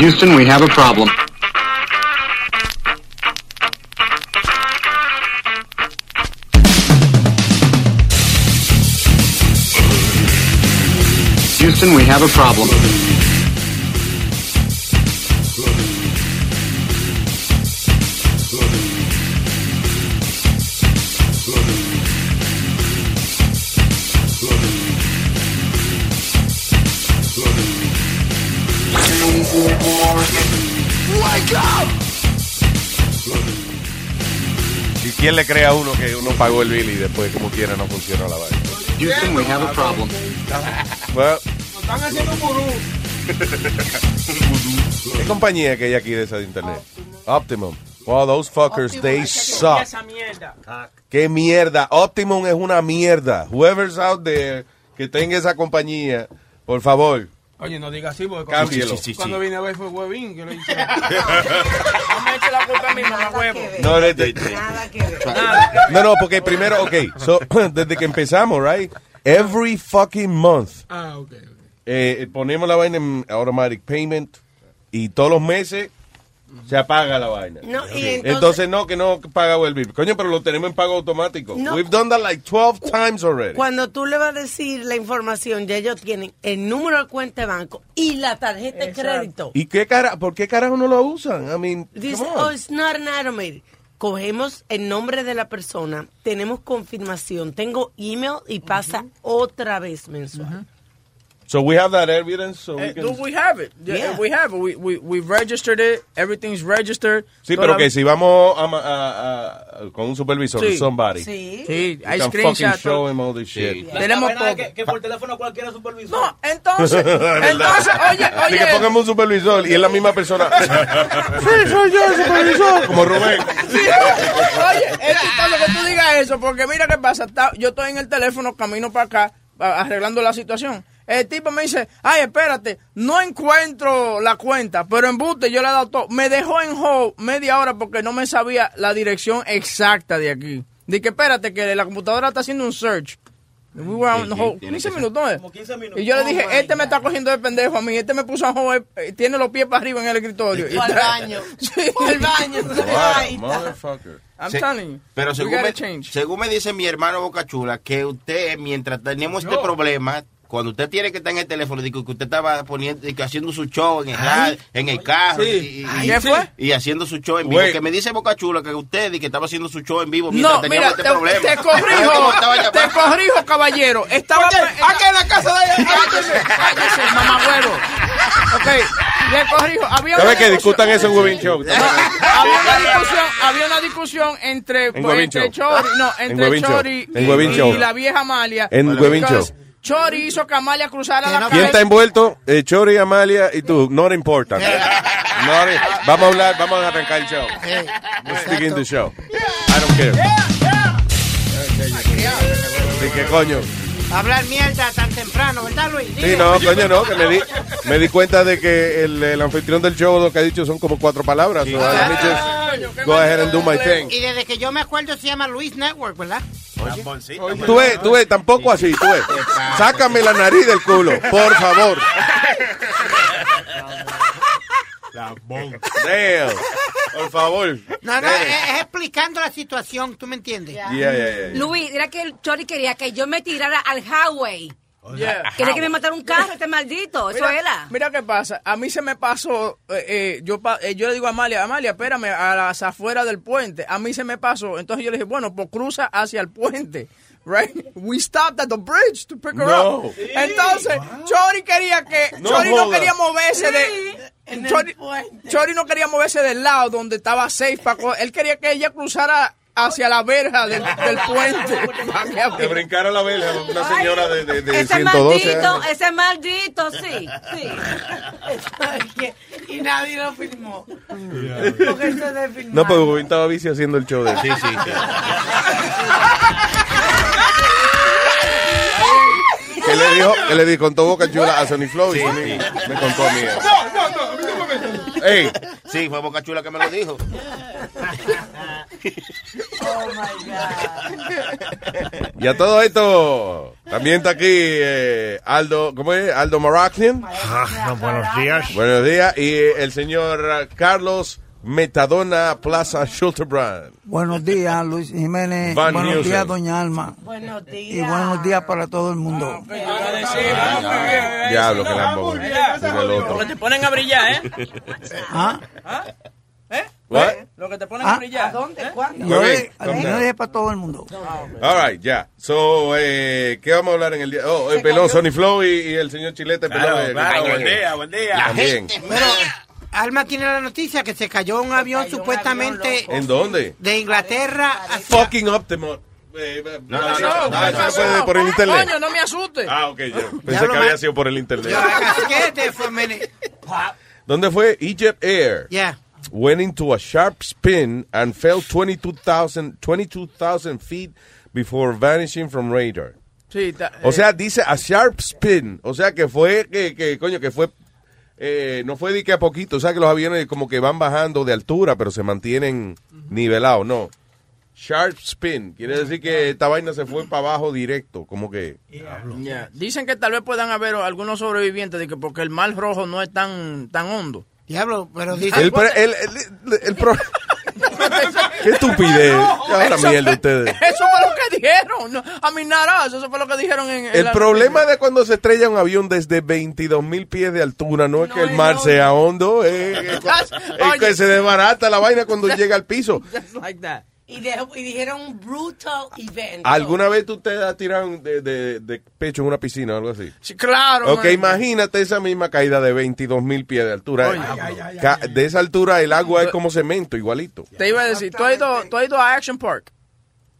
Houston, we have a problem. Houston, we have a problem. Quién le cree a uno que uno pagó el bill y después como quiera no funciona la vaina? Houston, we have a problem. Well, están haciendo. ¿Qué compañía que hay aquí de esa de internet? Optimum. Wow, those fuckers, they suck. Esa mierda. Qué mierda. Optimum es una mierda. Whoever's out there que tenga esa compañía, por favor, Oye, no digas así porque cuando, Sí, sí, sí, cuando sí. vine a ver fue huevín que lo hice. no me eche la culpa a mi mamá huevo. No, desde- no, no, porque primero, ok, so, desde que empezamos, right? Every fucking month Ah, ok. eh, ponemos la vaina en automatic payment y todos los meses se apaga la vaina. No, y entonces, entonces- no, que no paga el bill. Coño, pero lo tenemos en pago automático. No. We've done that like 12 times already. Cuando tú le vas a decir la información, ya ellos tienen el número de cuenta de banco y la tarjeta de crédito. ¿Y qué cara, por qué carajo no lo usan? I mean, Dice, come oh, it's not an automated. Cogemos el nombre de la persona, tenemos confirmación, tengo email y pasa otra vez mensual. So we have that evidence. So we Eh, can... do we have it? Yeah, Yeah. We have it. We, we, we've registered it. Everything's registered. Sí, Toda pero la- que si vamos a, a- a- con un supervisor, Sí. somebody, Sí. Sí, hay can fucking screenshots. show him all this shit. Tenemos es todo. que, que por teléfono cualquiera supervisor. No, entonces, entonces, oye, Así que oye. pongamos un supervisor y es la misma persona. sí, soy yo el supervisor. Como Rubén. Sí, oye, es chistoso que tú digas eso, porque mira qué pasa. yo estoy en el teléfono, camino para acá, arreglando la situación. El tipo me dice, ay, espérate, no encuentro la cuenta, pero en Bute yo le he dado todo. Me dejó en hold media hora porque no me sabía la dirección exacta de aquí. Dije, espérate, que la computadora está haciendo un search. We were on hold 15 minutos, ¿eh? Como 15 minutos. Y yo le dije, Oh, my este me está cogiendo de pendejo a mí, este me puso a hold, eh, tiene los pies para arriba en el escritorio. O al baño. Sí. Al baño. Wow, motherfucker. I'm Se- telling you. Pero we según me, según me dice mi hermano Boca Chula, que usted, mientras tenemos este problema, cuando usted tiene que estar en el teléfono, digo que usted estaba poniendo, que haciendo su show en el, radio, en el carro Sí. y, y- ¿Qué fue? y haciendo su show en vivo. Que me dice Boca Chula que usted y que estaba haciendo su show en vivo mientras No, teníamos mira, este te, problema. te corrijo, te corrijo, caballero. Estaba Oye, aquí en la casa de ella. Cállese, cállese, mamagüero. Ok, le corrijo. Había ¿Sabes una que discusión- discutan eso en Webin Show? Había una discusión, había una discusión entre, En pues, Webin entre Show. Chori, no, En entre. Chori En y, la vieja Amalia. En Webin Show. Chori hizo que Amalia cruzara la ¿Quién calle. está envuelto? Eh, Chori, Amalia y tú. Not important. Not- vamos a hablar, vamos a arrancar el show. Let's begin the show. I don't care. ¿Y qué coño? Hablar mierda temprano, ¿verdad, Luis? Sí, no, coño, no, que me di, me di cuenta de que el, el anfitrión del show lo que ha dicho son como cuatro palabras. So, let me just go ahead and do my thing. Y desde que yo me acuerdo se llama Luis Network, ¿verdad? Tú ves, tú ves, tampoco así, tú ves. Sácame la nariz del culo, por favor. Damn, por favor. No, no, es, es explicando la situación, ¿tú me entiendes? Yeah, yeah, yeah. Luis, era que el Chori quería que yo me tirara al highway. Yeah. Quería que me matara un carro, este maldito. Eso Mira, era. mira qué pasa. A mí se me pasó. eh, eh, yo, pa- eh, yo le digo a Amalia, Amalia, espérame a las afueras del puente. A mí se me pasó. Entonces yo le dije, bueno, pues cruza hacia el puente. Right? We stopped at the bridge to pick her No. up. Entonces, Chori quería que. No Chori no quería moverse de. en el Chori, no quería moverse del lado donde estaba safe. Para, co- él quería que ella cruzara hacia la verja del, del puente. Que brincara la verja una señora de, de, de Ese 112 maldito, años. ese maldito, sí, sí. y nadie lo filmó. Porque eso es de filmar. No, pues estaba bici haciendo el show de él. Sí, sí, sí. Que le dijo, que le dijo, contó Boca Chula a Sony Flow y Sony me contó a mí. Ey, Sí, fue Boca Chula que me lo dijo. Oh my God. Y a todo esto, también está aquí eh, Aldo, ¿cómo es? Aldo Marakian. Ah, buenos días. Buenos días. Y eh, el señor Carlos Metadona Plaza Schulterbrand. Buenos días, Luis Jiménez. Van buenos días, doña Alma. Buenos días. Y buenos días para todo el mundo. Diablo, que lambo. Mira el Lo que te ponen a brillar, ¿eh? ¿Ah? ¿Eh? What? Lo que te ponen Ah. a brillar. ¿A dónde? ¿Eh? ¿Cuándo? Yo Ok, le- calm yo down. le dije para todo el mundo. All right, ya. So, eh, ¿qué vamos a hablar en el día? Oh, eh, perdón, Sony Flow y, y el señor Chilete. Claro, perdón, eh, claro, buen día, eh, buen día. También. Pero Alma tiene la noticia que se cayó un avión cayó un supuestamente avión. ¿En dónde? de Inglaterra hacia... Fucking Optimum. Eh, eh, No, no, ah, no, ah, ¿qué eso fue pasó? por el internet. Coño, no me asustes. Ah, ok, yo pensé que había sido por el internet. ¿Dónde fue? Egypt Air. Yeah. went into a sharp spin and fell 22,000 22,000 feet before vanishing from radar. Sí, ta- O eh, sea, dice a sharp spin. O sea, que fue, que, que coño, que fue, eh, no fue de que a poquito. O sea, que los aviones como que van bajando de altura, pero se mantienen nivelados. No. Sharp spin. Quiere decir que esta vaina se fue para abajo directo. Como que. ya. Dicen que tal vez puedan haber algunos sobrevivientes de que porque el mar rojo no es tan tan hondo. Diablo, pero dice... El, el, el, el pro- Qué estupidez. Ahora mierda ustedes. Eso fue lo que dijeron. No, a mí nada, eso fue lo que dijeron en, en El problema de cuando se estrella un avión desde 22 mil pies de altura no es No que el es mar hondo. sea hondo, es, es- es que se desbarata la vaina cuando llega al piso. Just like that. Y, de- y dijeron un brutal event. ¿Alguna vez tú te has tirado de, de- de pecho en una piscina o algo así? Sí, claro. Ok, man. imagínate esa misma caída de 22 mil pies de altura. Ca- de esa altura el agua es como cemento, igualito. Te iba a decir, ¿tú has ido, tú has ido a Action Park?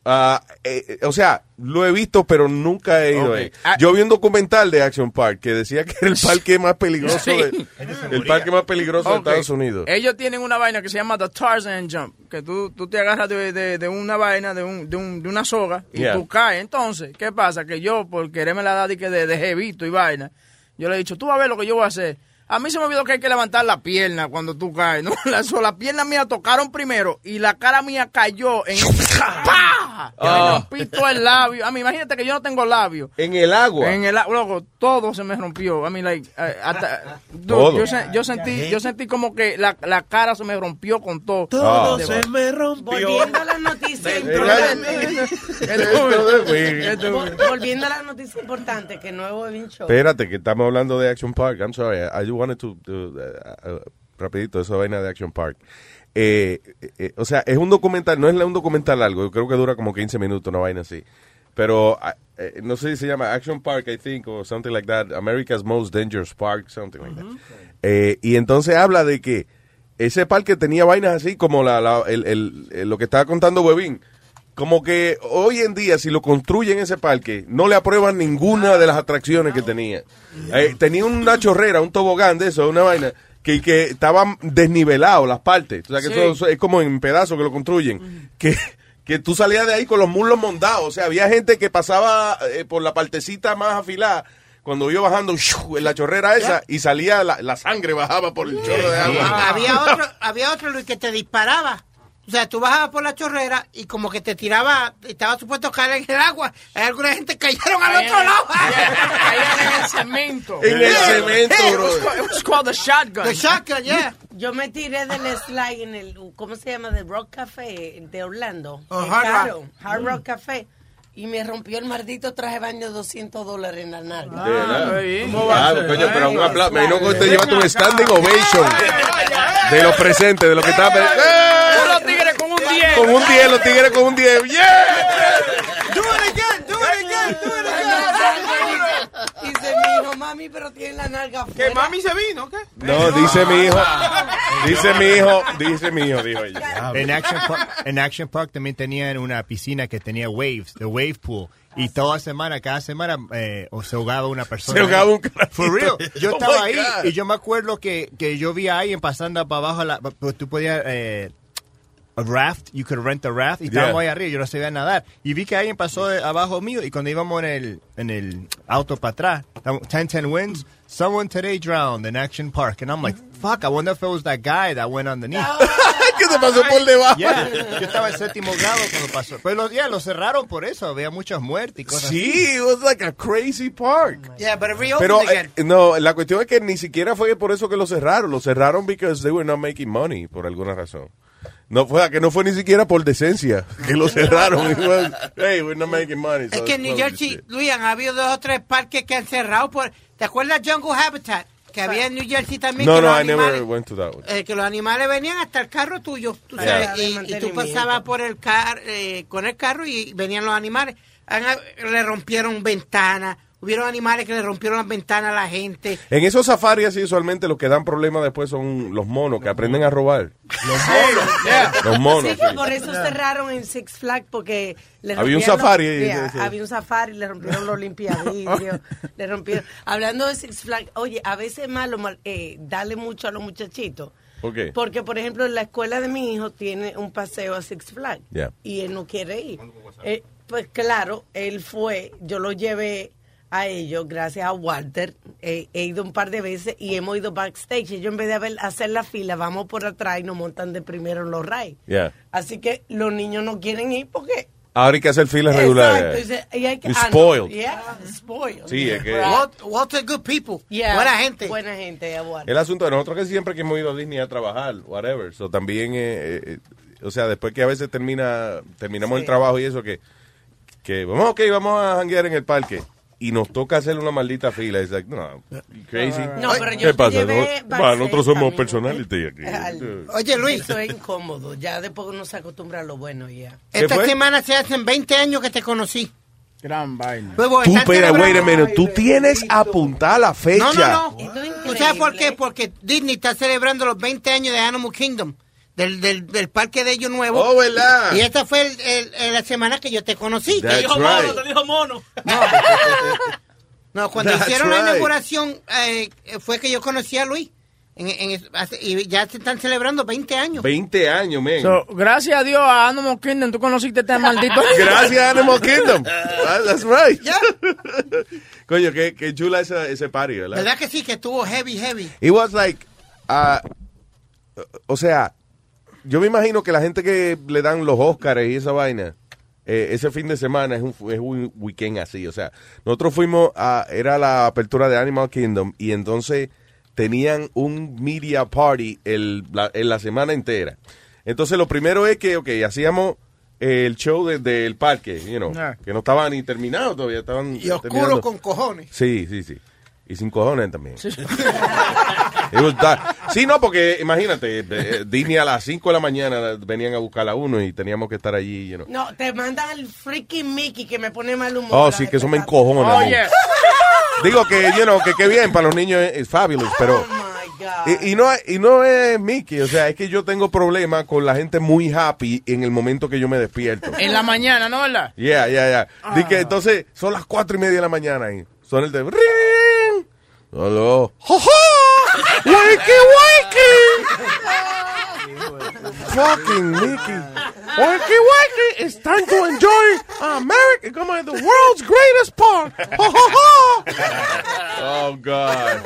Ah, eh, o sea, lo he visto, pero nunca he ido Ok. ahí. Ah. Yo vi un documental de Action Park que decía que era el parque más peligroso, de- el parque más peligroso de. Estados Unidos. Ellos tienen una vaina que se llama The Tarzan Jump, que tú, tú te agarras de, de- de una vaina, de, un, de, un- de una soga, y Yeah. tú caes. Entonces, ¿qué pasa? Que yo, por quererme la dar de, que de, de jevito y vaina, yo le he dicho, tú vas a ver lo que yo voy a hacer. A mí se me olvidó que hay que levantar la pierna cuando tú caes, ¿no? Las las piernas mías tocaron primero y la cara mía cayó en... ¡Pah! Y me Ah. rompí todo el labio. A mí, imagínate que yo no tengo labio. En el agua. En el a- loco, todo se me rompió. A mí, like, hasta- dude, Todo. Yo, yo sentí, yo sentí como que la, la cara se me rompió con todo. Todo De- se me rompió. Volviendo a la noticia Venga. Esto- Esto de- esto- Vol- Volviendo a la noticia importante, que nuevo Show. Espérate, que estamos hablando de Action Park. I'm sorry, I just wanted to, to, uh, uh, rapidito, esa vaina de Action Park. Eh, eh, eh, o sea, es un documental, no es un documental largo, yo creo que dura como 15 minutos, una vaina así. Pero ah, eh, no sé si se llama Action Park, I think, o something like that. America's Most Dangerous Park, something like that. Eh, y entonces habla de que ese parque tenía vainas así como la, la- el- el- el- lo que estaba contando Webin. Como que hoy en día, si lo construyen ese parque, no le aprueban ninguna de las atracciones que tenía. Eh, tenía una chorrera, un tobogán de eso, una vaina, que, que estaban desnivelados las partes. O sea, que Sí. eso, es como en pedazos que lo construyen. Que, que tú salías de ahí con los muslos mondados. O sea, había gente que pasaba eh, por la partecita más afilada. Cuando iba bajando ¡shu! en la chorrera esa y salía la, la sangre bajaba por el chorro de agua. Había otro, había otro Luis que te disparaba. O sea, tú bajabas por la chorrera y como que te tiraba, estaba supuesto a caer en el agua. Hay alguna gente que cayeron al otro lado. Caían en el cemento. En el cemento, bro. it was called the shotgun. The shotgun, yeah. Yo me tiré del slide en el, ¿cómo se llama? De Rock Café de Orlando. Oh, Hard Rock. Hard Rock Café. Y me rompió el maldito traje de baño de 200 dólares en la nalga. De verdad. Ahí. Ah, coño, pero un aplauso. Me imagino que usted lleva un standing ovation de los presentes, de lo que está. ¡Eh! los tigres con un 10. Con un 10, los tigres con un 10. ¡Yeah! Do it again, do it again, do it hijo, mami, pero tiene la nalga ¿Que mami se vino? ¿Qué? No, dice mi hijo. Dice mi hijo, dice mi hijo, dijo ella. En Action, Park, en Action Park también tenían una piscina que tenía waves, the wave pool. Y toda semana, cada semana, eh, o se ahogaba una persona. Se ahogaba un carajito. For real. Yo Oh estaba ahí God. y yo me acuerdo que, que yo vi a alguien pasando para abajo, la, pues tú podías, eh, a raft, you could rent a raft, y Yeah. estábamos ahí arriba, yo no sabía nadar. Y vi que alguien pasó de abajo mío, y cuando íbamos en el, en el auto para atrás, 10-10 winds, someone today drowned in Action Park. And I'm like, fuck, I wonder if it was that guy that went underneath. ¿Qué se pasó por debajo? Yeah, yo estaba en séptimo grado cuando pasó. Pero lo- ya lo cerraron por eso, había muchas muertes y cosas Sí, así. it was like a crazy park. Yeah, but it reopened Pero again. eh, no, la cuestión es que ni siquiera fue por eso que lo cerraron. Lo cerraron because they were not making money, por alguna razón. No fue, que no fue ni siquiera por decencia que lo cerraron. Was, hey, we're not making money. Es que en New shit. Luis, han habido dos o tres parques que han cerrado por... ¿Te acuerdas Jungle Habitat? Que había en New Jersey también. No, que no, los I animales, never went to that one. eh, que los animales venían hasta el carro tuyo, tú Yeah. sabes, De y, y tú pasabas por el car, eh, con el carro y venían los animales. Han- le rompieron ventanas, hubieron animales que le rompieron las ventanas a la gente. En esos safaris así usualmente los que dan problemas después son los monos que aprenden a robar. Los monos. Los monos. Sí, sí. por eso cerraron en Six Flags porque le Había un los- safari Yeah, había un safari, le rompieron los limpiavidrios, le rompieron. Hablando de Six Flags, oye, a veces es malo mal- eh, darle mucho a los muchachitos. ¿Por qué? Porque, por ejemplo, en la escuela de mi hijo tiene un paseo a Six Flags Yeah. y él no quiere ir. Eh, pues claro, él fue, yo lo llevé a ellos gracias a Walter. Eh, he ido un par de veces y hemos ido backstage. Ellos en vez de haber- hacer la fila, vamos por atrás y nos montan de primero en los rides. Yeah. Así que los niños no quieren ir porque... Ahora hay que hacer filas regulares. y hay que- ah, no, spoiled. yeah, spoiled. Sí, es que- Walt- Walter, good people, Yeah, buena gente. Buena gente. El asunto de nosotros que siempre que hemos ido a Disney a trabajar, whatever. So, también, eh, eh, eh, o sea, después que a veces termina, terminamos Sí. el trabajo y eso, que, que vamos, ok, vamos a janguear en el parque. Y nos toca hacer una maldita fila. Es like, no, crazy. No, pero yo ¿Qué pasa? No, nosotros somos también. personality aquí. Oye, Luis. Eso es incómodo. Ya después uno se acostumbra a lo bueno ya. Esta fue? semana se hacen 20 años que te conocí. Gran vaina. Luego Tú, espera, wait a minute. Tú tienes apuntada la fecha. No, no, no. ¿Tú sabes por qué? Porque Disney está celebrando los 20 años de Animal Kingdom, del, del, del parque de ellos nuevo. Oh, ¿verdad? Y esta fue el- el- el- la semana que yo te conocí. That's Te dijo right. mono, te dijo mono. No, cuando That's hicieron la right. inauguración eh, fue que yo conocí a Luis. En- en- y ya se están celebrando 20 años. 20 años, man. So, gracias a Dios a Animal Kingdom tú conociste este maldito. Gracias, Animal Kingdom. Ah, That's right. Ya. Coño, qué, qué chula esa, ese party, ¿verdad? ¿Verdad que sí? Que estuvo heavy, heavy. It was like, ah, o sea, yo me imagino que la gente que le dan los Oscars y esa vaina, eh, ese fin de semana es un, es un weekend así. O sea, nosotros fuimos a, era la apertura de Animal Kingdom y entonces tenían un media party el, la, en la semana entera. Entonces lo primero es que, ok, hacíamos el show desde el parque, you know, Ah. que no estaba ni terminado todavía, estaban Y oscuro terminando. con cojones. Sí, sí, sí. Y sin cojones también. It was dark. Sí, no, porque imagínate, eh, Disney a las 5 de la mañana venían a buscar a uno y teníamos que estar allí. You know. No, te mandan el freaking Mickey que me pone mal humor. Oh, sí, que eso me encojona. mí. Oye, Digo que, you know, que qué bien, para los niños es, fabulous, pero... Oh my God. Y, y no, y no es Mickey, o sea, es que yo tengo problemas con la gente muy happy en el momento que yo me despierto. en la mañana, ¿no, verdad? Yeah, yeah, yeah. Di que entonces son las cuatro y media de la mañana y son el de ring. Hello. ¡Ja, ja! ¡Wakey, wakey! Fucking Mickey. Wakey, wakey. It's time to enjoy America. Come on, the world's greatest park. ¡Ja, ja, ja! Oh, God.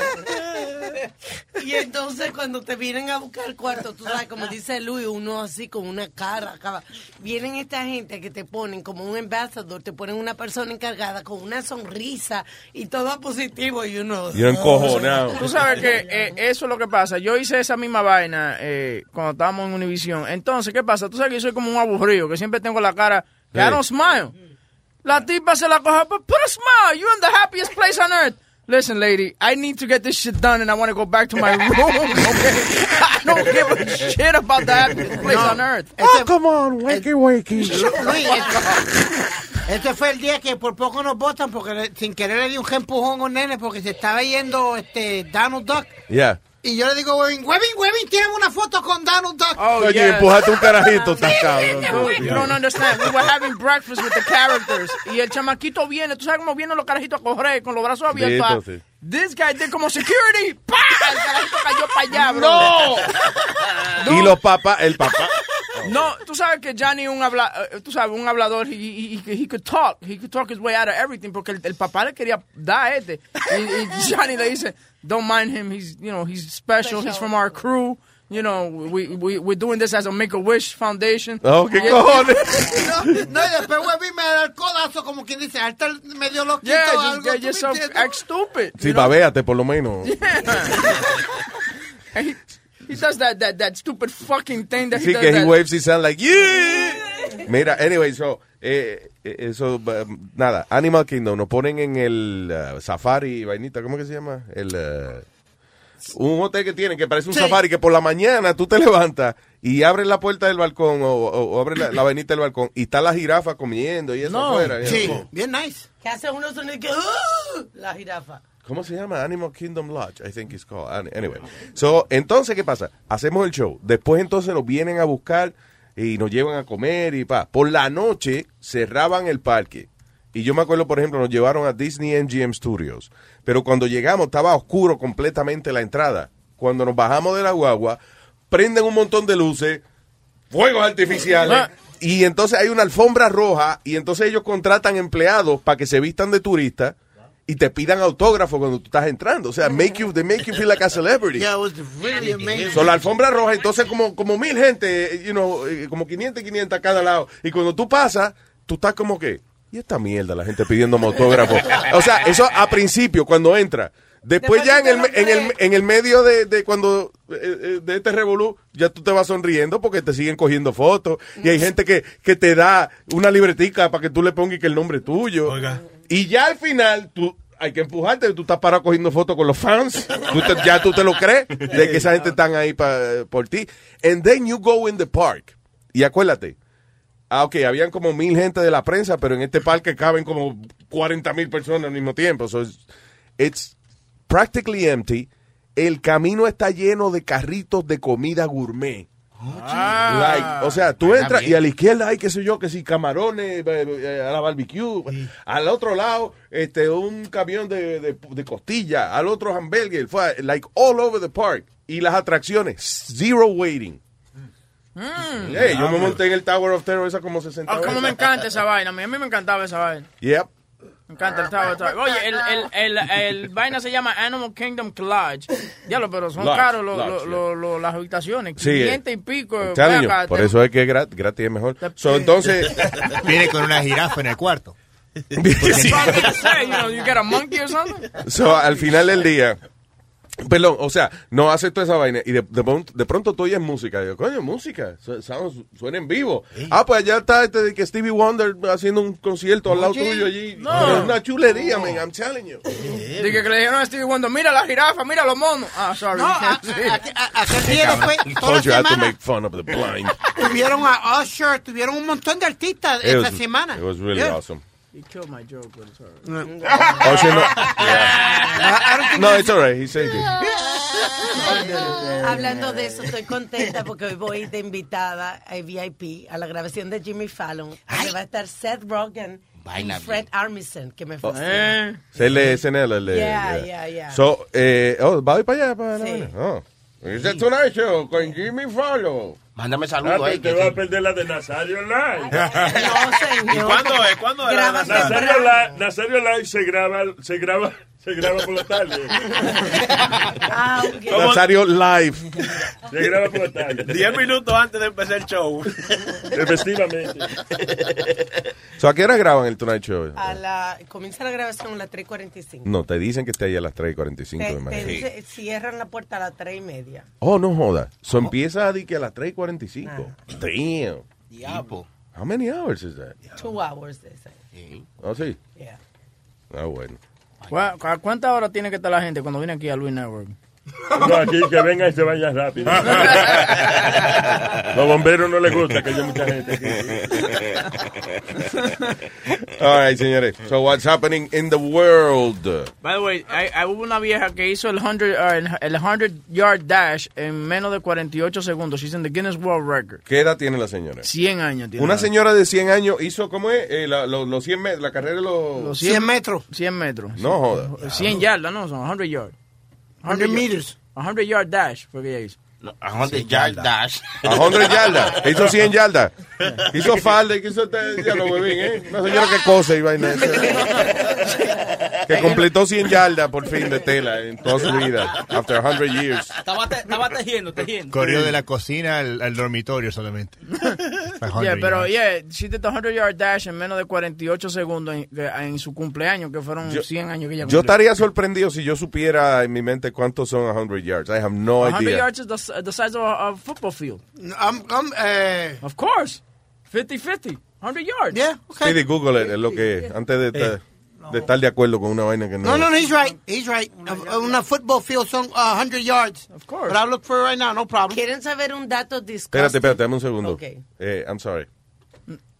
Y entonces cuando te vienen a buscar el cuarto, tú sabes, como dice Luis, uno así con una cara. acaba. Vienen esta gente que te ponen como un embajador, te ponen una persona encargada con una sonrisa y todo positivo y uno... Yo encojonado. Tú sabes que eh, eso es lo que pasa. Yo hice esa misma vaina eh, cuando estábamos en Univision. Entonces, ¿qué pasa? Tú sabes que yo soy como un aburrido, que siempre tengo la cara que I Sí. don't smile. La tipa se la coge, but put a smile. You're in the happiest place on earth. Listen, lady, I need to get this shit done and I want to go back to my room, okay? I don't give a shit about the happiest place on earth. Oh, come on, wakey, wakey. Luis, este, este fue el día que por poco nos votan porque le- sin querer le di un empujón a un nene porque se estaba yendo este Donald Duck. Yeah. Y yo le digo, Webin, Webin, Webin, tiene una foto con Donald Duck. Oh, Oye, yes. empujaste un carajito, está Dude, cabrón. you don't understand. We were having breakfast with the characters. Y el chamaquito viene, tú sabes cómo vienen los carajitos a correr con los brazos abiertos. Listo, sí. This guy did como security. ¡Pah! El carajito cayó para allá, bro. Y los papás, el papá. No, tú sabes que Johnny un habla, eh, tú sabes, un hablador, he, he, he- he could talk, he could talk his way out of everything, porque el, el papá le quería dar a este. Y, y Johnny le dice, don't mind him, he's, you know, he's special, he's from our crew, you know, we, we, we're doing this as a Make-A-Wish Foundation. Oh, ¿qué Y- cojones? No, no, y después Webby me da el codazo, como quien dice, ahorita medio loquito. Yeah, just, algo, yeah, ¿tú just me so act stupid. Sí, you know? babéate por lo menos. And he, he does that, that, that stupid fucking thing that he Sí, does que he that- waves y sound like, yeah. Mira, anyway, so, eh, eh, eso, um, nada, Animal Kingdom, nos ponen en el uh, safari, vainita, ¿cómo que se llama? El, uh, un hotel que tienen que parece un Sí. safari que por la mañana tú te levantas y abres la puerta del balcón o, o- o abres la, la vainita del balcón y está la jirafa comiendo y eso No. afuera. Sí, bien nice. Que hace unos sonidos que... ¡uh! La jirafa. ¿Cómo se llama? Animal Kingdom Lodge, I think it's called. An- Anyway. So, entonces, ¿qué pasa? Hacemos el show. Después, entonces, nos vienen a buscar y nos llevan a comer y pa. Por la noche, cerraban el parque. Y yo me acuerdo, por ejemplo, nos llevaron a Disney MGM Studios. Pero cuando llegamos, estaba oscuro completamente la entrada. Cuando nos bajamos de la guagua, prenden un montón de luces, fuegos artificiales. Ah. Y entonces hay una alfombra roja y entonces ellos contratan empleados para que se vistan de turistas y te pidan autógrafo cuando tú estás entrando. O sea, make you, they make you feel like a celebrity. Yeah, it was really amazing. So, la alfombra roja, entonces como, como mil gente, you know, eh, como 500 y 500 a cada lado. Y cuando tú pasas, tú estás como que, ¿y esta mierda? La gente pidiéndome autógrafo. O sea, eso a principio, cuando entra. Después, Después ya en el, en, el, en el medio de, de cuando eh, eh, de este revolú, ya tú te vas sonriendo porque te siguen cogiendo fotos. Y hay gente que, que te da una libretica para que tú le pongas que el nombre tuyo. Y ya al final, tú hay que empujarte, tú estás parado cogiendo fotos con los fans. Ya tú te lo crees de que esa gente están ahí pa- por ti. And then you go in the park. Y acuérdate, Ah, habían como mil gente de la prensa, pero en este parque caben como 40 mil personas al mismo tiempo. So it's, it's practically empty. El camino está lleno de carritos de comida gourmet. Like, o sea, tú entras y a la izquierda hay, qué sé yo, que si camarones eh, eh, a la barbecue. Al otro lado, este, un camión de, de, de costilla. Al otro hamburger. Fue, like, all over the park. Y las atracciones, zero waiting. Hey, yo me monté en el Tower of Terror esa como 60 Ah, como me encanta esa vaina. A mí, a mí me encantaba esa vaina. Yep. Me encanta el Tower. Oye, el, el, el, el vaina se llama Animal Kingdom Lodge. Diablo, pero son Lodge, caros Lodge, los- los- las habitaciones. Sí, eh. 500 y pico. Acá, por te- eso es que es gratis, gratis es mejor. So, entonces, Viene con una jirafa en el cuarto. Sí. So, al final del día, perdón, o sea, no hace toda esa vaina y de, de, pronto- de pronto tú oyes música. Y digo, coño, música, su- sounds- suena en vivo. Ah, pues allá está este de que Stevie Wonder haciendo un concierto al lado tuyo allí. No. Es una chulería, man, I'm telling you. Dije que le dijeron a Stevie Wonder, mira la jirafa, mira los monos. Ah, sorry. No, a- Sí. a- a- aquel día después, toda la Told you I had to semana, make fun of the blind. tuvieron a Usher, tuvieron un montón de artistas It esta was, semana. it was really Yeah. awesome. He killed my joke, but it's all right. Oh, shit, no. Yeah. No, it's all right. He saved it. Hablando de eso, estoy contenta porque hoy voy de invitada a VIP a la grabación de Jimmy Fallon. donde va a estar Seth Rogen Vaina y Fred Armisen, que me Oh. fascina. Eh, Es el de SNL, el de... Yeah, yeah, yeah. So, eh, oh, ¿va a ir para allá? Para la Sí. vaina? Oh. It's a Tonight Show con Jimmy Fallon. Mándame Ah, saludos ahí. pero te va a perder la de Nazario Live. No, señor. ¿Cuándo es? ¿Cuándo es Nazario? Live, Nazario Live se graba, se graba, se graba por la tarde. Ah, ok. ¿Cómo? Nazario Live. Se graba por la tarde. Diez minutos antes de empezar el show. Efectivamente. So, ¿A qué hora graban el Tonight Show? A la, comienza la grabación a las 3.45. No, te dicen que esté ahí a las 3 y 45 Te, de te mañana. dice- cierran la puerta a las 3 y media. Oh, no joda. So, empieza a que a las 3 y 45. Damn. Diablo. How many hours is that? Two hours, they say. Oh, sí. Yeah. Ah, bueno. ¿Cu- ¿A cuántas horas tiene que estar la gente cuando viene aquí a Luis Network? No, aquí que venga y se vaya rápido. Los bomberos no les gusta que haya mucha gente aquí. All right, señores. So, what's happening in the world? By the way, hay, hubo una vieja que hizo el 100, uh, el 100 yard dash en menos de 48 segundos. She's in the Guinness World Record. ¿Qué edad tiene la señora? 100 años tiene. Una señora de 100 años hizo, ¿cómo es? Eh, la- lo- los 100 metros, la carrera de los... Los 100 metros. 100 metros. No joda. 100 yardas, no, son 100 yards. 100 meters. 100 yard dash fue que ella hizo. A 100 yard dash. A 100 yardas. Hizo 100 yardas. Hizo falda y hizo este, ya lo huevín, ¿eh? Una señora que cose y vaina. Que completó 100 yardas por fin de tela en toda su vida. After 100 years. Estaba, te- estaba tejiendo, tejiendo. Corrió de la cocina al, al dormitorio solamente. Yeah, pero yeah, she did the 100 yard dash en menos de 48 segundos en, en su cumpleaños, que fueron Yo- 100 años que ella Yo cumplió. estaría sorprendido si yo supiera en mi mente cuántos son 100 yards. I have no 100 idea. yards is the, the size of a, a football field. I'm, I'm, eh, Of course. 50-50. 100 yards. Yeah, okay. Speedy, Google it, es lo que antes de, estar- de estar de acuerdo con una vaina que no. No, no, no, he's right. He's right. A- Una football field son uh, 100 yards. Of course. But I'll look for it right now, no problem. ¿Quieren saber un dato disgusting? Espérate, espérate, dame un segundo. Ok. Eh, I'm sorry.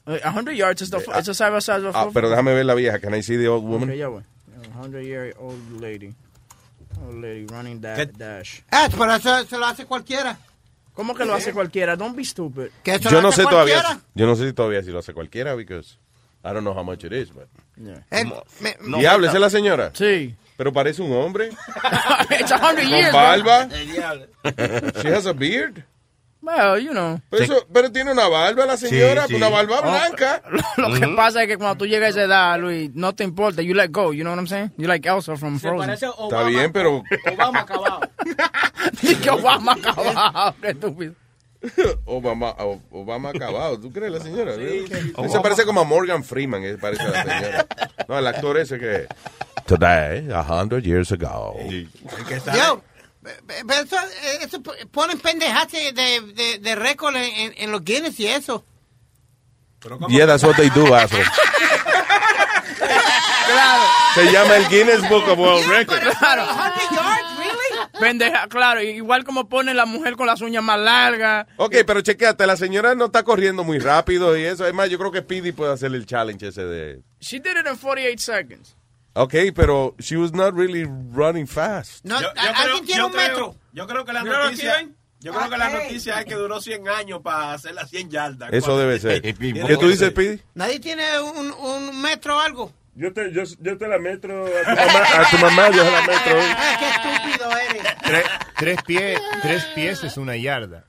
Uh, 100 yards is the, Eh, it's the size of a size of a Ah, football pero déjame ver la vieja. Can I see the old woman? Okay, güey. 100 year old lady. Old lady running that dash. Ah, pero eso se lo hace cualquiera. ¿Cómo que lo hace cualquiera? Don't be stupid. Que eso Yo lo no hace sé todavía. cualquiera. Yo no sé si todavía si lo hace cualquiera because I don't know how much it is, but. Eh, me- me- Diablo, ¿esa es la señora? Sí. Pero parece un hombre. It's 100 Con years. barba. She has a beard. Well, you know. Pero, eso- pero tiene una barba la señora, sí. una barba Oh, blanca. Lo que pasa es que cuando tú llegas a esa edad, Luis, no te importa. You let go. You know what I'm saying? You like Elsa from Se Frozen. parece a Está Obama. bien, pero Obama acabado. Que Obama acabado. Qué estúpido. Obama, Obama acabado. ¿Tú crees la señora? Se parece como a Morgan Freeman, eh, parece la señora. No, el actor ese que. Today, a hundred years ago. Yo, eso, eso ponen pendejas de, de, de récord en, en- los Guinness y eso. Yeah, that's what they do, asshole. Se llama el Guinness Book of World Records. Claro. 100 yards, really? Pendeja, claro. Igual como pone la mujer con las uñas más largas. Ok, pero chequeate, la señora no está corriendo muy rápido y eso. Además, yo creo que Speedy puede hacer el challenge ese de... She did it in 48 seconds. Ok, pero she was not really running fast. No, Yo, yo alguien creo, tiene yo un creo- metro. yo creo que la noticia, yo creo que la noticia es que duró 100 años para hacer las 100 yardas. Eso debe ser. ¿Qué tú dices. Speedy? Nadie tiene un, un metro o algo. Yo te, yo, yo te la metro a tu mamá, a tu mamá yo se la metro. Ah, qué estúpido eres. Tres, tres, pies, tres pies es una yarda.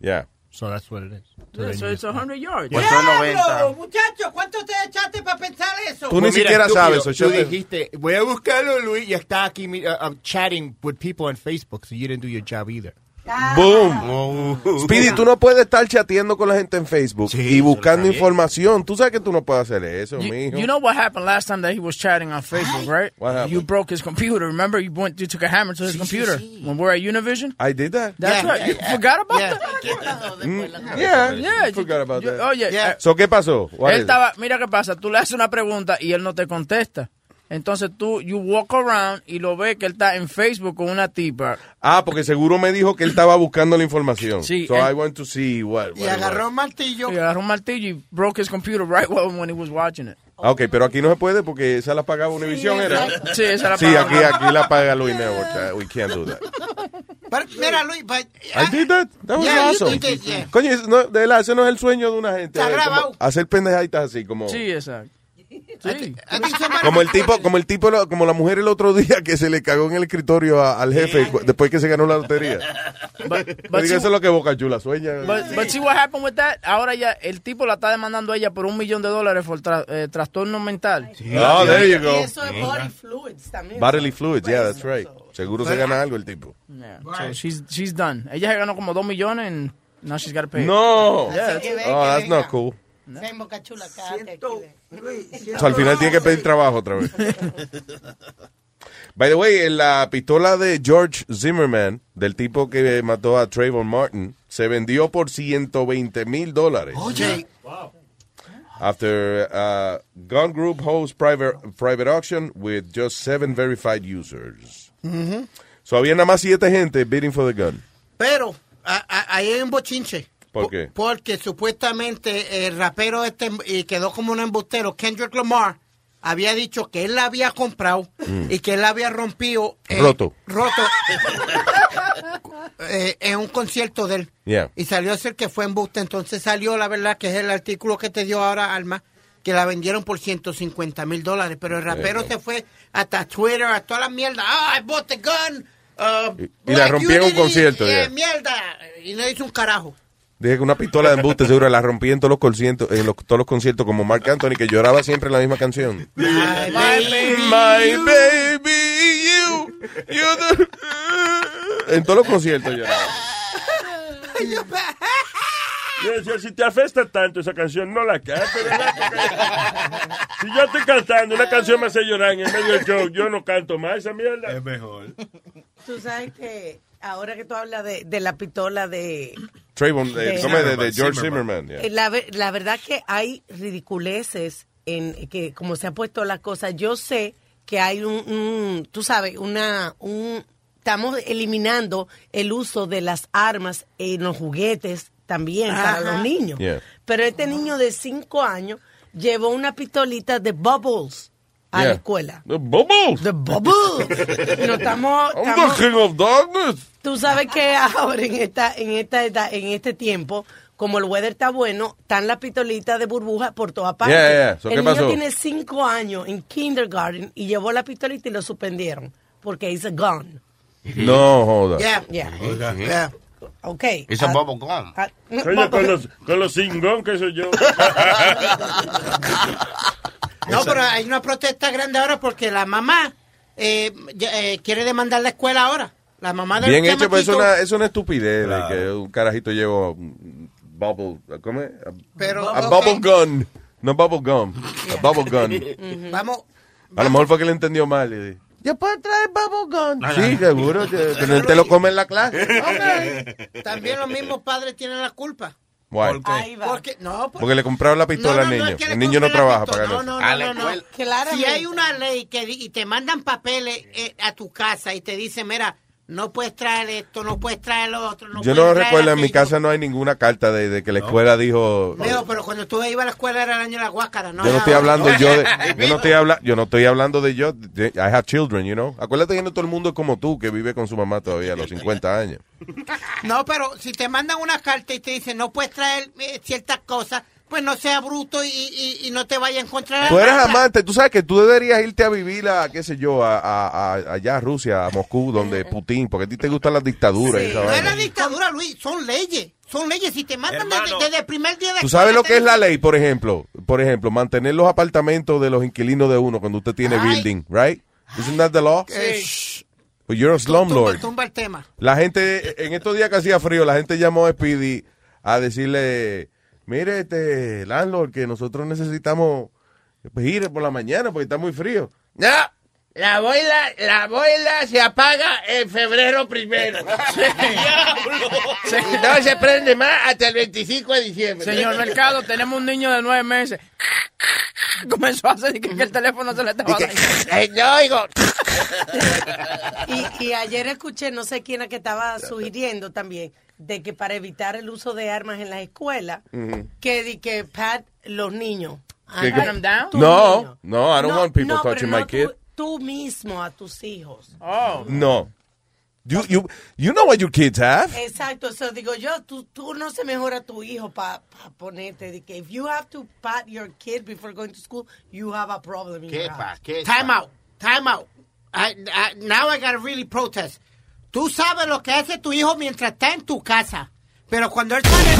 Yeah. So that's what it is. So Yeah, so it's 100 yards. Pues son 90. ¡Diablo, muchacho! ¿Cuánto te echaste para pensar eso? Tú ni siquiera sabes. so Tú dijiste, voy a buscarlo, Luis, y está aquí mi- uh, chatting with people on Facebook, so you didn't do your job either. Boom. Speedy, tú no puedes estar chateando con la gente en Facebook Sí, y buscando información. Tú sabes que tú no puedes hacer eso, You, mijo. you know what happened last time that he was chatting on Facebook, right? What happened? You broke his computer. Remember, you went, you took a hammer to his computer when we were at Univision. I did that. That's Yeah. right. You forgot about Yeah. that? Mm, yeah, Yeah. I forgot about you- that. Oye, Yeah. So, ¿qué pasó? What él estaba, mira qué pasa. Tú le haces una pregunta y él no te contesta. Entonces tú, you walk around y lo ves que él está en Facebook con una tipa. Ah, porque seguro me dijo que él estaba buscando la información. Sí, So él- I want to see what. Y what it agarró un martillo. Y agarró un martillo y broke his computer right when, when he was watching it. Ah, Ok, pero aquí no se puede porque esa la pagaba Univision, ¿era? Sí, esa la Sí, palabra. aquí, aquí la paga Luis Network. uh, We can't do that. Pero, mira, Luis, but, I did that. That was Yeah, awesome. it, yeah. Coño, no, de verdad, ese no es el sueño de una gente. Está eh, grabado. hacer pendejaditas así, como... Sí, exacto. Sí. Como el tipo, como el tipo, como la mujer el otro día que se le cagó en el escritorio a- al jefe cu- después que se ganó la lotería. But, Pero but, see, eso es lo que Boca Chula sueña. but, but see what happened with that? Ahora ya el tipo la está demandando a ella por un millón de dólares por tra- eh, trastorno mental. Oh, there you Y go. eso es body fluids también. Bodily fluids, yeah, that's right. Seguro se gana algo el tipo. Yeah. So she's, she's done. Ella se ganó como dos millones and now she's got to pay. No. Yeah, ve Oh, that's not cool. Ven, Boca Chula, al final tiene que pedir trabajo otra vez. By the way, en la pistola de George Zimmerman, del tipo que mató a Trayvon Martin, se vendió por 120 mil dólares. Oye, After uh, Gun Group hosts private, private auction with just seven verified users. So había nada más siete gente bidding for the gun. pero a- a- ahí hay un bochinche. ¿Por Po- qué? Porque supuestamente el rapero este y quedó como un embustero, Kendrick Lamar, había dicho que él la había comprado y que él la había rompido. eh, Roto. Roto. eh, en un concierto de él. Yeah. Y salió a ser que fue embuste. Entonces salió, la verdad, que es el artículo que te dio ahora, Alma, que la vendieron por 150 mil dólares. Pero el rapero se fue hasta Twitter, a toda la mierda. Ah, I bought the gun. Y, y la rompí en un concierto. Y, mierda. Y no hizo un carajo. Dije que una pistola de embuste seguro la rompí en todos los conciertos, en los- todos los conciertos como Mark Anthony que lloraba siempre la misma canción. My My baby, you, you the- En todos los conciertos lloraba. Yo decía, si te afecta tanto esa canción, no la cantes. Si yo estoy cantando, una canción me hace llorar en el medio del show, yo no canto más esa mierda. Es mejor. Tú sabes que ahora que tú hablas de, de la pistola de... Trayvon, eh, De- ¿cómo es? de, de Zimmerman. George Zimmerman. yeah. Eh, La, ve- la verdad que hay ridiculeces en que como se ha puesto la cosa. Yo sé que hay un, un- tú sabes, una, un, estamos eliminando el uso de las armas en los juguetes también para los niños. Yeah. Pero este niño de cinco años llevó una pistolita de bubbles a la escuela. The bubbles. The bubbles. No estamos, I'm estamos- the king of darkness. Tú sabes que ahora en esta, en esta edad- en este tiempo, como el weather está bueno, están las pistolitas de burbuja por todas partes. Yeah, yeah. So, el ¿qué niño pasó? tiene cinco años en kindergarten y llevó la pistolita y lo suspendieron porque es a gun. No joda. Yeah, yeah. Yeah. Ok. It's a Ah, bubble gum. ah, con los, con los que soy yo. No, pero hay una protesta grande ahora porque la mamá eh, eh, quiere demandar la escuela ahora. La mamá del Bien hecho, pues es una, es una estupidez de que un carajito lleva un bubble, ¿cómo es? A, Pero, a bubble gun. No bubble gum. A bubble gun. Vamos. A lo mejor fue que le entendió mal. y Yo puedo traer bubble gun. Sí, seguro. Que, que no te lo come en la clase. Ok. También los mismos padres tienen la culpa. Why? Ahí va. Porque, no, Porque le compraron la pistola No, no, al niño. es que le el niño no trabaja para No, ganar. no, no, no. Si hay una ley que di- y te mandan papeles eh, a tu casa y te dicen, mira, no puedes traer esto, no puedes traer lo otro, no Yo no recuerdo, en mi casa no hay ninguna carta de, de que la escuela dijo... Leo, pero cuando tú ibas a la escuela era el año de la guácara, ¿no? Yo no estoy hablando yo de, yo no estoy hablando, yo no estoy hablando de yo, de- I have children, you know. Acuérdate que no todo el mundo es como tú, que vive con su mamá todavía a los 50 años. No, pero si te mandan una carta y te dicen, no puedes traer eh, ciertas cosas, pues no sea bruto y, y- y no te vaya a encontrar. Tú eres amante, tú sabes que tú deberías irte a vivir a, qué sé yo, a, a- a- allá a Rusia, a Moscú, donde Putin, porque a ti te gustan las dictaduras No es la dictadura, Luis, son leyes. Son leyes. Si te mandan desde, el primer día de ¿Tú sabes lo que es la ley, por ejemplo? Por ejemplo, mantener los apartamentos de los inquilinos de uno cuando usted tiene Ay. building, right? Isn't that the law? Eh, But you're a slumlord. tumba, tumba el tema. La gente, en estos días que hacía frío, la gente llamó a Speedy a decirle, mire, este, landlord, que nosotros necesitamos pues, ir por la mañana porque está muy frío. No, la boila, la boila se apaga en febrero primero. Y no se prende más hasta el 25 de diciembre. Señor Mercado, tenemos un niño de nueve meses. Comenzó a hacer que, que el teléfono se le estaba. Eh, no, oigo. Y, y ayer escuché, no sé quién era que estaba sugiriendo también, de que para evitar el uso de armas en las escuelas, que di que pat los niños. Them down. No, no, I don't want people no, pero touching no my kid. Tú, tú mismo a tus hijos. Oh. No. You, you, you know what your kids have. Exacto, eso digo yo, tú, tú no se mejora tu hijo para ponerte de que if you have to pat your kid before going to school, you have a problem in ¿Qué Time out, time out. I- I- now I gotta really protest. Tú sabes lo que hace tu hijo mientras está en tu casa. Pero cuando él sale...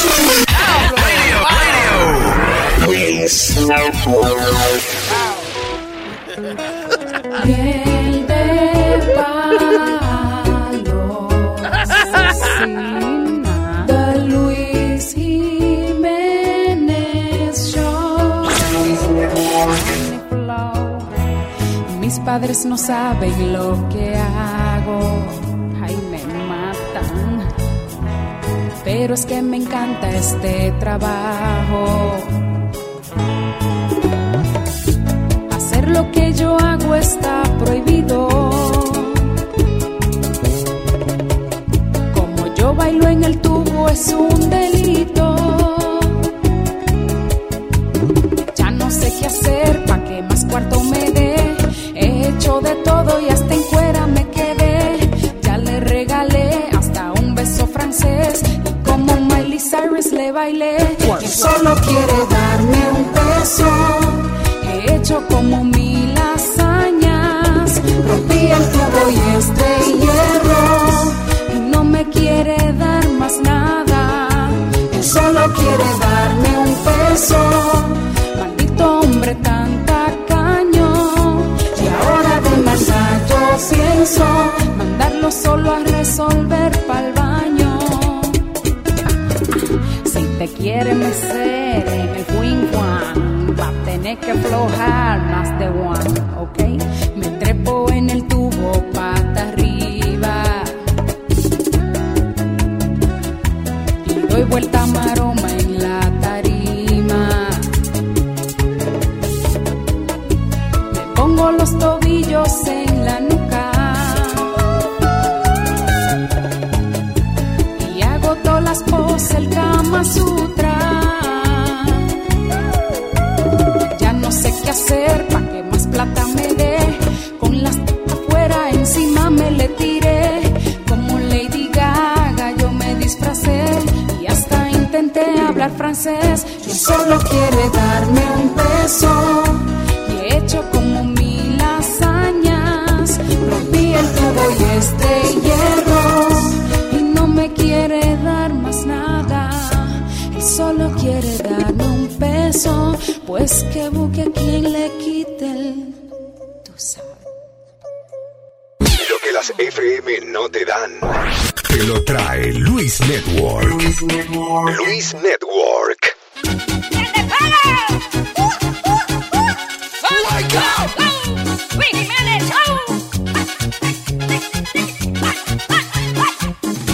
Piel de palo asesina de Luis Jiménez Show. Mis padres no saben lo que hago, Pero es que me encanta este trabajo. Hacer lo que yo hago está prohibido. Como yo bailo en el tubo es un delito. Ya no sé qué hacer pa' que más cuarto me dé. He hecho de todo y hasta en cuera me quedé. Ya le regalé hasta un beso francés. Miley Cyrus le bailé. Solo quiere darme un beso. He hecho como mil hazañas. Rompí el tubo y este hierro. Y no me quiere dar. Mecer en el Juan, va a tener que aflojar más de one, ¿ok? Network.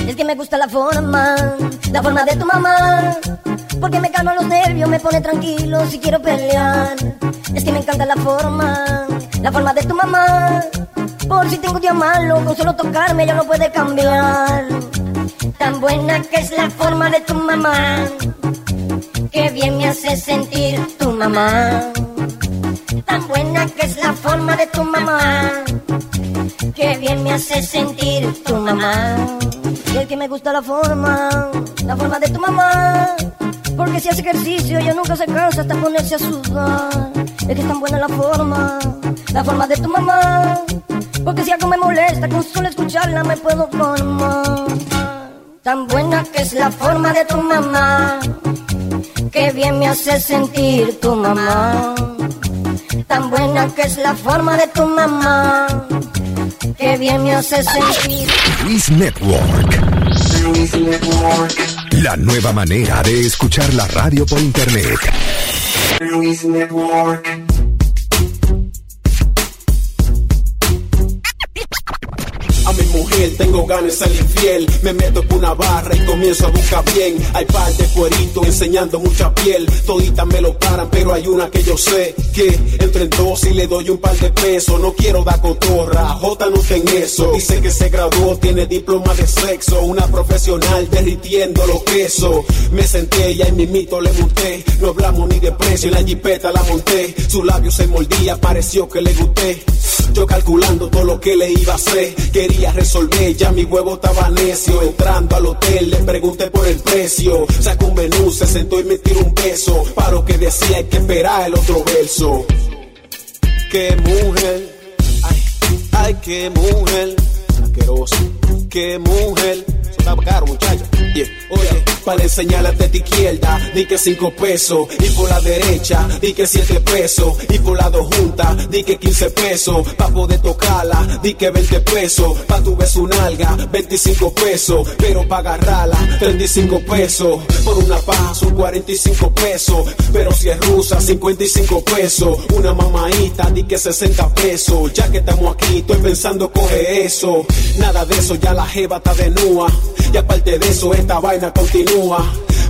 Es que me gusta la forma, la forma de tu mamá. Porque me calma los nervios, me pone tranquilo si quiero pelear. Es que me encanta la forma, la forma de tu mamá. Por si tengo un día malo, con solo tocarme ya no puede cambiar. Tan buena que es la forma de tu mamá. Que bien me hace sentir tu mamá. Tan buena que es la forma de tu mamá. Que bien me hace sentir tu mamá. Y el que me gusta la forma, la forma de tu mamá. Porque si hace ejercicio ella nunca se cansa hasta ponerse a sudar. Es que es tan buena la forma, la forma de tu mamá. Porque si algo me molesta, con solo escucharla me puedo formar. Tan buena que es la forma de tu mamá. Que bien me hace sentir tu mamá. Tan buena que es la forma de tu mamá. Que bien me hace sentir. Luis Network. La nueva manera de escuchar la radio por internet. Luis Network. Mujer tengo ganas de ser infiel. Me meto por una barra y comienzo a buscar bien. Hay par de cueritos enseñando mucha piel. Toditas me lo paran, pero hay una que yo sé que entre en dos y le doy un par de pesos. No quiero dar cotorra, J no está en eso. Dice que se graduó, tiene diploma de sexo. Una profesional derritiendo los quesos. Me senté y ahí mimito le monté. No hablamos ni de precio, en la jipeta la monté. Su labio se mordía, pareció que le gusté. Yo calculando todo lo que le iba a hacer. Quería ya mi huevo estaba necio. Entrando al hotel le pregunté por el precio. Sacó un menú, se sentó y me tiró un beso. Para lo que decía hay que esperar el otro verso. Qué mujer, ay, ay, qué mujer. Asqueroso, qué mujer. Está caro, muchacha. Yeah. Oye, para enseñarle a tu izquierda, di que cinco pesos. Y por la derecha, di que siete pesos. Y por la dos juntas, di que 15 pesos. Pa' poder tocarla, di que 20 pesos. Pa' tu beso un alga, 25 pesos. Pero pa' agarrarla, 35 pesos. Por una paja son 45 pesos. Pero si es rusa, 55 pesos. Una mamaita, di que 60 pesos. Ya que estamos aquí, estoy pensando coge eso. Nada de eso, ya la jeva está de nua. Y aparte de eso, esta vaina continúa.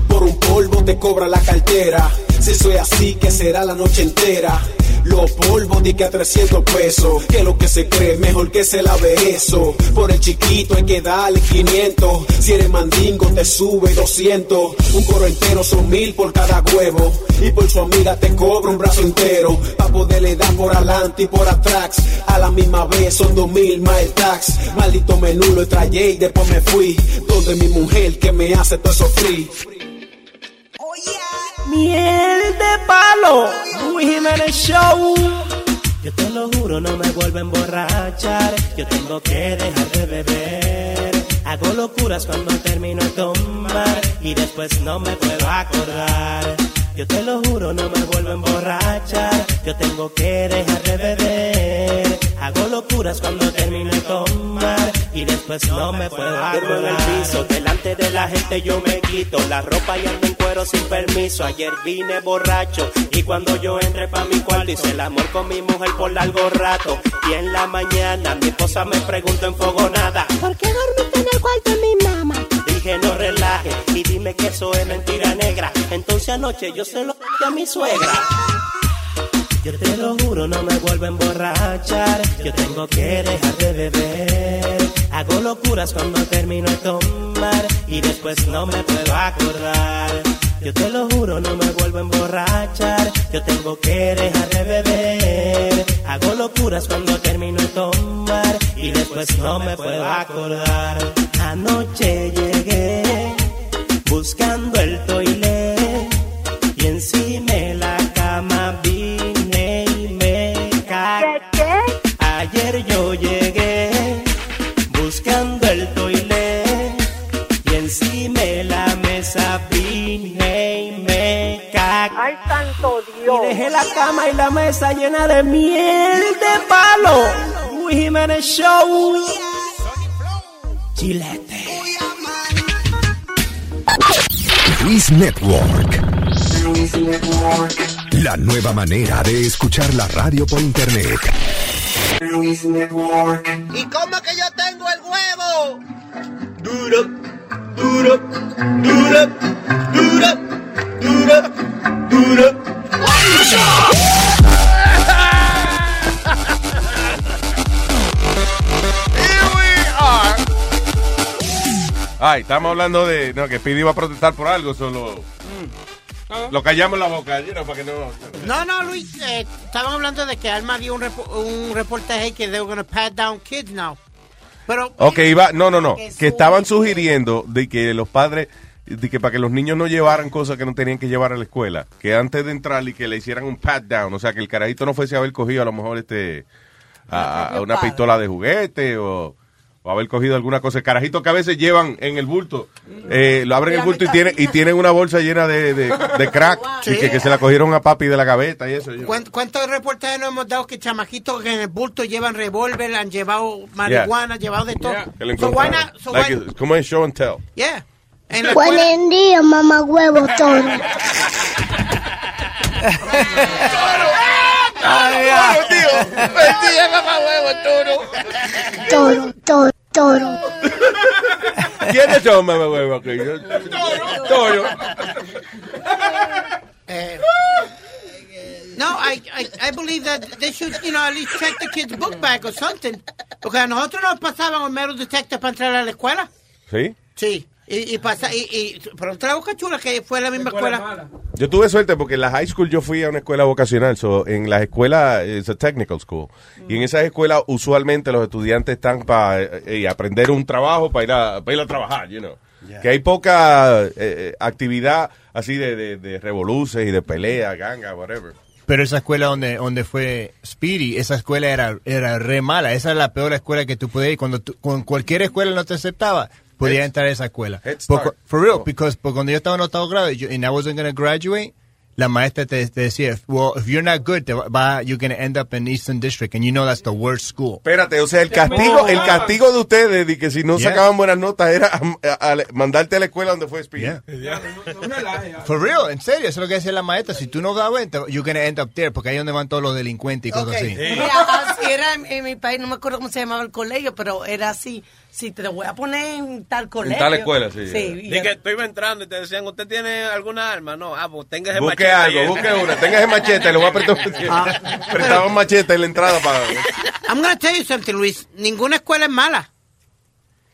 Por un polvo te cobra la cartera. Si es así, que será la noche entera. Los polvos di que a 300 pesos. Que lo que se cree, mejor que se lave eso. Por el chiquito hay que darle 500. Si eres mandingo, te sube 200. Un coro entero son mil por cada huevo. Y por su amiga te cobra un brazo entero. Pa' poderle dar por adelante y por atrás. A la misma vez son dos mil más el tax. Maldito menú lo traje y después me fui. Donde mi mujer que me hace todo eso free. Miel de palo, Luis Show. Yo te lo juro, no me vuelvo a emborrachar. Yo tengo que dejar de beber. Hago locuras cuando termino de tomar y después no me puedo acordar. Yo te lo juro, no me vuelvo a emborrachar. Yo tengo que dejar de beber. Hago locuras cuando termino de tomar y después no me puedo Duermo en el piso, delante de la gente yo me quito la ropa y ando en cuero sin permiso. Ayer vine borracho y cuando yo entré pa' mi cuarto hice el amor con mi mujer por largo rato. Y en la mañana mi esposa me preguntó enfogonada, ¿por qué dormiste en el cuarto de mi mamá? Dije no relaje y dime que eso es mentira negra. Entonces anoche yo se lo dije a mi suegra. Yo te lo juro, no me vuelvo a emborrachar. Yo tengo que dejar de beber. Hago locuras cuando termino de tomar y después no me puedo acordar. Yo te lo juro, no me vuelvo a emborrachar. Yo tengo que dejar de beber. Hago locuras cuando termino de tomar y después no me puedo acordar. Anoche llegué buscando el toilet y encima Dios. Y dejé la cama y la mesa llena de miel de palo. Luis Jiménez Show. Chilete. Luis Network. La nueva manera de escuchar la radio por internet. Luis Network. ¿Y cómo que yo tengo el huevo? Duro, duro, duro, duro, duro, Ay, estamos hablando de no, que Speedy iba a protestar por algo, solo. Lo callamos la boca, you know, para que no... No, no, Luis, eh, estaban hablando de que Alma dio un, repo- un reportaje que they were to pat down kids now. Pero, Ok, iba, no, no, no, que estaban sugiriendo de que los padres, de que para que los niños no llevaran cosas que no tenían que llevar a la escuela, que antes de entrar y que le hicieran un pat down, o sea, que el carajito no fuese a haber cogido a lo mejor este a, a una pistola de juguete o, o haber cogido alguna cosa. El carajito que a veces llevan en el bulto, eh, lo abren el bulto y tienen, y tienen una bolsa llena de, de, de crack, y Sí. que, que se la cogieron a papi de la gaveta y eso. ¿cuán- ¿cuántos reportajes nos hemos dado que chamaquitos que en el bulto llevan revólver, han llevado marihuana, han llevado de todo? Le So Like, como es show and tell. yeah. En la escuela- Buen día, mamá huevo toro. Toro, tío. Buen día, mamá huevo, toro. Toro, toro, toro. ¿Quiénes son, mamá huevo? aquí? Toro. Eh, no, I, I, I believe that they should, you know, at least check the kid's book bag or something. Porque a nosotros nos pasaban un metal detector para entrar a la escuela. ¿Sí? Sí. Y, y pasa, y, y pero otra boca chula que fue la misma escuela. Yo tuve suerte porque en la high school yo fui a una escuela vocacional. So, en las escuelas, es a technical school. Y en esas escuelas, usualmente los estudiantes están para aprender un trabajo para ir a, para ir a trabajar, you know. Que hay poca eh, eh, actividad así de, de, de revoluces y de pelea, ganga, whatever. Pero esa escuela donde, donde fue Speedy, esa escuela era, era re mala. Esa es la peor escuela que tú podías ir. Cuando tú- con cualquier escuela no te aceptaba, podías entrar a esa escuela. Por, for real, because, porque cuando yo estaba en octavo grado y yo- and I wasn't going to graduate, la maestra te, te decía, well, if you're not good, te va, va- you're going to end up in Eastern District, and you know that's the worst school. Espérate, o sea, el castigo, el castigo de ustedes de que si no Yeah. sacaban buenas notas era a- a- mandarte a la escuela donde fue Speedy. For real, en serio, eso es lo que decía la maestra. Si tú no te- you're going to end up there, porque ahí es donde van todos los delincuentes y cosas así. Mira, así era en, en mi país, no me acuerdo cómo se llamaba el colegio, pero era así. Si te voy a poner en tal colegio. tal escuela, sí. Sí, y- que tú ibas entrando y te decían, ¿usted tiene alguna arma? No, ah, pues tenga ese Busque machete algo, busque una. Tenga ese machete, le voy a prestar un Prestaba un machete en la entrada para... I'm gonna tell you something, Luis. Ninguna escuela es mala.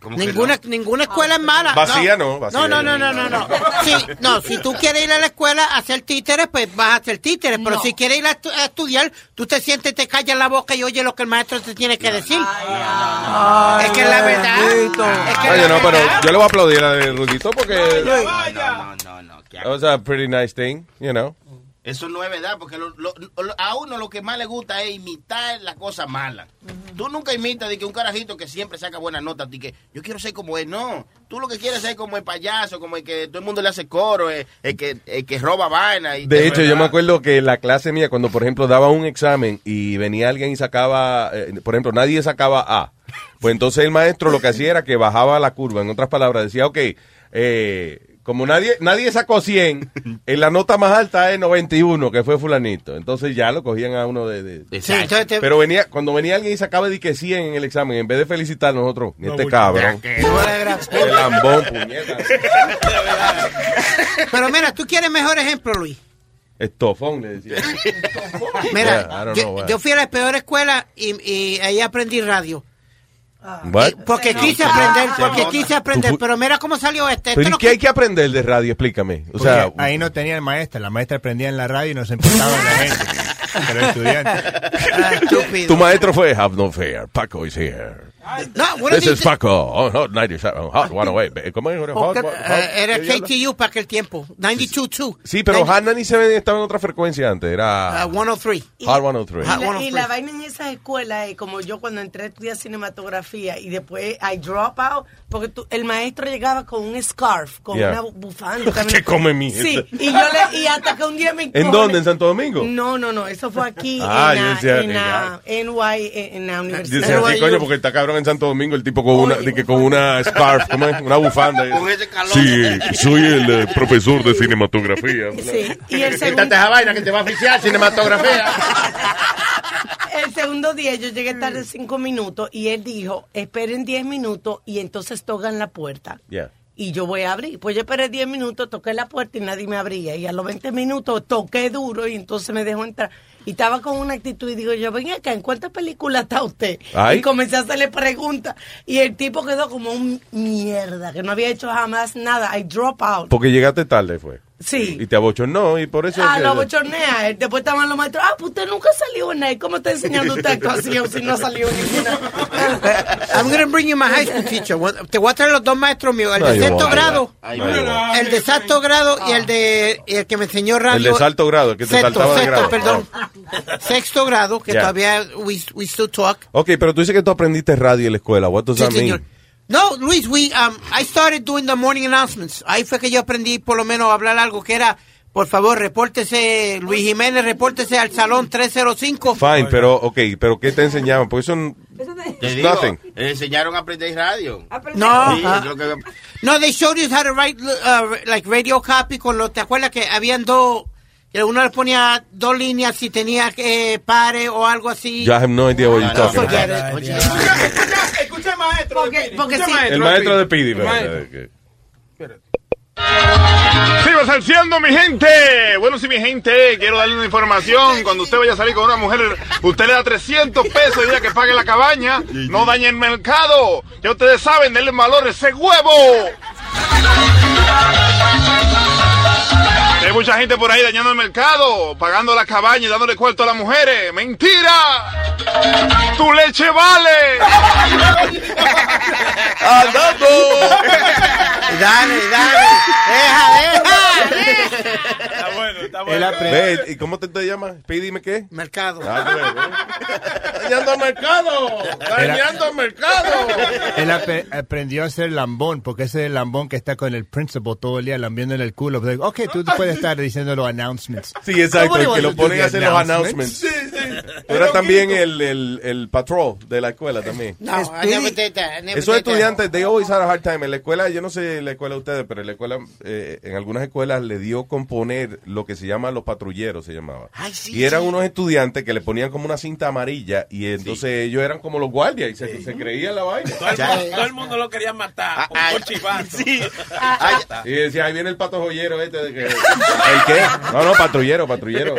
Ninguna, ninguna escuela es mala. Vacía no, vacía no, no, no. no, no, no, no. Sí, no, si tú quieres ir a la escuela a hacer títeres, pues vas a hacer títeres. Pero si quieres ir a, estu- a estudiar, tú te sientes, te callas la boca y oyes lo que el maestro te tiene que decir. es que la verdad. Es que Oye, la no, pero yo le voy a aplaudir a Rudito porque... No, no, no, no. That was a pretty nice thing, you know. Eso no es verdad, porque lo- lo- lo- a uno lo que más le gusta es imitar la cosa mala. Tú nunca imitas de que un carajito que siempre saca buenas notas, de que yo quiero ser como él. No, tú lo que quieres es ser como el payaso, como el que todo el mundo le hace coro, el, el que, el que roba vaina. Y De hecho, yo me acuerdo que en la clase mía, cuando por ejemplo daba un examen y venía alguien y sacaba, eh, por ejemplo, nadie sacaba A, pues entonces el maestro lo que hacía era que bajaba la curva. En otras palabras, decía, ok, eh, como nadie nadie sacó 100, en la nota más alta es 91, que fue fulanito. Entonces ya lo cogían a uno de... de- Sí, entonces te- Pero venía cuando venía alguien y sacaba de que 100 en el examen, en vez de felicitar a nosotros, No, este cabrón. El lambón, puñeta. Pero mira, tú quieres mejor ejemplo, Luis. Estofón, le decía. Mira, Yeah, yo, know yo fui a la peor escuela y, y ahí aprendí radio. What? Porque Se quise aprender, porque quise aprender. Pero mira cómo salió este. Pero Esto ¿y no qué hay que aprender de radio? Explícame. O sea, Porque ahí no tenía el maestro. La maestra aprendía en la radio y nos empezaba la gente. Pero estudiantes. tu maestro fue Have no fear, Paco is here. No, what This is Paco, on Hot 97, on Hot 108. ¿Cómo es? Hot, hot, eh, era. KTU para aquel tiempo. 92.2. Sí, pero Hot 97 estaba en otra frecuencia antes. Era Uh, 103. Hot 103. Y la, y la vaina en esa escuela es como yo cuando entré a estudiar cinematografía y después I drop out, porque tú- el maestro llegaba con un scarf, con Yeah. una bufanda. ¿Qué come mierda? Sí, y yo le, y hasta que un día me ¿En dónde? ¿En Santo Domingo? No, no, no, eso fue aquí Ah, en, yo la, decía, en, la NY, en, en la Yo universidad. decía, de ¿qué Nueva coño? Porque está cabrón en Santo Domingo el tipo con una, de que con una scarf, ¿cómo es? Una bufanda. Sí, soy el eh, profesor de cinematografía. Sí, y el segundo, Quítate esa vaina que te va a oficiar cinematografía. el segundo día yo llegué tarde cinco minutos y él dijo, esperen diez minutos y entonces tocan la puerta. Yeah. Y yo voy a abrir. Pues yo esperé 10 minutos, toqué la puerta y nadie me abría. Y a los 20 minutos toqué duro y entonces me dejó entrar. Y estaba con una actitud y digo yo, ven acá, ¿en cuántas películas está usted? Ay. Y comencé a hacerle preguntas. Y el tipo quedó como un mierda, que no había hecho jamás nada. I drop out. Porque llegaste tarde, fue. Sí. Y te abochornó y por eso... Ah, que- lo bochornea. él. Después estaban los maestros. Ah, pues usted nunca salió en ahí. ¿Cómo está enseñando usted actuación si no salió en ninguna? I'm going to bring you my high school teacher. Te voy a traer los dos maestros míos, el No, de sexto grado, Ay, el de sexto grado y el de y el que me enseñó radio. El de salto grado, que te sexto, saltaba de sexto, grado. perdón. Sexto grado, que Yeah. todavía we, we still talk. Ok, pero tú dices que tú aprendiste radio en la escuela. What does Sí, that mean? señor. No, Luis, we, um, I started doing the morning announcements. Ahí fue que yo aprendí por lo menos a hablar algo que era, por favor, repórtese, Luis Jiménez, repórtese al salón 305. Fine, pero, ok, pero ¿qué te enseñaban? Porque eso n- Te digo, nothing. le enseñaron a aprender radio. No, Sí, lo que- No, they showed you how to write uh, like radio copy con los, ¿te acuerdas que habían dos, que uno le ponía dos líneas si tenía eh, pare o algo así? Yo have no idea what you're talking Forget about. Maestro. Porque, porque Escucha, sí. maestro. El maestro de Pidi. Ok. Sigo salseando, mi gente. Bueno, sí, mi gente, quiero darle una información. Cuando usted vaya a salir con una mujer, usted le da 300 pesos y ya que pague la cabaña. No dañe el mercado. Ya ustedes saben, denle valor a ese huevo. Hay mucha gente por ahí dañando el mercado, pagando la cabaña y dándole cuarto a las mujeres. ¡Mentira! ¡Tu leche vale! ¡Andando! Dale, dale. Deja, deja. Está bueno, está bueno. Ve, ¿Y cómo te, te llamas? Pídime qué. Mercado. Ah. Dañando el mercado. Dañando el mercado. Él aprendió a ser lambón, porque ese es el lambón que está con el principal todo el día lambiendo en el culo. Pues, ok, tú puedes estar diciendo los announcements. Sí, exacto, el que lo ponen a hacer los announcements. Tú eras también el, el, el patrol de la escuela también. No, Esos estudiantes, they always had a hard time. En la escuela, yo no sé la escuela de ustedes, pero en la escuela, eh, en algunas escuelas le dio componer lo que se llama los patrulleros, se llamaba. Ay, sí, y eran sí. unos estudiantes que le ponían como una cinta amarilla y entonces ellos eran como los guardias y se, se creían la vaina. Todo el, mundo, todo el mundo lo quería matar. con un chivazo. Y decía, ahí viene el pato joyero este de que... ¿El qué? No, no, patrullero, patrullero.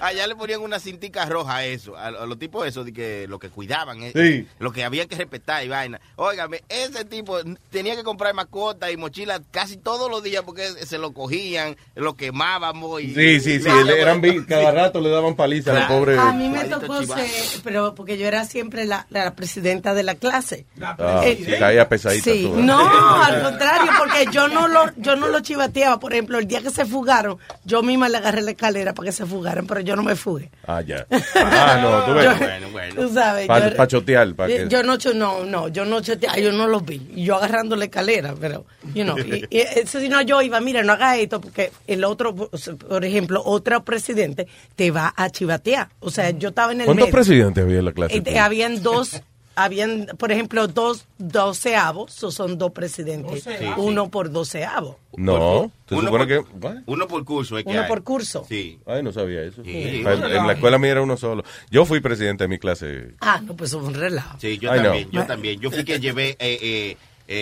Allá le ponían una cintica roja a eso, a, los tipos esos de que lo que cuidaban, eh, Sí. lo que había que respetar y vaina. Óigame, ese tipo tenía que comprar mascotas y mochilas casi todos los días porque se lo cogían, lo quemaban. pegábamos. Y, Sí, sí, sí, le- eran vi- cada rato le daban paliza al pobre. A mí me tocó ser, pero porque yo era siempre la, la presidenta de la clase. Ah, Eh, caía pesadita Sí, tú, ¿eh? no, al contrario, porque yo no lo, yo no lo chivateaba. Por ejemplo, el día que se fugaron, yo misma le agarré la escalera para que se fugaran, pero yo no me fugué. Ah, ya. Ah, no, tú ves. Yo- Bueno, bueno. Tú sabes. Para chotear. pa' que- Yo no, no, no, yo no choteaba, yo no los vi. Yo agarrando la escalera, pero, you know, y, y eso si no yo iba, mira, no haga esto, porque el otro, por ejemplo, otro presidente te va a chivatear. O sea, yo estaba en el ¿Cuántos medio. presidentes había en la clase? Eh, habían dos, habían, por ejemplo, dos doceavos, o son dos presidentes, Sí, uno por doceavo. No, se Uno por- que... Uno por curso. Es que Uno hay. por curso. Sí. Ay, no sabía eso. Sí. En, en la escuela mía era uno solo. Yo fui presidente de mi clase. Ah, no, pues un relajo. Sí, yo I know. también, yo también. Yo fui que llevé eh, eh,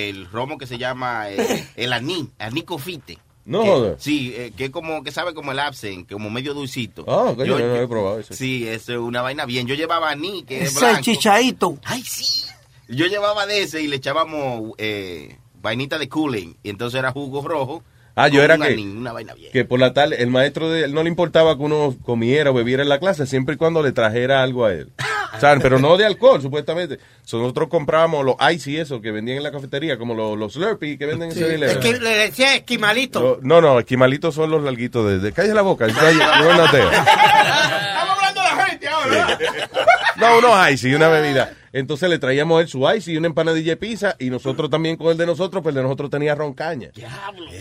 el romo que se llama eh, el aní, aní cofite. No Que- jodas. Sí, eh, que es como, que sabe como el absent, como medio dulcito. Ah, coño, Yo- no yo- he probado eso. Sí, eso es una vaina bien. Yo llevaba aní, que es blanco. chichaito. Ay, sí. Yo llevaba de ese y le echábamos eh, vainita de cooling. Y entonces era jugo rojo. Ah, yo era que, una vaina bien. que por la tarde, el maestro de él no le importaba que uno comiera o bebiera en la clase, siempre y cuando le trajera algo a él. ¿Saben? Pero no de alcohol, supuestamente. So, nosotros comprábamos los ice y eso que vendían en la cafetería, como los, los Slurpee que venden en Sí, 7-Eleven. esqui- le decía esquimalito. No, no, esquimalitos son los larguitos de... de cállate la boca. No, Estamos hablando de la gente ahora. No, unos ice y una bebida. Entonces le traíamos él su ice y una empanadilla de pizza y nosotros también con el de nosotros, pues el de nosotros tenía roncaña.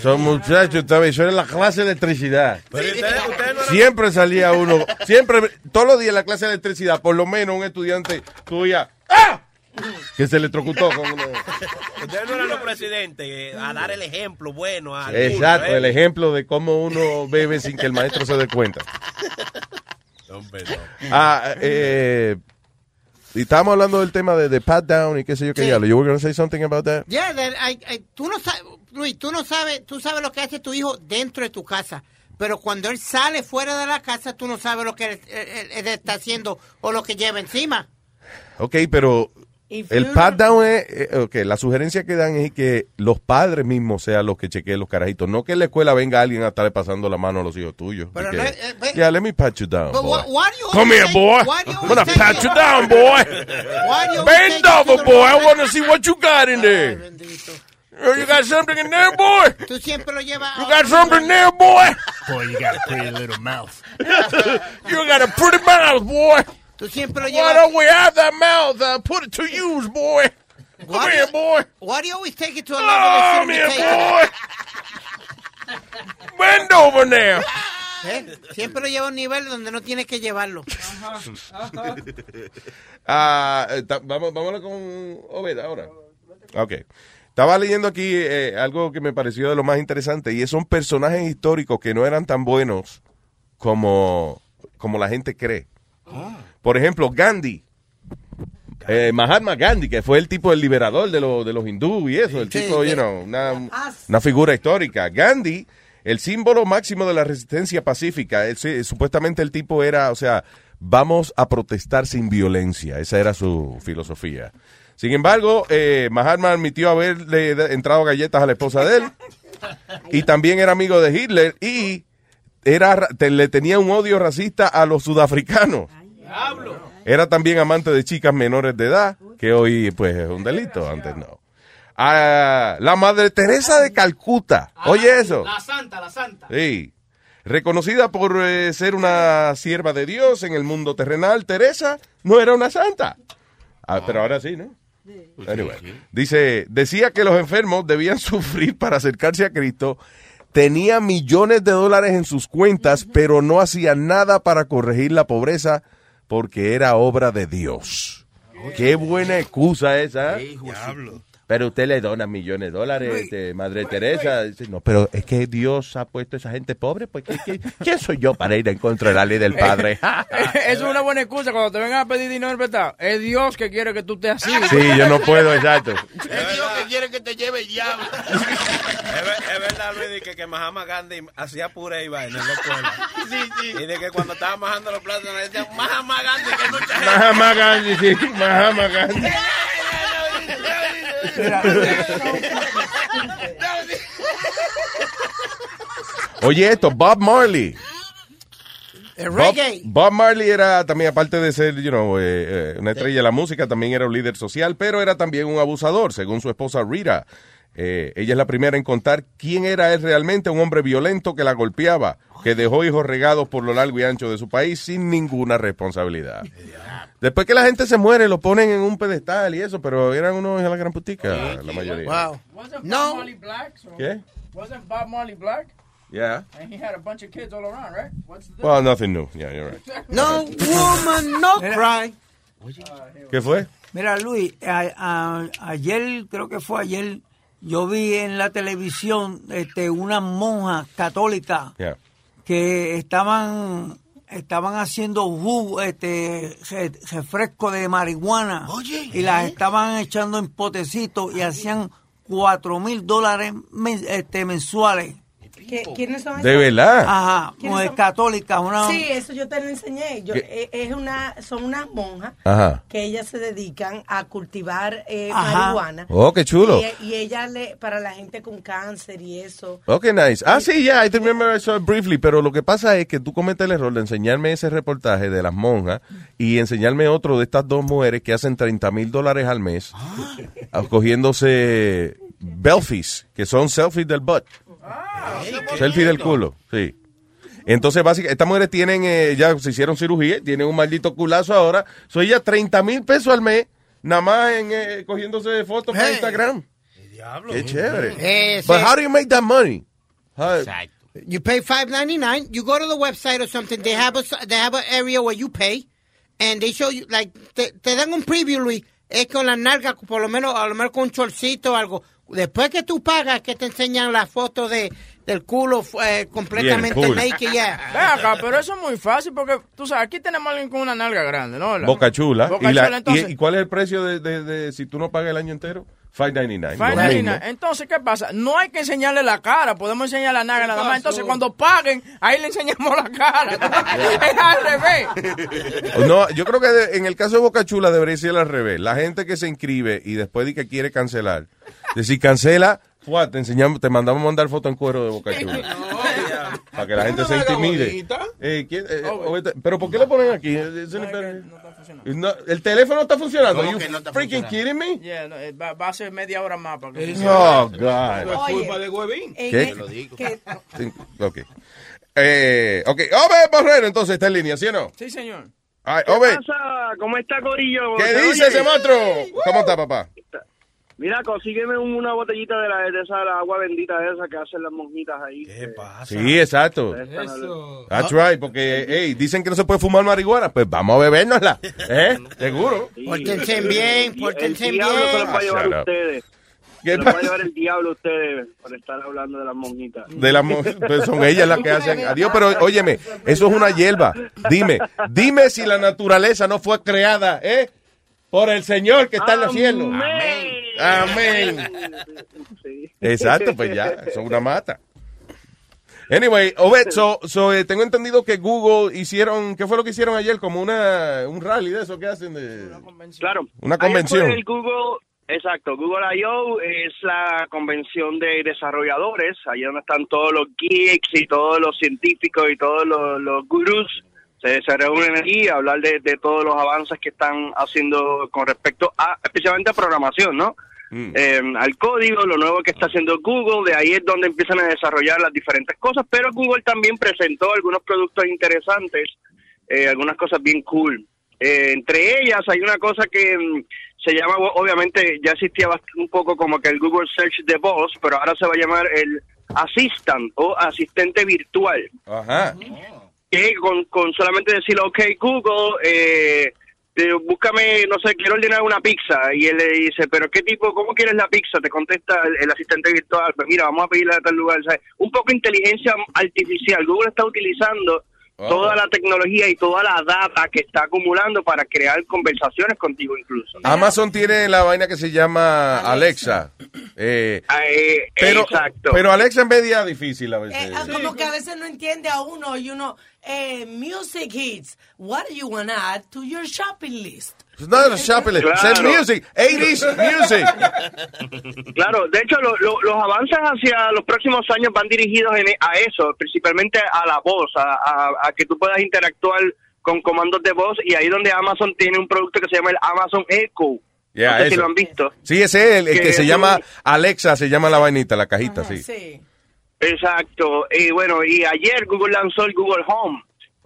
Son muchachos, ¿sabes? Eso era la clase de electricidad. Pero ustedes, ustedes no eran- Siempre salía uno, siempre, todos los días en la clase de electricidad, por lo menos un estudiante tuya, ¡ah! Que se electrocutó con uno. Ustedes no eran los presidentes eh, a dar el ejemplo bueno. al Exacto, curso, ¿eh? el ejemplo de cómo uno bebe sin que el maestro se dé cuenta. Ah, eh, y estábamos hablando del tema de, de pat down y qué sé yo qué diablo. You were going to say something about that? Yeah, that I- I- tú no sabes, Luis, tú no sabes, tú sabes lo que hace tu hijo dentro de tu casa. Pero cuando él sale fuera de la casa, tú no sabes lo que él, él- él está haciendo o lo que lleva encima. Ok, pero el pat down es, eh, ok, la sugerencia que dan es que los padres mismos sean los que chequeen los carajitos. No que en la escuela venga alguien a estarle pasando la mano a los hijos tuyos. Pero que, no eh, yeah, let me pat you down, But boy. why- why do you Come here, boy. why do you I'm gonna pat you down, boy. Why do you Bend over, boy. I want to see what you got in there. Oh, you got something in there, boy? Tú siempre lo llevas. You got something in there, boy? Boy, you got a pretty little mouth. you got a pretty mouth, boy. Tú siempre lo Why llevas. don't we have that mouth? Uh, put it to use, boy. Come Why here, do- boy. Why do you always take it to a level Come shouldn't be here, boy. Bend over now. ¿Eh? Siempre lo lleva a un nivel donde no tienes que llevarlo. Ah, eh, vamos, vámonos con Obed ahora. Ok. Estaba leyendo aquí eh, algo que me pareció de lo más interesante y son personajes históricos que no eran tan buenos como, como la gente cree. Por ejemplo, Gandhi. Eh, Mahatma Gandhi, que fue el tipo del liberador de, los de los hindú y eso, el Sí, tipo, sí. you know, una, una figura histórica. Gandhi, el símbolo máximo de la resistencia pacífica, es- supuestamente el tipo era, o sea, vamos a protestar sin violencia, esa era su filosofía. Sin embargo, eh, Mahatma admitió haberle entrado galletas a la esposa de él y también era amigo de Hitler y era, ra- te- le tenía un odio racista a los sudafricanos. Era también amante de chicas menores de edad, que hoy pues es un delito, antes no. Ah, la Madre Teresa de Calcuta, oye eso. La santa, la santa. Sí. Reconocida por eh, ser una sierva de Dios en el mundo terrenal, Teresa no era una santa. Ah, pero ahora sí, ¿no? Anyway, dice, decía que los enfermos debían sufrir para acercarse a Cristo, tenía millones de dólares en sus cuentas, pero no hacía nada para corregir la pobreza porque era obra de Dios. Qué buena excusa esa. ¿eh? Pero usted le dona millones de dólares, este, Madre Teresa. No, pero es que Dios ha puesto a esa gente pobre. Pues, ¿qué, qué- quién soy yo para ir en contra de la ley del Padre? es una buena excusa cuando te vengan a pedir dinero prestado. Es Dios que quiere que tú estés así. Sí, yo no puedo, exacto. Es Dios que quiere que te lleve el diablo. Es, ver- es verdad, Luis, de que, que Mahama Gandhi hacía puré y vaina en la escuela. Sí, sí. Y de que cuando estaba majando los platos le decían Mahama Gandhi, que mucha gente. Mahama Gandhi, sí, Mahama Gandhi. Oye, esto, Bob Marley. Bob. Bob Marley era también, aparte de ser, you know, eh, eh, una estrella de la música, también era un líder social, pero era también un abusador, según su esposa Rita. Eh, ella es la primera en contar quién era él realmente, un hombre violento que la golpeaba, que dejó hijos regados por lo largo y ancho de su país sin ninguna responsabilidad. Después que la gente se muere, lo ponen en un pedestal y eso, pero eran unos de la gran putica, la mayoría. Wow. No. ¿Qué? Wasn't Bob Marley black? Yeah. And he had a bunch of kids all around, right? What's the Well, nothing new. Yeah, you're right. No woman, no cry. ¿Qué fue? Mira, Luis, a- a- ayer, creo que fue ayer, yo vi en la televisión este, unas monjas católicas Yeah. que estaban estaban haciendo jugo, este re- refresco de marihuana y las estaban echando en potecitos y hacían cuatro mil dólares este, mensuales. ¿Qué- ¿Quiénes son ¿De verdad? Ajá, ¿Quiénes mujer son? católica, una Sí, eso yo te lo enseñé. Yo, eh, es una, son unas monjas Ajá. que ellas se dedican a cultivar eh, marihuana. Oh, qué chulo. Y, y ella le, para la gente con cáncer y eso. Ok, nice. Ah, sí, ya, I remember I saw it briefly, pero lo que pasa es que tú cometes el error de enseñarme ese reportaje de las monjas y enseñarme otro de estas dos mujeres que hacen 30 mil dólares al mes ah, cogiéndose belfies, que son selfies del butt. Selfie del culo, sí. Entonces, básicamente, estas mujeres tienen, eh, ya se hicieron cirugía, tienen un maldito culazo ahora. Soy ya 30 mil pesos al mes, nada más en, eh, cogiéndose fotos para Hey. Instagram. Qué chévere. Eh, But sí. how do you make that money? How- You pay five ninety nine. You go to the website or something. They have a they have an area where you pay, and they show you like te, te dan un preview, Luis. Es con la nalga, por lo menos a lo mejor con un chorcito o algo. Después que tú pagas, que te enseñan la foto de del culo eh, completamente Bien, cool. naked, yeah. Ve acá, pero eso es muy fácil porque, tú sabes, aquí tenemos a alguien con una nalga grande, ¿no? La- Boca Chula. Boca ¿Y, la- Chula, entonces. y, y cuál es el precio de, de- de- si tú no pagas el año entero? 5.99. Fine, lo Nina. mismo. Entonces, ¿qué pasa? No hay que enseñarle la cara, podemos enseñar la nalga nada más. Entonces, cuando paguen, ahí le enseñamos la cara. es al revés. No, yo creo que de- en el caso de Boca Chula debería ser al revés. La gente que se inscribe y después de que quiere cancelar, decir cancela, fuá, te enseñamos, te mandamos a mandar foto en cuero de Boca Chula. Para que la gente se intimide. Eh, ¿quién- eh, oíste, Pero ¿por qué lo ponen aquí? No, el teléfono está funcionando. ¿Cómo You no está freaking kidding me? Yeah, no, eh, va, va a ser media hora más para que Oh, God. Es culpa de Huevín. ¿Qué? Sí, Ok. Eh, ok. Ove Borrero, entonces, está en línea, ¿sí o no? Sí, señor. Ay, ¿Qué Ove, pasa? ¿Cómo está, Corillo? ¿qué ¿Se dice oye? ese monstruo? ¿Cómo está, papá? Mira, consígueme una botellita de, la, de esa la agua bendita de esa que hacen las monjitas ahí. ¿Qué pasa? Sí, exacto. That's right, porque hey, dicen que no se puede fumar marihuana, pues vamos a bebérnosla. ¿Eh? Seguro. Pórtense bien, pórtense El diablo se los va a bien. llevar Shut a up. ustedes. ¿Qué Se los va a pasa? llevar el diablo ustedes por estar hablando de las monjitas. De la mo- pues son ellas las que hacen. Adiós, pero óyeme, eso es una hierba. Dime, dime si la naturaleza no fue creada, ¿eh? Por el Señor que está en los cielos. Amén. Exacto, pues ya, eso es una mata. Anyway, Obed, so, so, eh, tengo entendido que Google hicieron, ¿qué fue lo que hicieron ayer? Como una, un rally de eso que hacen de... Claro. Una Ayer convención. fue el Google, exacto, Google I.O. es la convención de desarrolladores, allá donde están todos los geeks y todos los científicos y todos los, los gurús. Se, se reúnen allí a hablar de, de todos los avances que están haciendo con respecto a, especialmente a programación, ¿no? Eh, al código, lo nuevo que está haciendo Google, de ahí es donde empiezan a desarrollar las diferentes cosas, pero Google también presentó algunos productos interesantes, eh, algunas cosas bien cool. Eh, entre ellas hay una cosa que mm, se llama, obviamente ya existía un poco como que el Google Search de voz, pero ahora se va a llamar el Assistant o asistente virtual Ajá. que con, con solamente decir, ok, Google, eh, eh, búscame, no sé, quiero ordenar una pizza. Y él le dice, pero ¿qué tipo, cómo quieres la pizza? Te contesta el, asistente virtual, pues mira, vamos a pedirla a tal lugar. Un poco inteligencia artificial. Google está utilizando Toda la tecnología y toda la data que está acumulando para crear conversaciones contigo incluso. Amazon tiene la vaina que se llama Alexa. Eh, Eh, pero, exacto. pero Alexa en media difícil a veces. Eh, ah, como que a veces no entiende a uno y uno, eh, music hits, what do you want to add to your shopping list? It's not a shopping list. It's Claro. music. 80s music. Claro, de hecho lo- lo- los avances hacia los próximos años van dirigidos en- a eso, principalmente a la voz, a, a- a que tú puedas interactuar con comandos de voz y ahí donde Amazon tiene un producto que se llama el Amazon Echo. Yeah, no sé si eso. lo han visto. Sí, ese es el, el que, Que se es llama un- Alexa, se llama la vainita, la cajita, sí. Exacto. Y bueno, y ayer Google lanzó el Google Home,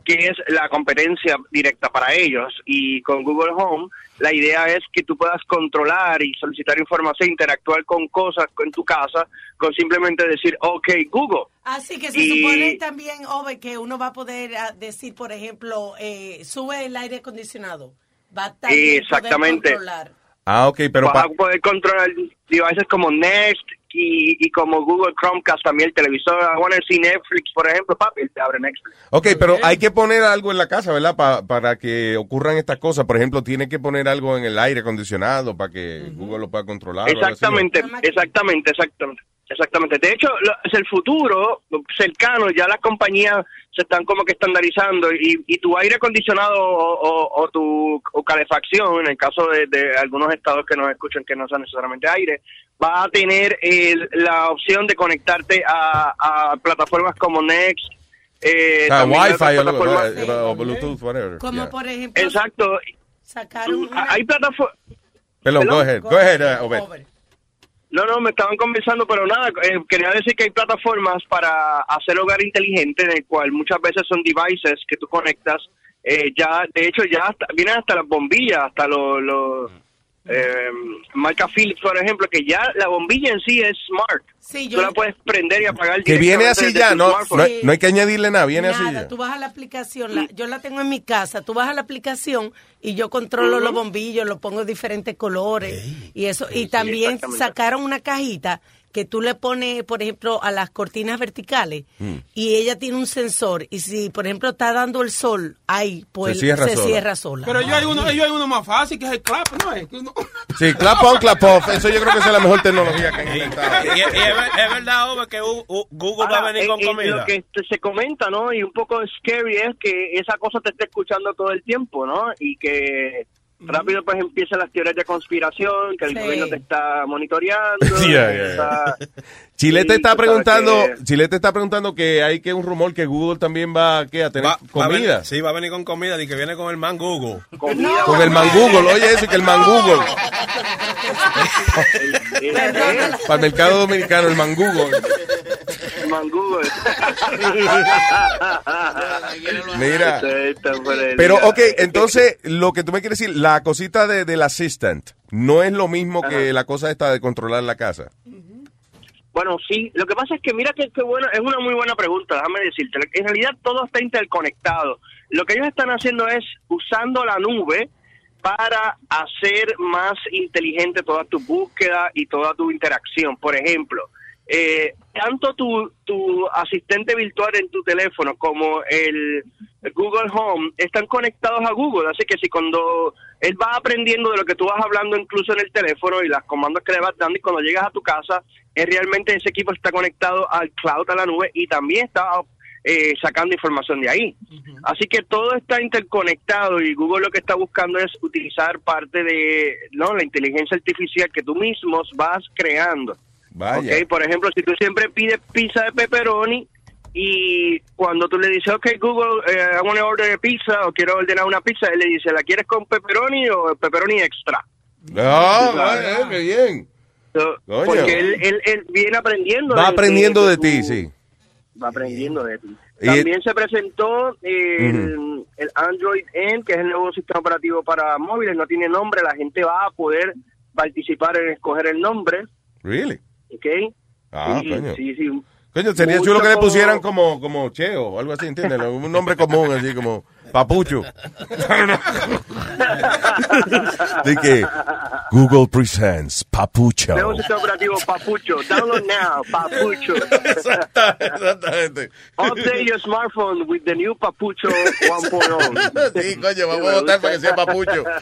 que es la competencia directa para ellos. Y con Google Home, la idea es que tú puedas controlar y solicitar información, interactuar con cosas en tu casa, con simplemente decir, ok, Google. Así que se Y- supone también, Ove, que uno va a poder ah, decir, por ejemplo, eh, sube el aire acondicionado. Va a poder Exactamente. controlar. Ah, ok, pero Vas a poder controlar devices como Next y, y como Google Chromecast también, el televisor. I want to see Netflix, por ejemplo, papi, él te abre Netflix. Ok, pero hay que poner algo en la casa, ¿verdad? Pa- para que ocurran estas cosas. Por ejemplo, tiene que poner algo en el aire acondicionado para que Google lo pueda controlar. Exactamente, exactamente, exactamente. Exactamente. De hecho, lo- es el futuro cercano, ya las compañías se están como que estandarizando y, y tu aire acondicionado o, o- o tu o calefacción, en el caso de, de algunos estados que nos escuchan que no son necesariamente aire, va a tener el- la opción de conectarte a, a plataformas como Next. Eh, sea, Wi-Fi o, eh, o Bluetooth, whatever. Como Yeah. por ejemplo, Exacto. sacaron Hay plataformas... Perdón, go ahead, go ahead, uh, Obed. No, no, me estaban conversando, pero nada, eh, quería decir que hay plataformas para hacer hogar inteligente en el cual muchas veces son devices que tú conectas. eh, ya, de hecho, ya hasta- vienen hasta las bombillas, hasta los, los eh, marca Philips, por ejemplo, que ya la bombilla en sí es smart. Sí, tú la puedes prender y apagar. Que viene así ya, no, no, hay- no hay que añadirle nada, viene así Nada, ya. tú vas a la aplicación, la- yo la tengo en mi casa, tú vas a la aplicación y yo controlo los bombillos, los pongo de diferentes colores y eso. y también sacaron una cajita que tú le pones, por ejemplo, a las cortinas verticales y ella tiene un sensor y si, por ejemplo, está dando el sol, ahí, pues Se cierra se sola. cierra sola. Pero yo hay uno, yo hay uno más fácil que es el clap, ¿no? Es que uno- Sí, clap on, clap off. Eso yo creo que es la mejor tecnología que han inventado. Y, y es, ver- es verdad, Ove, que Google va a Ahora, venir con comida. Lo que se comenta, ¿no? Y un poco scary es que esa cosa te esté escuchando todo el tiempo, ¿no? Y que rápido pues empiezan las teorías de conspiración, que el Sí. gobierno te está monitoreando. Yeah, yeah, está- Chilete Sí, está preguntando, que- Chilete está preguntando que hay que un rumor que Google también va ¿qué? a tener Va- va a comida. venir- sí, va a venir con comida y que viene con el man Google. comida, Con el man Google, oye eso, que el man Google. Para el mercado dominicano, el man Google. el man Google. Mira. Pero, ok, entonces, lo que tú me quieres decir, la cosita de, del assistant no es lo mismo que la cosa esta de controlar la casa. Bueno, sí, lo que pasa es que mira que, que bueno, es una muy buena pregunta, déjame decirte. En realidad todo está interconectado. Lo que ellos están haciendo es usando la nube para hacer más inteligente toda tu búsqueda y toda tu interacción. Por ejemplo, eh, tanto tu, tu asistente virtual en tu teléfono como el, Google Home están conectados a Google, así que si cuando él va aprendiendo de lo que tú vas hablando incluso en el teléfono y las comandos que le vas dando y cuando llegas a tu casa, es realmente ese equipo está conectado al cloud, a la nube y también está eh, sacando información de ahí. Así que todo está interconectado y Google lo que está buscando es utilizar parte de no la inteligencia artificial que tú mismos vas creando. Vaya. Ok, por ejemplo, si tú siempre pides pizza de pepperoni y cuando tú le dices, ok, Google, eh, I want to order pizza o quiero ordenar una pizza, él le dice, ¿la quieres con pepperoni o pepperoni extra? Ah, Tú sabes. vaya, qué bien. So, porque él, él, él viene aprendiendo. Va aprendiendo de ti, sí. Va aprendiendo de ti. También se presentó el, el Android N, que es el nuevo sistema operativo para móviles, no tiene nombre, la gente va a poder participar en escoger el nombre, Really? ¿Ok? Ah, sí, coño. sí, sí. Coño, sería Mucho chulo que le pusieran como, como Cheo o algo así, ¿entiendes? Un nombre común, así como Papucho. De que Google presents Papucho. Nuevo sistema operativo Papucho. Download now, Papucho. Exactamente. Update your smartphone with the new Papucho 1.0. Sí, coño, vamos a votar para que sea Papucho.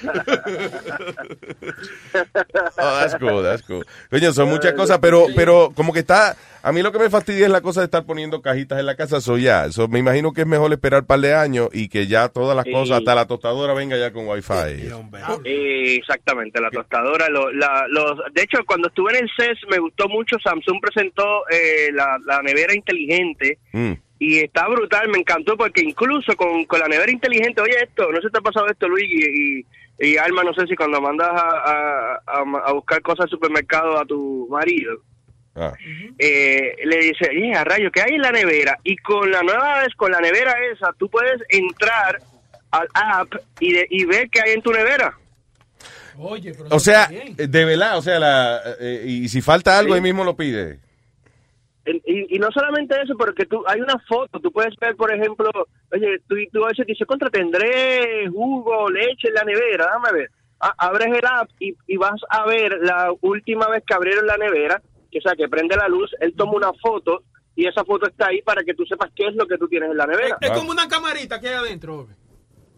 Oh, that's cool, that's cool. Coño, son muchas cosas, pero, pero como que está, a mí lo que me fastidia es la cosa de estar poniendo cajitas en la casa, eso ya, eso me imagino que es mejor esperar un par de años y que ya todas las cosas, hasta la tostadora venga ya con wifi. Eh, exactamente, la tostadora. lo- la- los, de hecho, cuando estuve en el CES me gustó mucho. Samsung presentó eh, la, la nevera inteligente Mm. y está brutal. Me encantó porque incluso con, con la nevera inteligente, oye esto, no se te ha pasado esto, Luis y, y, y Alma, no sé si cuando mandas a, a, a- a buscar cosas al supermercado a tu marido. Ah. eh, le dice, a rayo, ¿qué hay en la nevera? Y con la nueva vez, con la nevera esa, tú puedes entrar al app y, de- y ver qué hay en tu nevera. Oye, pero O sea, de verdad, o sea, la, eh, y si falta algo, ahí mismo lo pide. Y, y no solamente eso, porque tú hay una foto, tú puedes ver, por ejemplo, oye, tú, tú a veces dices, contra, tendré jugo, leche en la nevera, dame ver. A- abres el app y, y vas a ver la última vez que abrieron la nevera, que o sea, que prende la luz, él toma una foto y esa foto está ahí para que tú sepas qué es lo que tú tienes en la nevera. Es como una camarita que hay adentro.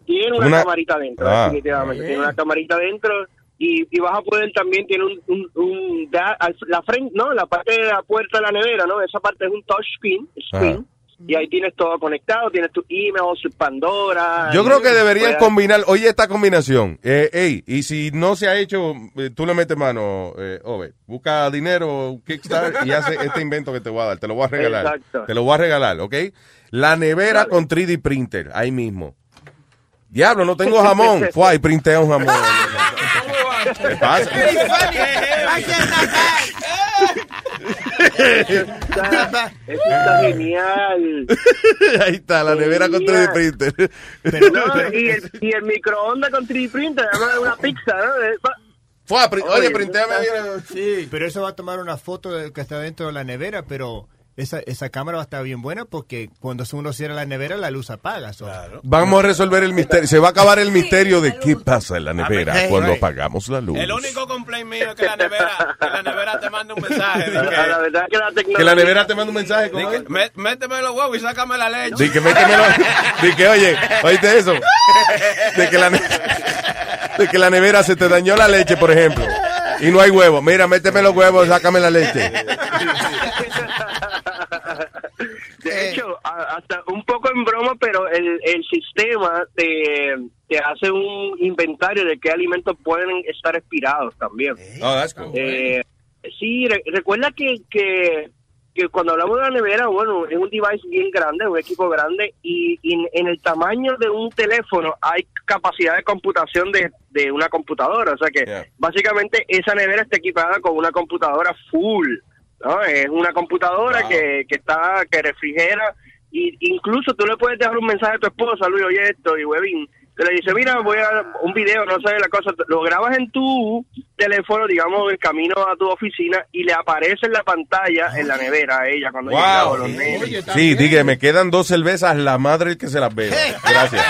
Tiene una, Una- camarita adentro, Ah. definitivamente. Bien. Tiene una camarita adentro y, y vas a poder también, tiene un, un, un- da- al- la frente, no, la parte de la puerta de la nevera, ¿no? Esa parte es un touchscreen, screen, y ahí tienes todo conectado, tienes tu email, su Pandora. Yo creo que deberían puedes- combinar, oye esta combinación, eh, ey, y si no se ha hecho, eh, tú le metes mano, eh, Ove, busca dinero, Kickstarter, y hace este invento que te voy a dar, te lo voy a regalar. Exacto. Te lo voy a regalar, ¿ok? La nevera con 3D printer, ahí mismo. Diablo, no tengo jamón. Fue y printea un jamón. ¿Qué pasa? Está, eso está genial. Ahí está, la nevera con 3D printer. No, y, el, y el microondas con 3D printer, además de una pizza, ¿no? Eh, Fue, oye, Oye, printéame. Sí. Pero eso va a tomar una foto de que está dentro de la nevera, pero esa, esa cámara va a estar bien buena porque cuando uno cierra la nevera la luz apaga. so- Vamos a resolver el misterio. Se va a acabar el misterio de qué pasa en la nevera Hey, cuando apagamos la luz. El único complaint mío es que la nevera, que la nevera te manda un mensaje. de La, que, la verdad es que la tecnología... Que la nevera te manda un mensaje. ¿cómo de es? que, "Mé- méteme los huevos y sácame la leche. Di que métemelo. Di que, oye, oíste eso. De que, la de que la nevera se te dañó la leche, por ejemplo. Y no hay huevo. Mira, méteme los huevos, sácame la leche. De hecho, a- hasta un poco en broma, pero el, el sistema te, te hace un inventario de qué alimentos pueden estar expirados también. Oh, that's cool. Eh, sí, re- recuerda que, que, que cuando hablamos de la nevera, bueno, es un device bien grande, un equipo grande, y, y en, en el tamaño de un teléfono hay capacidad de computación de, de una computadora. O sea que básicamente esa nevera está equipada con una computadora full. ¿No? Es una computadora que, que está, que refrigera, y incluso tú le puedes dejar un mensaje a tu esposa, Luis, oye esto, y Webin, te le dice, mira, voy a un video, no sé, la cosa, lo grabas en tu teléfono, digamos, el camino a tu oficina, y le aparece en la pantalla, en la nevera, a ella, cuando llega, o Wow. los nenes. Sí, dije, me quedan dos cervezas, la madre que se las vea. Gracias.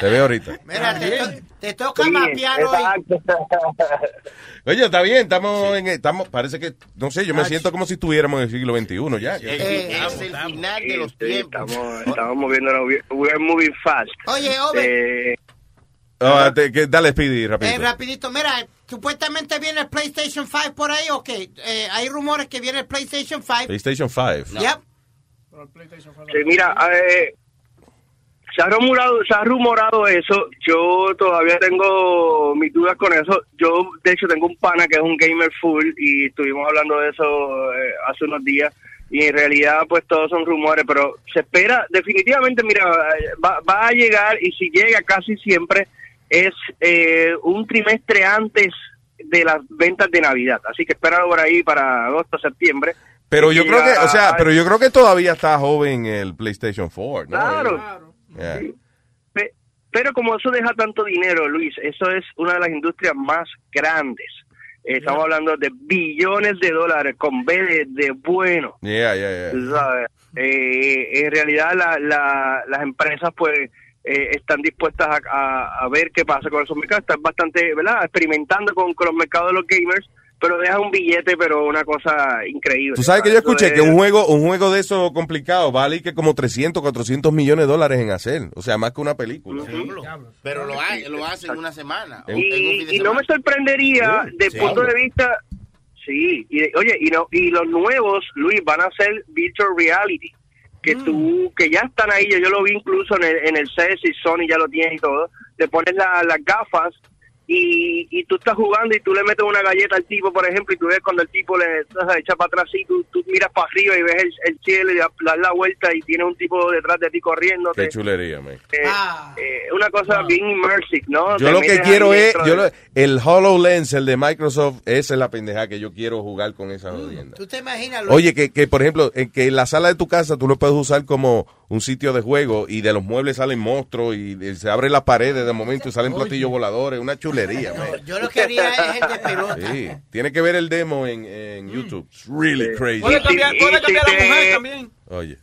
Te veo ahorita. Mira, te, to- te toca Sí, mapear hoy. Oye, está bien, estamos en, estamos, parece que, no sé, yo me siento como si estuviéramos en el siglo XXI ya. Eh, es el final de los Sí, tiempos. Estamos, estamos moviéndonos, we're moving fast. Oye, Ove, Eh, Ah, te- que- dale, Speedy, eh, rapidito. rapidito, mira, supuestamente viene el PlayStation 5 por ahí, ok. Eh, hay rumores que viene el PlayStation 5. PlayStation 5. Yep. Sí, mira, eh, se ha rumorado, se ha rumorado eso. Yo todavía tengo mis dudas con eso. Yo, de hecho, tengo un pana que es un gamer full y estuvimos hablando de eso eh, hace unos días. Y en realidad, pues todos son rumores, pero se espera, definitivamente, mira, eh, va, va a llegar y si llega casi siempre es eh, un trimestre antes de las ventas de Navidad. Así que espéralo por ahí para agosto, septiembre. Pero yo creo que, o sea, pero yo creo que todavía está joven el PlayStation 4, ¿no? Claro. Yeah. Pe- Pero como eso deja tanto dinero, Luis, eso es una de las industrias más grandes. Eh, Estamos hablando de billones de dólares con B de, de bueno. Yeah, yeah, yeah. tú sabes. Eh, en realidad la, la- las empresas pues eh, están dispuestas a, a- a ver qué pasa con esos mercados. Están bastante, ¿verdad? Experimentando con, con los mercados de los gamers, pero deja un billete, pero una cosa increíble. Tú sabes que yo escuché es- que un juego, un juego de eso complicado vale que como 300, 400 millones de dólares en hacer. O sea, más que una película. Pero lo, hay, lo hacen en una semana. o en un y, no me sorprendería Sí, de sí. punto de vista sí y oye y no y los nuevos Luis van a ser virtual reality que tú, que ya están ahí, yo, yo lo vi incluso en el, en el CES y Sony ya lo tiene y todo, te pones la- las gafas y, y tú estás jugando y tú le metes una galleta al tipo, por ejemplo, y tú ves cuando el tipo le echa para atrás y tú, tú miras para arriba y ves el, el cielo y das la vuelta y tienes un tipo detrás de ti corriendo. Qué chulería, man. una cosa bien immersive, ¿no? Yo Te lo que quiero es, yo lo- el HoloLens, el de Microsoft, esa es la pendeja que yo quiero jugar con esa jodienda. ¿Tú te imaginas? Oye, que, que por ejemplo, en que en la sala de tu casa tú lo puedes usar como un sitio de juego y de los muebles salen monstruos y, y se abren las paredes de momento y salen platillos voladores, una chulería, man. Yo lo que haría es el de pelota. Sí, tiene que ver el demo en, en YouTube. It's really crazy. Puede cambiar- puede cambiar la mujer también. Oye.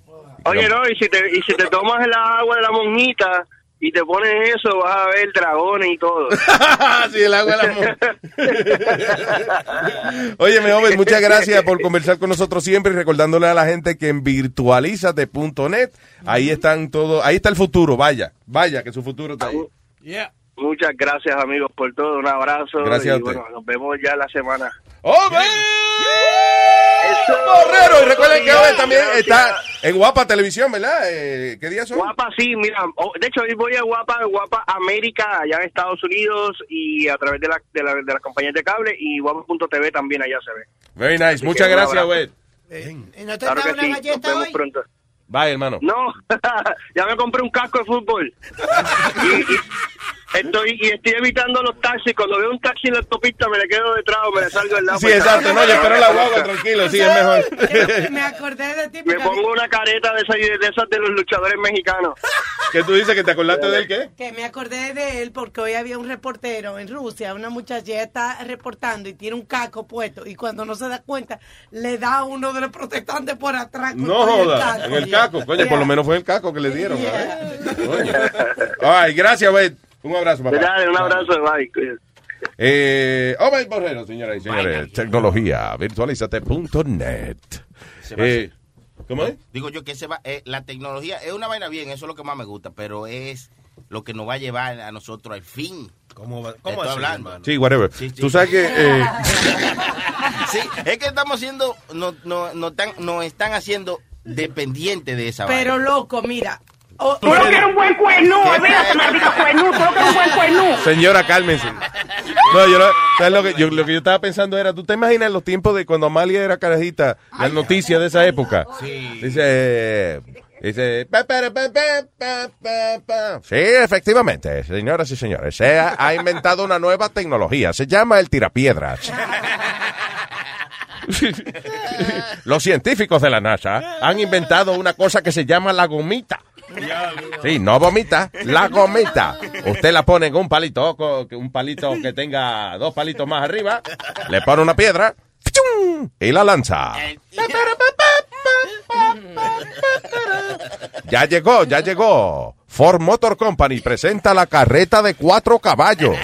Oye, no, y si te, y si te tomas el agua de la monjita y te pones eso, vas a ver dragones y todo. sí, el agua la Oye, mi joven, muchas gracias por conversar con nosotros siempre y recordándole a la gente que en virtualizate.net, ahí están todo, ahí está el futuro, vaya, vaya, que su futuro está ahí. Muchas gracias, amigos, por todo. Un abrazo. Gracias a y usted. bueno, nos vemos ya la semana. ¡Oh, Borrero, y recuerden que hoy también está en Guapa Televisión, ¿verdad? Eh, ¿Qué día son? Guapa, sí, mira, oh, de hecho hoy voy a Guapa, Guapa América, allá en Estados Unidos y a través de, la, de, la, de las compañías de cable y Guapa.tv también allá se ve. Very nice, Así muchas gracias, güey. ¿Y no te Claro que una sí, nos vemos hoy? pronto. Bye, hermano. No, ya me compré un casco de fútbol. Y, y estoy, y estoy evitando los taxis. Cuando veo un taxi en la autopista me le quedo detrás o me le salgo del lado. Sí, exacto, no, yo espero la guagua, tranquilo, sí, es mejor. Me acordé de ti Me pongo una careta de esas, de esas de los luchadores mexicanos. ¿Qué tú dices que te acordaste del qué? que me acordé de él porque hoy había un reportero en Rusia, una muchacha ya está reportando y tiene un casco puesto y cuando no se da cuenta le da a uno de los protestantes por atrás. No joda, en el caco. Coño, por lo menos fue el caco que le dieron. ¿eh? Ay, gracias, güey. Un abrazo, papá. Dale, un abrazo, bye. Eh, oh, my Borrero, señoras y señores. Tecnología, virtualizate.net. Eh, ¿Cómo es? Digo yo que ese va, eh, la tecnología es una vaina bien, eso es lo que más me gusta, pero es lo que nos va a llevar a nosotros al fin. ¿Cómo, va- Estoy cómo así, hablando. hermano? Sí, whatever. Sí, sí. Tú sabes que... eh, Sí, es que estamos haciendo, no, no, no tan- nos están haciendo dependientes de esa Pero vaina. loco, mira. Oh, Tú lo que eres un buen cuernú, olvídate, maldito cuernú, tú lo que eres un buen cuernú. Señora, cálmense. No, yo, lo, ¿sabes lo, que, yo, lo que yo estaba pensando era, ¿tú te imaginas los tiempos de cuando Amalia era carajita? Las noticias de esa época. Dice... Dice... pa, pa, pa, pa, pa, pa, pa. Sí, efectivamente, señoras y señores. Se ha, ha inventado una nueva tecnología. Se llama el tirapiedras. Los científicos de la NASA han inventado una cosa que se llama la gomita. Sí, no vomita, la gomita. Usted la pone en un palito, un palito que tenga dos palitos más arriba, le pone una piedra y la lanza. Ya llegó, ya llegó. Ford Motor Company presenta la carreta de cuatro caballos.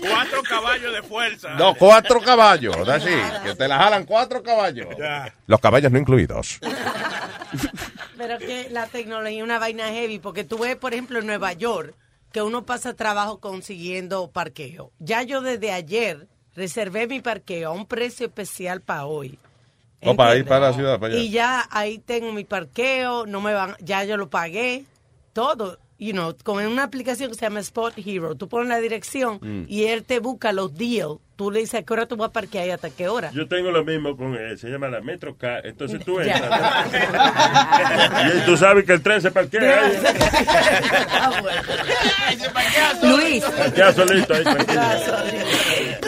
Cuatro caballos de fuerza. No, cuatro caballos, así, que te la jalan cuatro caballos. Los caballos no incluidos. Pero que la tecnología es una vaina heavy, porque tú ves, por ejemplo, en Nueva York, que uno pasa trabajo consiguiendo parqueo. Ya yo desde ayer reservé mi parqueo a un precio especial para hoy. O para ir para la ciudad, para allá. Y ya ahí tengo mi parqueo, no me van, ya yo lo pagué, todo. You know, con una aplicación que se llama Spot Hero, tú pones la dirección Mm. y él te busca los deals. Tú le dices a qué hora tú vas a parquear y hasta qué hora. Yo tengo lo mismo con él, se llama la Metro Car. Entonces tú entras. y tú sabes que el tren se parquea ahí. Luis, Parquea solito ahí, tranquilo.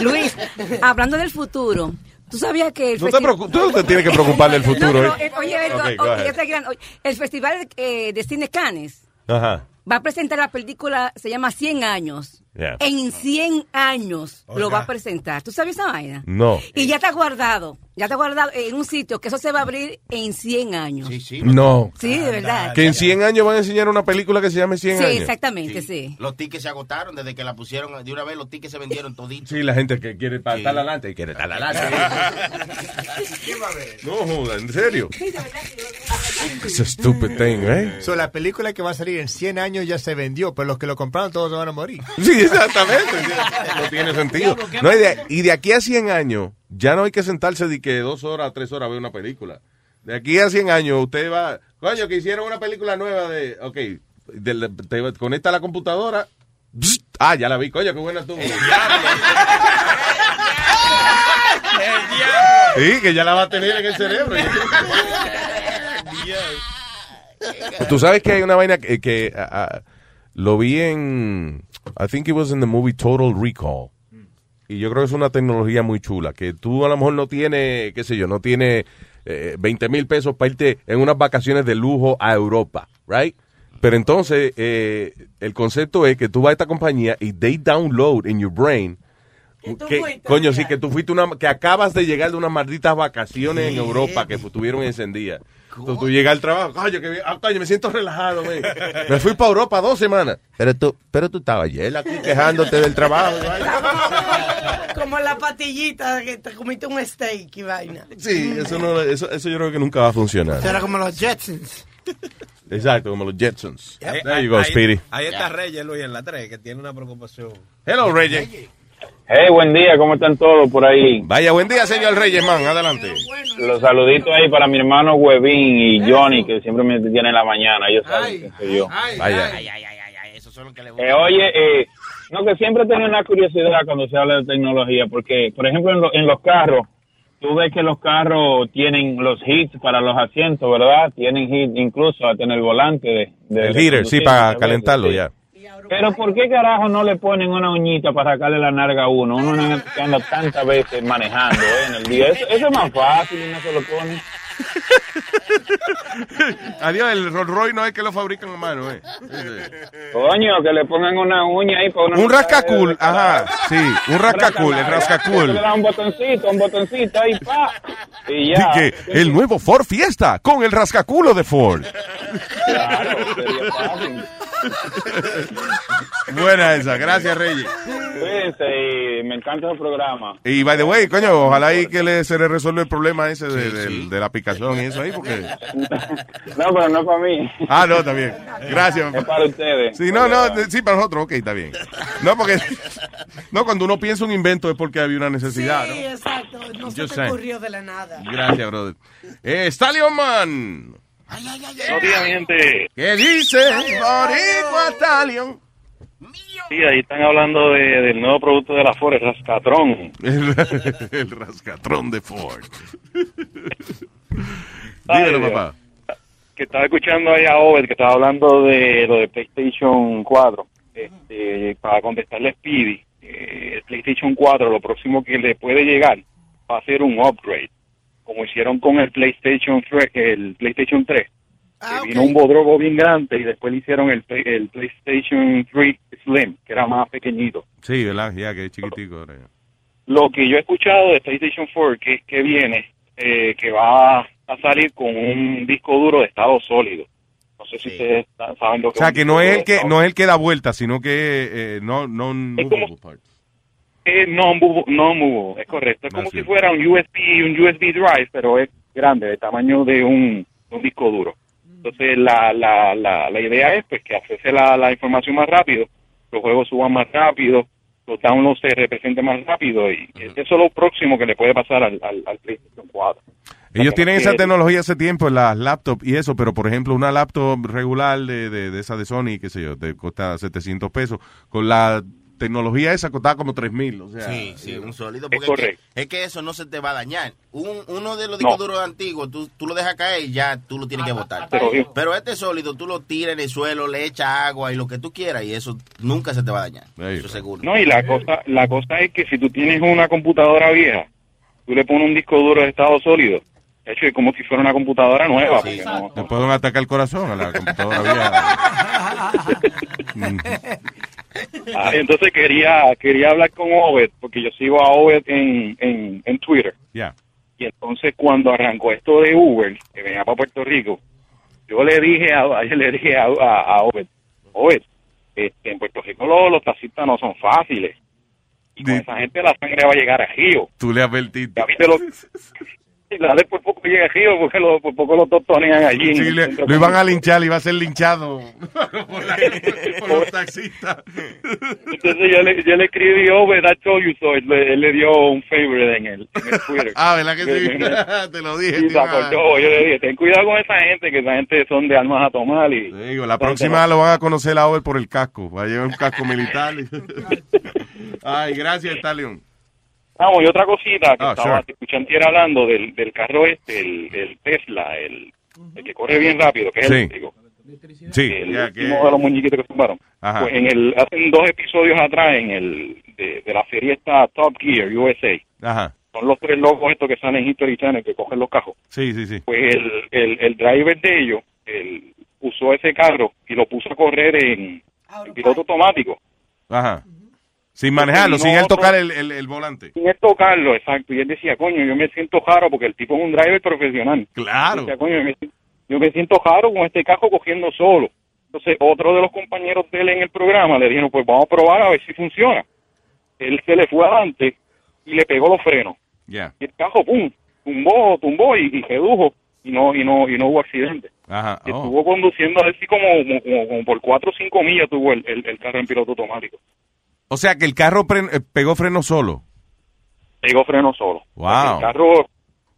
Luis, hablando del futuro, ¿tú sabías que el No te tú no te tienes que preocupar del futuro. No, no, ¿eh? eh, oye, el Festival eh, de Cine Cannes Ajá. va a presentar la película, se llama 100 años. Yeah. En 100 años lo Oiga. va a presentar. ¿Tú sabes esa vaina? No. Y ya está guardado, ya está guardado en un sitio que eso se va a abrir en 100 años. Sí, sí. No. de verdad. Que en 100 años van a enseñar una película que se llame 100 Sí, años. exactamente, sí. Los tickets se agotaron desde que la pusieron. De una vez los tickets se vendieron toditos. Sí, la gente que quiere estar adelante y quiere estar adelante. No joda, ¿en serio? It's a stupid thing, ¿eh? So, la película que va a salir en 100 años ya se vendió, pero los que lo compraron todos se van a morir. Sí, exactamente. No tiene sentido. No, y, de, y de aquí a 100 años, ya no hay que sentarse de que dos horas, tres horas a ver una película. De aquí a 100 años, usted va. Coño, que hicieron una película nueva de. Ok, de- te conecta a la computadora. Ah, ya la vi, coño, qué buena estuvo. Sí, que ya la va a tener en el cerebro. Tú sabes que hay una vaina que, que, lo vi en. I think it was in the movie Total Recall. Y yo creo que es una tecnología muy chula. Que tú a lo mejor no tienes, qué sé yo, no tienes eh, 20 mil pesos para irte en unas vacaciones de lujo a Europa, right? Pero entonces, eh, el concepto es que tú vas a esta compañía y they download in your brain. Que, coño, sí, que tú fuiste una, que acabas de llegar de unas malditas vacaciones en Europa que tuvieron encendidas. Tú llegas al trabajo, coño, que, ah, coño, me siento relajado, me, me fui para Europa dos semanas. Pero tú, pero tú estabas ayer aquí quejándote del trabajo. Como la patillita que te comiste un steak y vaina. Sí, eso, no, eso, eso yo creo que nunca va a funcionar. Era como los Jetsons. Exacto, como los Jetsons. Ahí- There you go, ahí- Speedy. Ahí está Reyes, Luis, en la 3, que tiene una preocupación. Hello, Reyes. Hey, buen día, ¿cómo están todos por ahí? Vaya, buen día, señor Reyes, man, adelante. Los saluditos ahí para mi hermano Webin y Johnny, que siempre me tienen en la mañana. Ellos saben quién soy yo. Vaya. Eh, oye, eh, no, que siempre he tenido una curiosidad cuando se habla de tecnología, porque, por ejemplo, en, lo- en los carros, tú ves que los carros tienen los hits para los asientos, ¿verdad? Tienen hit incluso hasta en el volante de... de- El heater, sí, para calentarlo sí. ya. Pero ¿por qué carajo no le ponen una uñita para sacarle la narga a uno? Uno no- anda tantas veces manejando ¿eh? en el día. Eso, eso es más fácil y no se lo pone. Adiós, el Rolls Royce no es que lo fabrican a mano, eh. Coño, que le pongan una uña ahí para uno Un rascacul, ajá, sí, un rascacul, el Le rascacul. da un botoncito, un botoncito ahí, pa. Y ya. Que el nuevo Ford Fiesta con el rascaculo de Ford. Claro, sería fácil. Buena esa, gracias Reyes. Cuídense y me encanta el programa. Y by the way, coño, ojalá ahí que le, se le resuelva el problema ese de, del- de la aplicación y eso ahí, porque... No, pero no para mí. Ah, no, está bien. Gracias. Es para ustedes. Sí, no, no, sí, para nosotros, ok, está bien. No, porque... No, cuando uno piensa un invento es porque había una necesidad, Sí, exacto. No se Just te saying. ocurrió de la nada. ¿no? Gracias, brother. Eh, Stallion Man. Buenos días, mi gente. ¿Qué dice? Boricua Stallion. Sí, ahí están hablando de, del nuevo producto de la Ford, el Rascatrón. El, el rascatrón de Ford. Ay, Dios. papá. Que estaba escuchando ahí a Obed, que estaba hablando de lo de PlayStation 4. Este, para contestarle a Speedy, eh, el PlayStation 4 lo próximo que le puede llegar va a ser un upgrade, como hicieron con el PlayStation 3, el PlayStation 3. que vino un bodrogo bien grande y después le hicieron el, el PlayStation 3 Slim, que era más pequeñito. Sí, ¿verdad? Ya que es chiquitico. ahora ya. Lo que yo he escuchado de PlayStation 4 que, que viene, eh, que va a salir con un disco duro de estado sólido. No sé si ustedes sa- saben lo O que sea, un que no es el que no es el que da vuelta, sino que eh, no no movable parts. Eh, no, movo- no es correcto. Es como Así si fuera un USB, un USB drive, pero es grande, de tamaño de un, un disco duro. Entonces, la, la, la, la idea es pues que accese la, la información más rápido, los juegos suban más rápido, los downloads se representen más rápido y eso es lo próximo que le puede pasar al, al, al PlayStation 4. Ellos tienen esa tecnología hace tiempo en las laptops y eso, pero por ejemplo, una laptop regular de, de, de esa de Sony, qué sé yo, te cuesta 700 pesos. Con la tecnología esa costaba como 3000. O sea, Sí, sí, un sólido. Es Porque es, correcto. que, es que eso no se te va a dañar. Un, uno de los No. discos duros antiguos, tú, tú lo dejas caer y ya tú lo tienes que botar. Pero- Pero este sólido, tú lo tiras en el suelo, le echas agua y lo que tú quieras y eso nunca se te va a dañar. Eso seguro. No, y la cosa, la cosa es que si tú tienes una computadora vieja, tú le pones un disco duro de estado sólido, de hecho es como si fuera una computadora nueva. porque no- Le pueden atacar el corazón a la computadora vieja. Ah, entonces quería quería hablar con Obed, porque yo sigo a Obed en, en, en Twitter. Ya. Y entonces cuando arrancó esto de Uber, que venía para Puerto Rico, yo le dije a, yo le dije a, a, a Obed, Obed, este, en Puerto Rico los, los taxistas no son fáciles. Y con esa gente la sangre va a llegar a Río. Tú le advertiste. Ya viste lo, la de por poco llega a Río porque lo, por poco lo totonean allí. Sí, le- lo iban a linchar, iba a ser linchado por, la- por los taxistas. Entonces yo le, yo le escribí, oh, I told you so. Él, le- él le dio un favorite en el, en el Twitter. Ah, ¿verdad que sí? Te lo dije. Y te se iba- acordó. Yo le dije, ten cuidado con esa gente, que esa gente son de armas a tomar. Y, Digo, la próxima lo van a conocer a Over por el casco. Va a llevar un casco militar. Ay, gracias, Stallion. Vamos, y otra cosita que Ah, estaba sure. Escuchando antier hablando del, del carro este, el, el Tesla, el, el que corre bien rápido, que es Sí. eléctrico. Sí, el ya que- de los muñequitos que tumbaron. Ajá. Pues en el, hacen dos episodios atrás en el de, de la serie esta Top Gear USA. Ajá. Son los tres locos estos que salen en History Channel que cogen los cajos. Sí, sí, sí. Pues el, el, el driver de ellos el, usó ese carro y lo puso a correr en, en piloto automático. Ajá. Sin manejarlo, No, sin él tocar el, el, el volante. sin él tocarlo, exacto. Y él decía, coño, yo me siento raro porque el tipo es un driver profesional. Claro. Decía, coño, yo me, yo me siento raro con este cajo cogiendo solo. Entonces, otro de los compañeros de él en el programa le dijeron, pues vamos a probar a ver si funciona. Él se le fue adelante y le pegó los frenos. Ya. Y el cajo, pum, tumbó, tumbó y, y redujo y no, y no, y no hubo accidente. Ajá. Oh. Estuvo conduciendo así como, como, como- como por cuatro o cinco millas tuvo el, el, el carro en piloto automático. O sea que el carro pre- eh, pegó freno solo. Pegó freno solo. Wow. El carro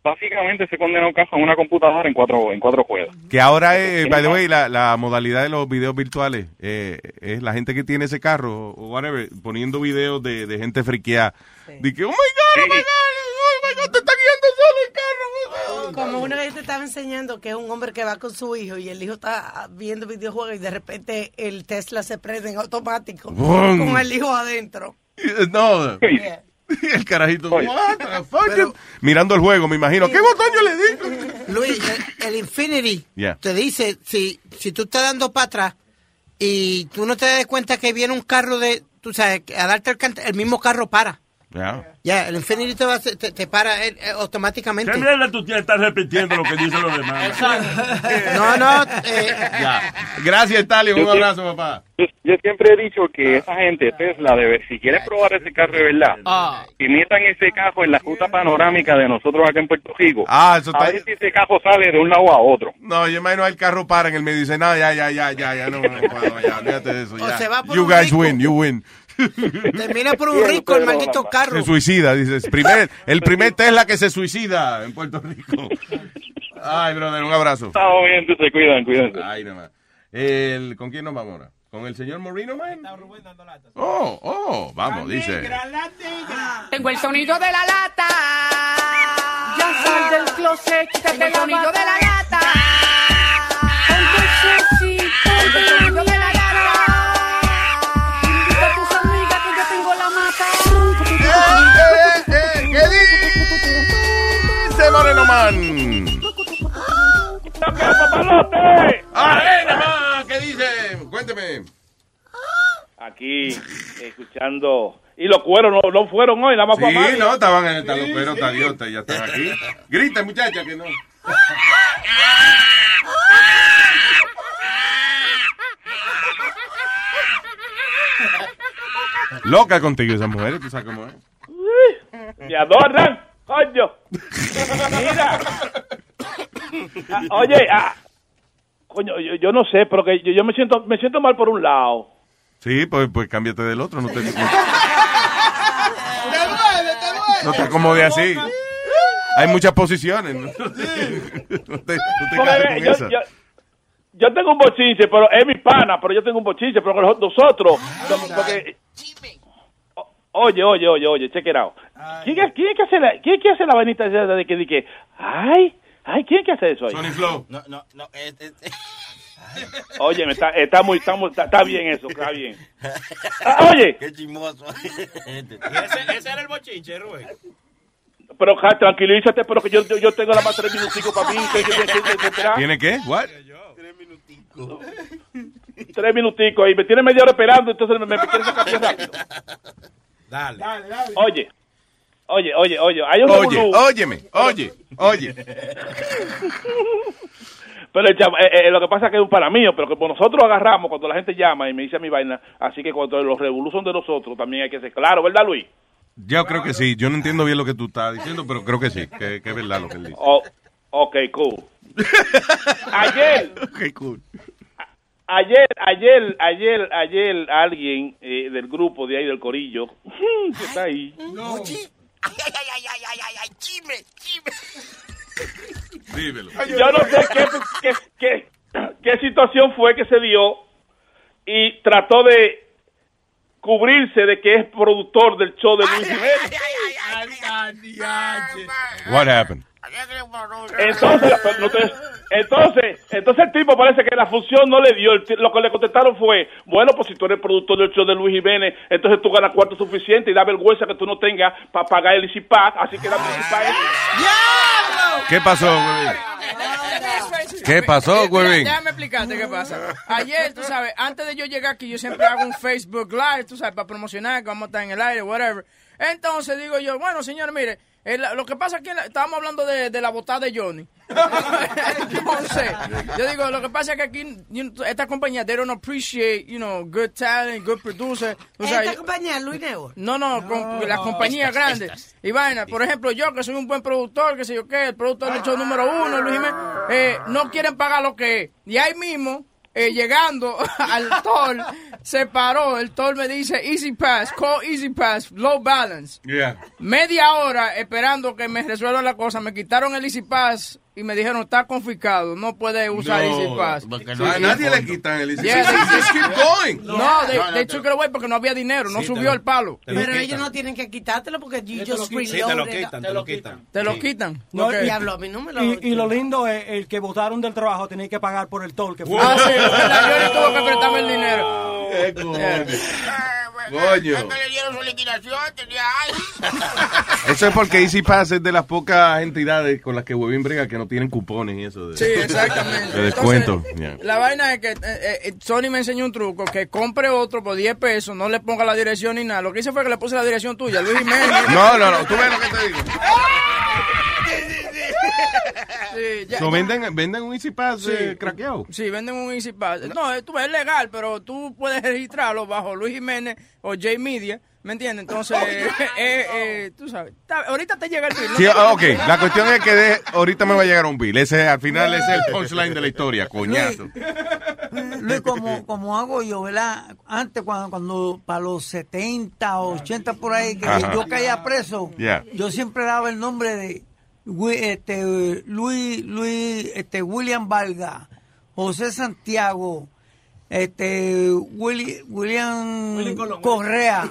básicamente se condena un cajo en una computadora en cuatro, en cuatro ruedas. Que ahora, es, by the way, la, la modalidad de los videos virtuales eh, es la gente que tiene ese carro o whatever, poniendo videos de, de gente friqueada. De que, oh my God, oh my God, oh my God, te está solo el carro. Como una vez te estaba enseñando que es un hombre que va con su hijo y el hijo está viendo videojuegos y de repente el Tesla se prende en automático con el hijo adentro. No. El carajito. what the fuck? Mirando el juego, me imagino. ¿Qué botón yo le di? Luis, el, el Infinity Yeah. te dice, si, si tú estás dando para atrás y tú no te das cuenta que viene un carro de, tú sabes, a darte el, el mismo carro para. Ya. Ya, el Infinity te, a te, te para eh, eh, automáticamente. ¿Qué mierda tú? Estás repitiendo lo que dicen los demás. No, no, eh, Ya. Gracias, Talio. Un abrazo, papá. Yo, yo siempre he dicho que esa gente, Tesla, debe, si quieres probar ese carro de verdad, Ah. que metan ese cajo en la ruta panorámica de nosotros acá en Puerto Rico. Ah, eso A está- ver si ese cajo sale de un lado a otro. No, yo imagino el carro para en el medio y dice, no, ya, ya, ya, ya, ya, no, no puedo, ya, olvídate de eso, O ya. se va por You guys rico. win, you win. Termina por un rico el maldito carro. Se suicida, dices, primer, el primer Tesla que se suicida en Puerto Rico. Ay, brother, un abrazo. Estamos bien, se cuidan, cuídense. Ay, nada más. El, ¿Con quién nos vamos ahora? ¿Con el señor Moreno, man? Oh, oh, vamos, dice. Tengo el sonido de la lata. Ya sal del closet, quítate el sonido de la lata. Ponte el sonido de la lata. ¡Ay, nada más! ¿Qué dice? Cuénteme. Aquí, escuchando. Y los cueros no, no fueron hoy, nada más Sí, no, estaban en el talopero, está idiota, ya están aquí. Grita, muchacha, que no. Loca contigo esa mujer, tú sabes cómo es. Me adoran, coño. Mira. Ah, oye, ah, coño, yo, yo no sé, pero que yo, yo me siento me siento mal por un lado. Sí, pues, pues cámbiate del otro, no te, no, no te acomode así. Hay muchas posiciones. No, No te, no te Porque, cases con yo, esa. yo- yo tengo un bochinche, pero es mi pana, pero yo tengo un bochinche, pero nosotros, no, porque- Oye, oye, oye, oye, check it out. ¿Quién, es- quién es que hace la, quién es que hace la vainita esa de que, de que, ay, ay, quién es que hace eso ahí? Flow. No, no, no. eh, eh, eh. Oye, me está, está muy, está, muy- está, está bien eso, está bien. Ah, oye, Qué chismoso. ese, ese era el bochinche, Rubén. pero ja, tranquilízate, pero que yo, yo, yo tengo la más tres minuticos para mí. que- que- que- que- que- esperar. ¿Tiene qué? What? Tres minuticos y me tiene media hora esperando, entonces me, me, quiere sacar rápido. Dale. Oye, oye, oye, oye, hay un Oye, óyeme, oye, oye. Pero el eh, eh, lo que pasa es que es un para mío, pero que por nosotros agarramos cuando la gente llama y me dice mi vaina, así que cuando los revolú son de nosotros también hay que ser claro, ¿verdad, Luis? Yo creo que sí. Yo no entiendo bien lo que tú estás diciendo, pero creo que sí. Que, que es verdad lo que él dice. Oh, ok, cool. ayer, Ok, cool. Ayer, ayer, ayer, ayer, alguien eh, del grupo de ahí del Corillo, que está ahí, Dímelo. yo no sé qué, qué, qué, qué situación fue que se dio y trató de cubrirse de que es productor del show de Luis Jiménez. What happened? Entonces, pero no te- entonces, entonces el tipo parece que la función no le dio. El lo que le contestaron fue, bueno, pues si tú eres productor del show de Luis Jiménez, entonces tú ganas cuarto suficiente y da vergüenza que tú no tengas para pagar el ICIPAC, así que dame el ICIPAC. ¿Qué pasó, güey? ¿Qué pasó, Huevín? Déjame explicarte qué pasa. Ayer, tú sabes, antes de yo llegar aquí, yo siempre hago un Facebook Live, tú sabes, para promocionar que vamos a estar en el aire, whatever. Entonces digo yo, bueno, señor, mire, eh, lo que pasa es que la- estábamos hablando de, de la botada de Johnny. Entonces, yo digo, lo que pasa es que aquí, you know, esta compañía, they don't appreciate, you know, good talent, good producer. O sea, Esta compañía, Luis Network. no, no, con las compañías Estas, grandes. estas. Y vaina, por ejemplo, yo que soy un buen productor, que sé yo qué, el productor del show número uno, Luis Jiménez, eh, no quieren pagar lo que es. Y ahí mismo, eh, llegando al toll, se paró, el toll me dice Easy Pass, call Easy Pass, low balance. Yeah. Media hora esperando que me resuelvan la cosa, me quitaron el Easy Pass y me dijeron, está confiscado, no puede usar No, Easy Pass. porque no A nadie le quitan el Easy Yeah, Pass. they- Just keep going. No, No, they, no, they te- took it away porque no había dinero, no Sí, subió lo- el palo. Pero ellos no tienen que quitártelo porque you Te lo just quitan. Sí, te lo it. quitan, te lo quitan. Te lo quitan. No, Diablo, a mí no me lo... Y, y lo lindo es el que votaron del trabajo tenía que pagar por el toll que fue. Ah, sí, yo le tuve que prestarme el dinero. Coño. Le dieron su liquidación, tenía Eso es porque Easy Pass es de las pocas entidades con las que Huevín brega que no tienen cupones y eso de, Sí, exactamente. de descuento. Entonces, Yeah. La vaina es que eh, eh, Sony me enseñó un truco, que compre otro por 10 pesos, no le ponga la dirección ni nada. Lo que hice fue que le puse la dirección tuya, Luis Jiménez. No, no, no, tú ves lo que te digo. Sí, ya- So, venden, venden un Easy Pass Sí. eh, craqueado. Sí, venden un Easy Pass. No, eh, tú es legal, pero tú puedes registrarlo bajo Luis Jiménez o J Media, ¿me entiendes? Entonces, eh, eh, tú sabes, está- ahorita te llega el bill. ¿no? Sí, ah, ok, la cuestión es que de- ahorita me va a llegar un bill. Ese al final es el punchline de la historia, coñazo. Luis, como, como hago yo, ¿verdad? Antes, cuando, cuando para los 70, 80 por ahí, que Ajá. yo caía preso, Yeah. yo siempre daba el nombre de este, Luis, Luis, este, William Valga, José Santiago, este, Willy- William Correa,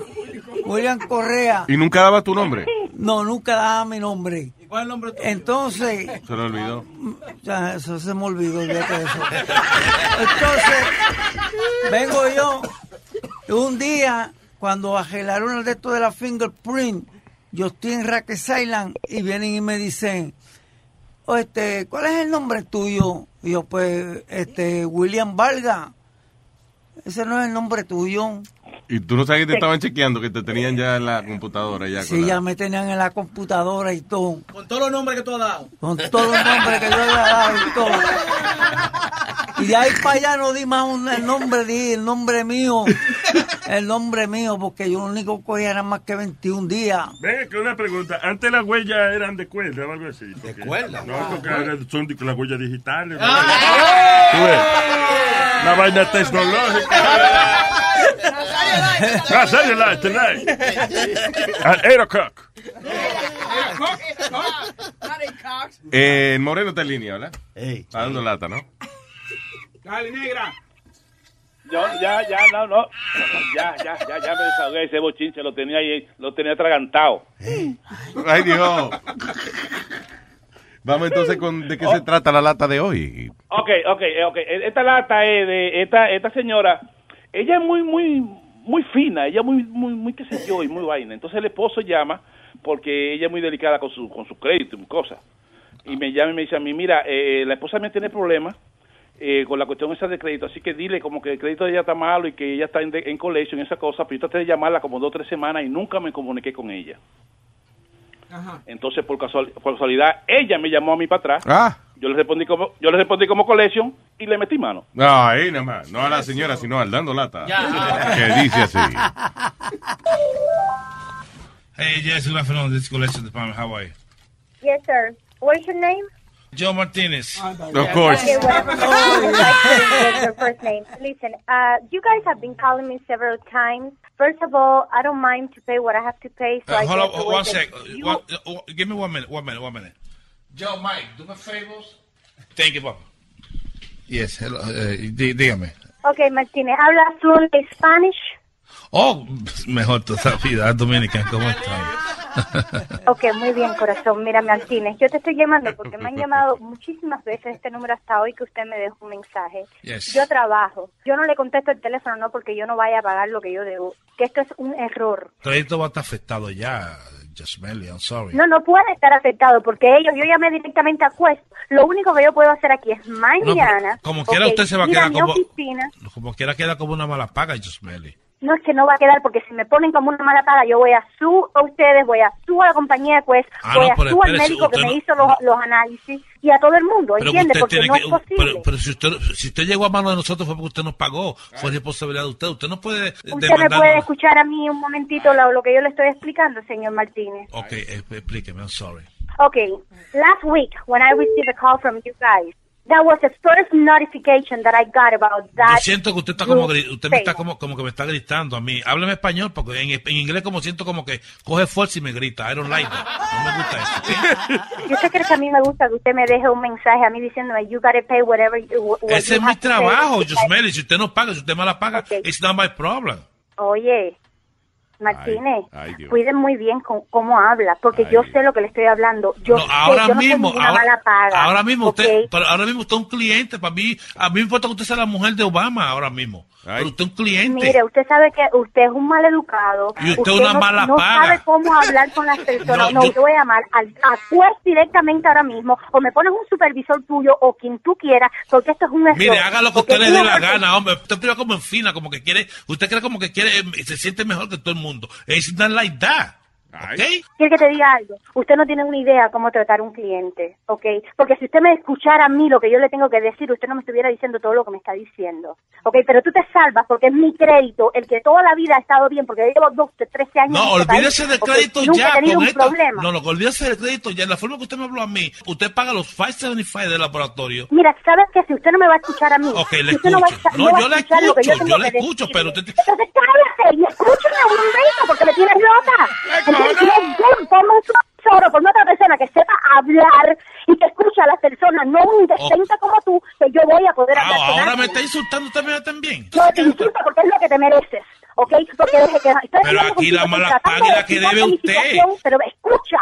William Correa. ¿Y nunca daba tu nombre? No, nunca daba mi nombre. ¿Cuál es el nombre tuyo? Entonces, Se lo olvidó. ya, eso se me olvidó, de eso. Entonces, vengo yo, un día, cuando arreglaron el de esto de la fingerprint, yo estoy en Raquel Island y vienen y me dicen, "Oh, este, ¿cuál es el nombre tuyo? Y yo, pues, este, William Valga. Ese no es el nombre tuyo. Y tú no sabes que te estaban chequeando, que te tenían ya en la computadora. Ya con Sí, la- ya me tenían en la computadora y todo. Con todos los nombres que tú has dado. Con todos los nombres que yo le he dado y todo. Y de ahí para allá no di más un- el nombre, di el nombre mío. El nombre mío, porque yo lo único que cogía era más que 21 días. Ven, que una pregunta. Antes las huellas eran de cuerda o algo así. ¿De cuerda? No, porque ahora son las huellas digitales. ¿no? Ah. Tú ves, Una vaina tecnológica. Ah, serio, la, tonight. At 8 o'clock. Eh, Moreno está en línea, ¿verdad? Está dando lata, ¿no? Dale, negra. Yo, ya, ya, no, no. Ya, ya, ya, ya me desahogué ese bochinche, lo tenía ahí, lo tenía atragantado. Ay, Dios. Vamos entonces con de qué se trata la lata de hoy. Ok, ok, eh, ok. Esta lata es de esta, esta señora. Ella es muy, muy, muy fina. Ella es muy, muy, muy, qué sé yo, y muy vaina. Entonces el esposo llama porque ella es muy delicada con su, con su crédito y cosas. Y me llama y me dice a mí, mira, eh, la esposa mía tiene problemas eh, con la cuestión esa de crédito. Así que dile como que el crédito de ella está malo y que ella está en, de- en colegio y esa cosa. Pero yo traté de llamarla como dos o tres semanas y nunca me comuniqué con ella. Entonces, por, casual- por casualidad, ella me llamó a mí para atrás. Ah. Yo le respondí como yo le respondí como collection y le metí mano. No, ahí nada más. No a la señora, sino al dando lata. Ya. Que dice así. Hey, yes, good afternoon. This is collection department. How are you? Yes, sir. What's your name? Joe Martinez. Of course. Okay, whatever. I couldn't your first name. Listen, uh, you guys have been calling me several times. First of all, I don't mind to pay what I have to pay. So Uh, I hold get on, to one work sec. you- One- uh, give me one minute, one minute, one minute. Joe, Mike, do me favors. Thank you, Papa. Yes, hello, eh, dí- dígame. Okay, Martínez, ¿hablas fluent Spanish? Oh, mejor todavía, Dominican, ¿cómo están? Ok, muy bien, corazón. Mira, Martínez, yo te estoy llamando porque me han llamado muchísimas veces este número hasta hoy que usted me dejó un mensaje. Yes. Yo trabajo. Yo no le contesto el teléfono, no porque yo no vaya a pagar lo que yo debo. Que esto es un error. crédito va a estar afectado ya, Jasmeli, I'm sorry. No, no puede estar afectado porque ellos, yo llamé directamente a Quest. Lo único que yo puedo hacer aquí es mañana. como quiera ok, usted se va a quedar como- oficina. Como quiera queda como una mala paga, Jasmeli. No es que no va a quedar porque si me ponen como una mala paga, yo voy a su a ustedes, voy a su a la compañía de Quest, Ah, voy no, a su al médico que usted me no- hizo los, los análisis y a todo el mundo, Pero que ¿entiende? usted Porque no que, es posible. pero, pero si usted si usted llegó a mano de nosotros fue porque usted nos pagó, fue responsabilidad de usted. Usted no puede Usted me puede escuchar a mí un momentito lo, lo que yo le estoy explicando, señor Martínez. Ok, explíqueme, I'm sorry. Okay, last week when I received a call from you guys, that was the first notification that I got about that. Yo siento que usted está como usted me está como, como que me está gritando a mí. Hábleme español porque en, en inglés como siento como que coge fuerza y me grita. I don't like that. No me gusta eso. ¿ok? ¿Y usted cree que a mí me gusta que usted me deje un mensaje a mí diciéndome, you gotta pay whatever you, what Ese you es mi have to pay"? trabajo, Yusmeli. Si usted no paga, si usted me la paga, it's not my problem. Oye, Martínez, Ay, cuiden muy bien con, cómo habla, porque yo sé lo que le estoy hablando. Yo No, sé, ahora yo no soy mismo, ninguna ahora, mala paga. ahora mismo usted, ahora mismo usted es un cliente para mí. A mí me importa que usted sea la mujer de Obama ahora mismo. Pero usted es un cliente. Mire, usted sabe que usted es un mal educado. Y usted una no, mala no paga. sabe cómo hablar con las personas. No, No, yo- yo voy a llamar al, a Quest directamente ahora mismo, o me pones un supervisor tuyo, o quien tú quieras, porque esto es un error. Mire, haga lo que usted le dé Una la gana, hombre. Usted como en fina, como que quiere, usted cree como que quiere, eh, se siente mejor que todo el mundo. It's not like that. ¿Ok? Quiero que te diga algo. Usted no tiene una idea cómo tratar a un cliente, ¿ok? Porque si usted me escuchara a mí lo que yo le tengo que decir, usted no me estuviera diciendo todo lo que me está diciendo, ¿ok? Pero tú te salvas porque es mi crédito, el que toda la vida ha estado bien, porque yo llevo 12, 13 años No, en este olvídese del crédito Nunca ya he tenido con un esta. problema. No, no, olvídese del crédito ya. En la forma que usted me habló a mí, usted paga los 575 del laboratorio. Mira, ¿sabes qué? Si usted no me va a escuchar a mí... Ok, le si usted no va a escucho. escuchar- No, va a yo que escucho, yo le que escucho, pero usted... Entonces cállate y escúchame un momento porque me tienes loca. Good, ponme un tesoro por otra persona que sepa hablar y que escuche a las personas, no un indecente como tú, que yo voy a poder hablar Ah, con ahora me está insultando también, también. No, te insulto porque es lo que te mereces, ¿ok? Porque desde que estoy Pero aquí la mala la que debe usted. Pero escucha,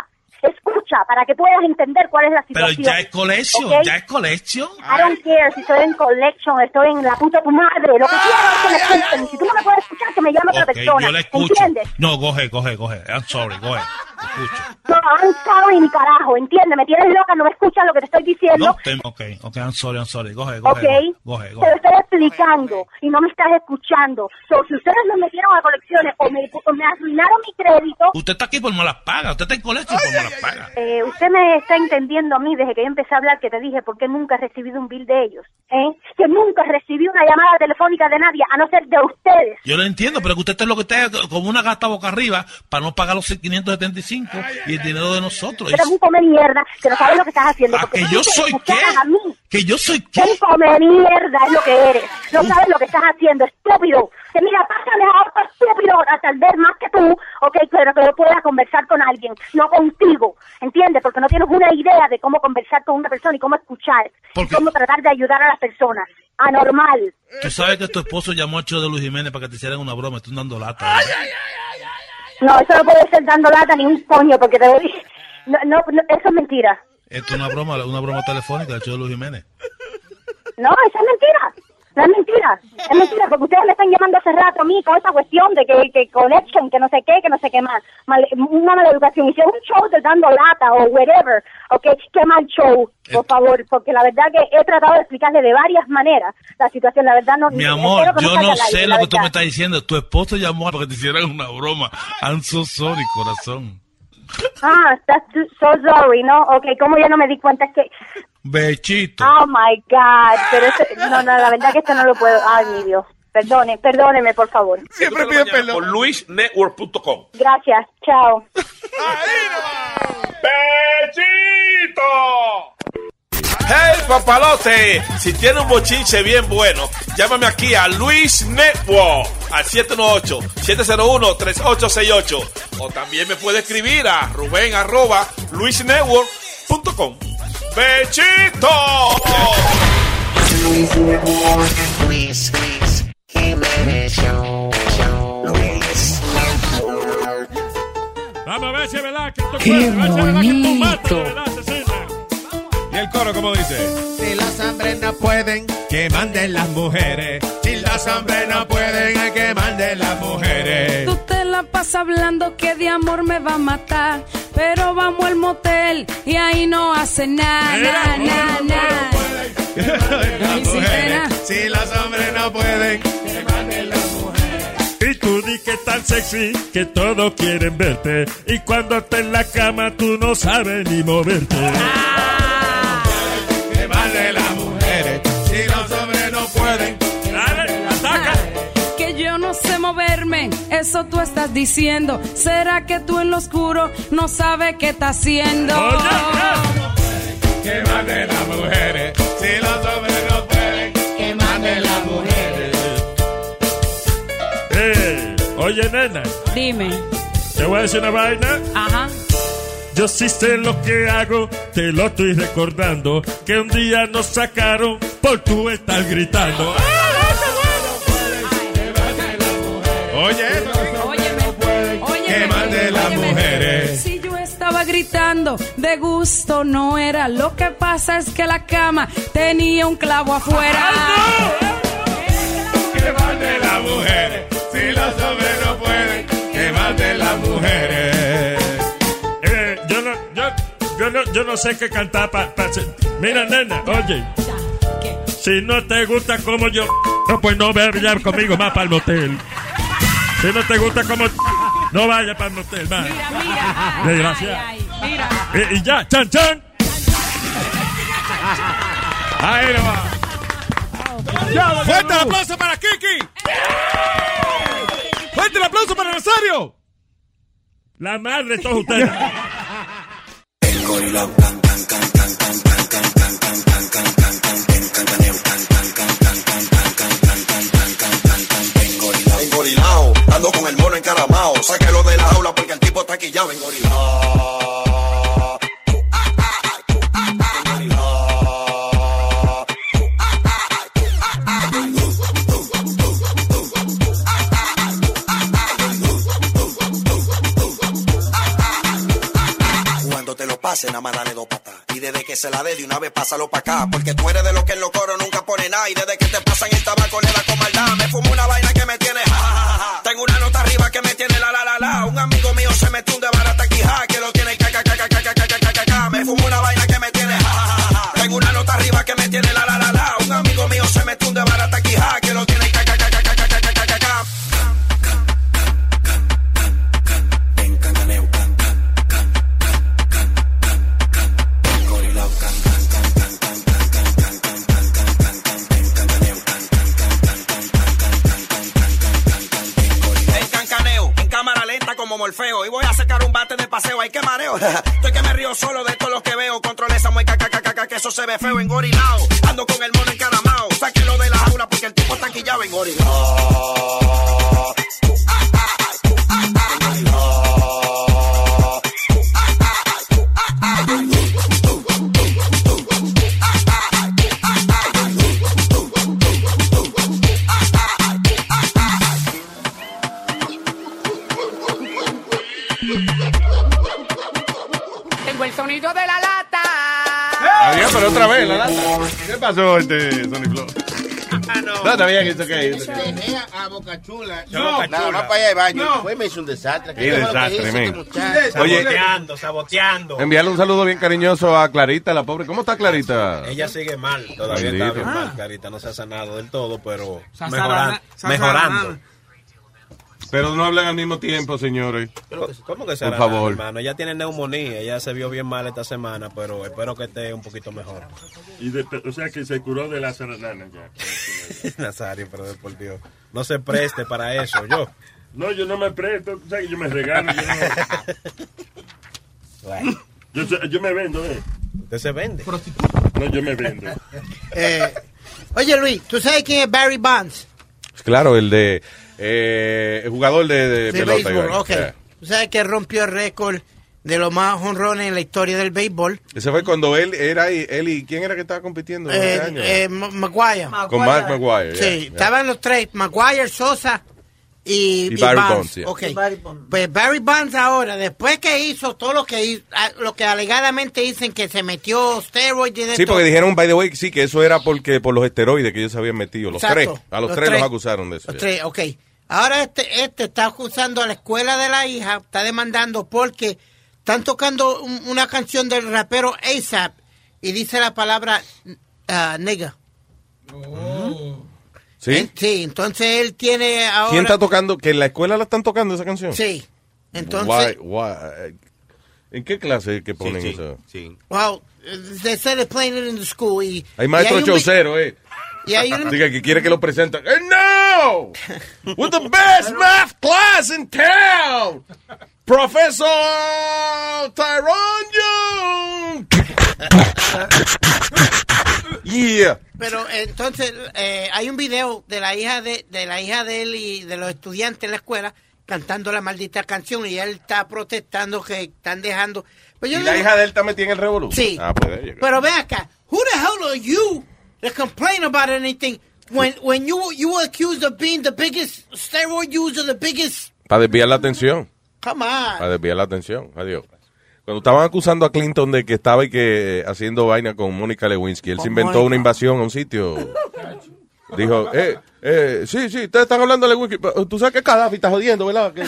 escucha, para que puedas entender cuál es la Pero situación. ya es colección, ¿ok? ya es colección. I don't care si estoy en collection, estoy en la puta de tu madre. Lo que quiero es que me escuchen. Si tú no me puedes escuchar, que me llame otra Ok, persona. yo le escucho. ¿Entiendes? No, coge, coge, coge. I'm sorry, coge. Escucho. No, I'm sorry, mi carajo. ¿Entiendes? Me tienes loca, no me escuchas lo que te estoy diciendo. No, te- ok, ok, I'm sorry, I'm sorry. Coge, coge, ¿Ok? coge, coge, Te lo estoy explicando y no me estás escuchando. So, si ustedes me metieron a colecciones o me, o me arruinaron mi crédito, Usted está aquí por malas pagas. Usted está en colección por malas eh, usted me está entendiendo a mí desde que yo empecé a hablar que te dije por qué nunca he recibido un bill de ellos. ¿eh? Que nunca recibí una llamada telefónica de nadie, a no ser de ustedes. Yo lo entiendo, pero que usted está lo que está como una gata boca arriba para no pagar los 575 y el dinero de nosotros. Eres un come mierda que no sabes lo que estás haciendo. Ah, porque que yo soy qué? A mí. Que yo soy qué? Un come mierda es lo que eres. No sabes lo que estás haciendo, estúpido. Que mira, pásame a otro estúpido, a tal vez más que tú, ok, pero que yo pueda conversar con alguien, no contigo, ¿entiendes? Porque no tienes una idea de cómo conversar con una persona y cómo escuchar, y cómo tratar de ayudar a las personas. Anormal. Tú sabes que tu esposo llamó de Luis Jiménez para que te hicieran una broma. Estoy dando lata. No, eso no puede ser dando lata ni un coño, porque te voy... No, no, no, eso es mentira. Esto es una broma, una broma telefónica del de Luis Jiménez. No, eso es mentira. No es mentira. Es mentira, porque ustedes me están llamando hace rato a mí con esa cuestión de que, que connection, que no sé qué, que no sé qué más. Mal- una mala educación. Es un show de dando lata o whatever, ok, qué mal show, por favor. Porque la verdad que he tratado de explicarle de varias maneras la situación. La verdad no... Mi amor, yo no aire, sé la lo que tú me estás diciendo. Tu esposo llamó para que te hicieran una broma. I'm so sorry, corazón. Ah, that's too- so sorry, ¿no? Ok, como yo no me di cuenta es que... Bechito. Oh, my God. Pero eso- no, no, la verdad que esto no lo puedo... Ay, mi Dios. Perdone, perdóneme, por favor. Siempre pide perdón. Por luisnetwork.com. Gracias, chao. ¡Pechito! Hey, papalote, si tiene un bochinche bien bueno, llámame aquí a Luis Network al 718-701-3868. O también me puede escribir a Rubén arroba luisnetwork.com. ¡Bechito! Luis Luis, Luis, Jiménez Show, Show, Luis Network. Vamos a ver si es verdad que esto Qué puede, Y el coro, como dice? Si los hombres no pueden, que manden las mujeres. Si los hombres no pueden, que manden las mujeres. Tú te la pasas hablando que de amor me va a matar. Pero vamos al motel y ahí no hace nada, nada, nada. Las. Si los hombres no pueden, que manden las mujeres. Y tú di que tan sexy que todos quieren verte. Y cuando estás en la cama tú no sabes ni moverte. Que manden las mujeres. Si los hombres no pueden, Dale, ataca. Que yo no sé moverme, eso tú estás diciendo. ¿Será que tú en lo oscuro no sabes qué estás haciendo? que manden las mujeres. Si los hombres no pueden, que manden las mujeres. Eh, oye, nena, Dime. te voy a decir una vaina. Ajá. Yo sí sé lo que hago, te lo estoy recordando. Que un día nos sacaron por tú estar gritando. Oye, que manden las mujeres. Si yo estaba gritando, de gusto no era. Lo que pasa es que la cama tenía un clavo afuera. Que manden las mujeres. Si los hombres no pueden, que manden las mujeres. Eh, yo no, yo, no, sé qué cantar para. Mira, nena, oye. Si no te gusta como yo, no, pues no vayas conmigo más para el motel. Si no te gusta como, no vayas para el motel más. Desgraciado. Y, y ya, chan, chan. Ahí lo va. Fuerte el aplauso para Kiki. Fuerte el aplauso para Rosario. La madre de todos ustedes. Engorilao, ando con el mono encaramao. Sáquelo de la jaula porque el tipo está aquí ya, engorilao. Nada más dale dos patas. Y desde que se la dé de una vez, pásalo pa' acá. Porque tú eres de los que en los coros nunca pone nada. Y desde que te pasan el tabaco, le da con. Me fumo una vaina que me tiene ja. Tengo una nota arriba que me tiene la la la la. Un amigo mío se metió un de barata aquí, ja, que lo tiene ca ca ca ca ca ca. Me fumo una vaina que me tiene ja. Tengo una nota arriba que me tiene la la Y voy a sacar un bate de paseo, ay que mareo. Estoy que me río solo de todo lo que veo. Control esa mueca, caca, caca, que eso se ve feo. Engorilao, ando con el mono encaramao. Sáquelo de la jaula porque el tipo está aquí ya, engorilao. Tengo pero otra vez, la lata. ¿Qué pasó, este Sony Flow? No, está bien, it's okay. it's okay. Dejé a Boca Chula. No, Boca nada Chula. más para allá de baño. No. Fue me hizo un desastre. Qué desastre, men. Oye, Saboteando, saboteando. Enviarle un saludo bien cariñoso a Clarita, la pobre. ¿Cómo está Clarita? Ella sigue mal, todavía Bendito. está bien Ah. mal, Carita, no se ha sanado del todo, pero ha mejorando. Pero no hablan al mismo tiempo, señores. ¿Cómo que se Por favor. hermano? Ella tiene neumonía, ella se vio bien mal esta semana, pero espero que esté un poquito mejor. Y de- o sea que se curó de la serenana ya. Nazario, pero de por Dios. No se preste para eso, yo. No, yo no me presto, sabes que yo me regalo. Yo, no- yo, sé- yo me vendo, ¿eh? Usted se vende. No, yo me vendo. Eh, oye, Luis, ¿tú sabes quién es Barry Bonds? Claro, el de. Eh, el jugador de, de De pelota. béisbol, Iván. ok. Yeah. ¿Tú sabes que rompió el récord de los más honrones en la historia del béisbol? Ese fue cuando él era y él y quién era que estaba compitiendo en Eh, ese año. eh, Ma- Maguire. Con Mark Maguire. Sí, yeah, yeah. estaban los tres, Maguire, Sosa y, Y y Barry Bonds. Bonds, yeah. Ok. Pues Barry Bonds ahora, después que hizo todo lo que hizo, lo que alegadamente dicen que se metió de Sí, todo. porque dijeron, by the way, sí, que eso era porque por los esteroides que ellos habían metido. Los Exacto. tres. A los, Los tres, tres. los acusaron de eso. Los tres, ok. Ahora este, este está acusando a la escuela de la hija, está demandando porque están tocando un- una canción del rapero ASAP y dice la palabra ah, nigga. ¿Sí? Sí, entonces él tiene ahora... ¿Quién está tocando? ¿Que en la escuela la están tocando esa canción? Sí. Entonces, Why- why- ¿En qué clase que ponen eso? well, they said they're playing it in the school y... Hay maestro y hay un vi- chaucero, eh. Y hay Diga que quiere que lo presenten. ¡Eh, no! With the best math class in town! Professor Tyrone Young! yeah. Pero entonces eh, hay un video de la hija de, de la hija de él y de los estudiantes en la escuela cantando la maldita canción y él está protestando que están dejando. Pero yo ¿Y la digo- hija de él está metida en el revolú? Sí. Ah, pues. Pero ve acá, who the hell are you to complain about anything when when you you were accused of being the biggest steroid user, the biggest? Para desviar la atención. Come on. Para desviar la atención. Adiós. Cuando estaban acusando a Clinton de que estaba y que eh, haciendo vaina con Mónica Lewinsky, él se inventó una invasión a un sitio. Dijo, eh, eh, sí, sí, ustedes están hablando de Lewinsky. pero Tú sabes que Gaddafi está jodiendo, ¿verdad? Que-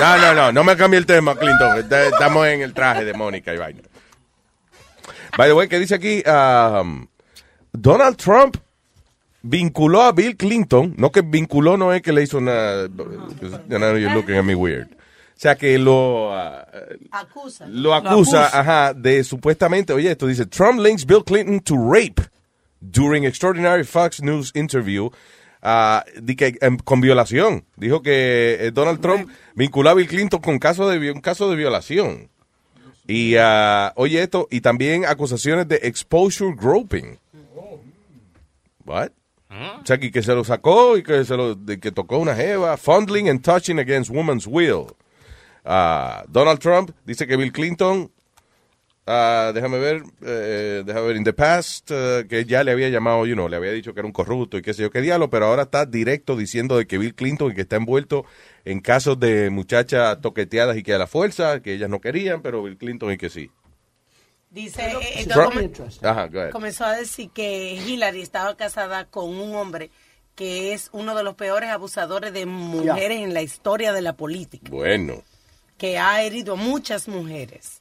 No, no, no, no me cambie el tema, Clinton. Estamos en el traje de Mónica y vaina. By the way, ¿qué dice aquí? Um, Donald Trump vinculó a Bill Clinton, no que vinculó no es que le hizo una, now you're looking at me weird. O sea que lo, ah, Acusa. lo acusa, ajá, de supuestamente, oye, esto dice, Trump links Bill Clinton to rape during extraordinary Fox News interview di que, em, con violación. Dijo que eh, Donald Trump vinculó a Bill Clinton con caso de, un caso de violación. Y, ah, oye, esto, y también acusaciones de exposure groping. What? O sea, que, que se lo sacó y que se lo de que tocó una jeva, fondling and touching against woman's will. Ah, Donald Trump dice que Bill Clinton, ah, déjame ver, eh, déjame ver, in the past, eh, que ya le había llamado, you know, le había dicho que era un corrupto y qué sé yo qué diablo, pero ahora está directo diciendo de que Bill Clinton y que está envuelto en casos de muchachas toqueteadas y que a la fuerza, que ellas no querían, pero Bill Clinton y que sí. Dice, eh, entonces Trump- come- Ajá, go ahead. comenzó a decir que Hillary estaba casada con un hombre que es uno de los peores abusadores de mujeres en la historia de la política, Bueno, que ha herido a muchas mujeres.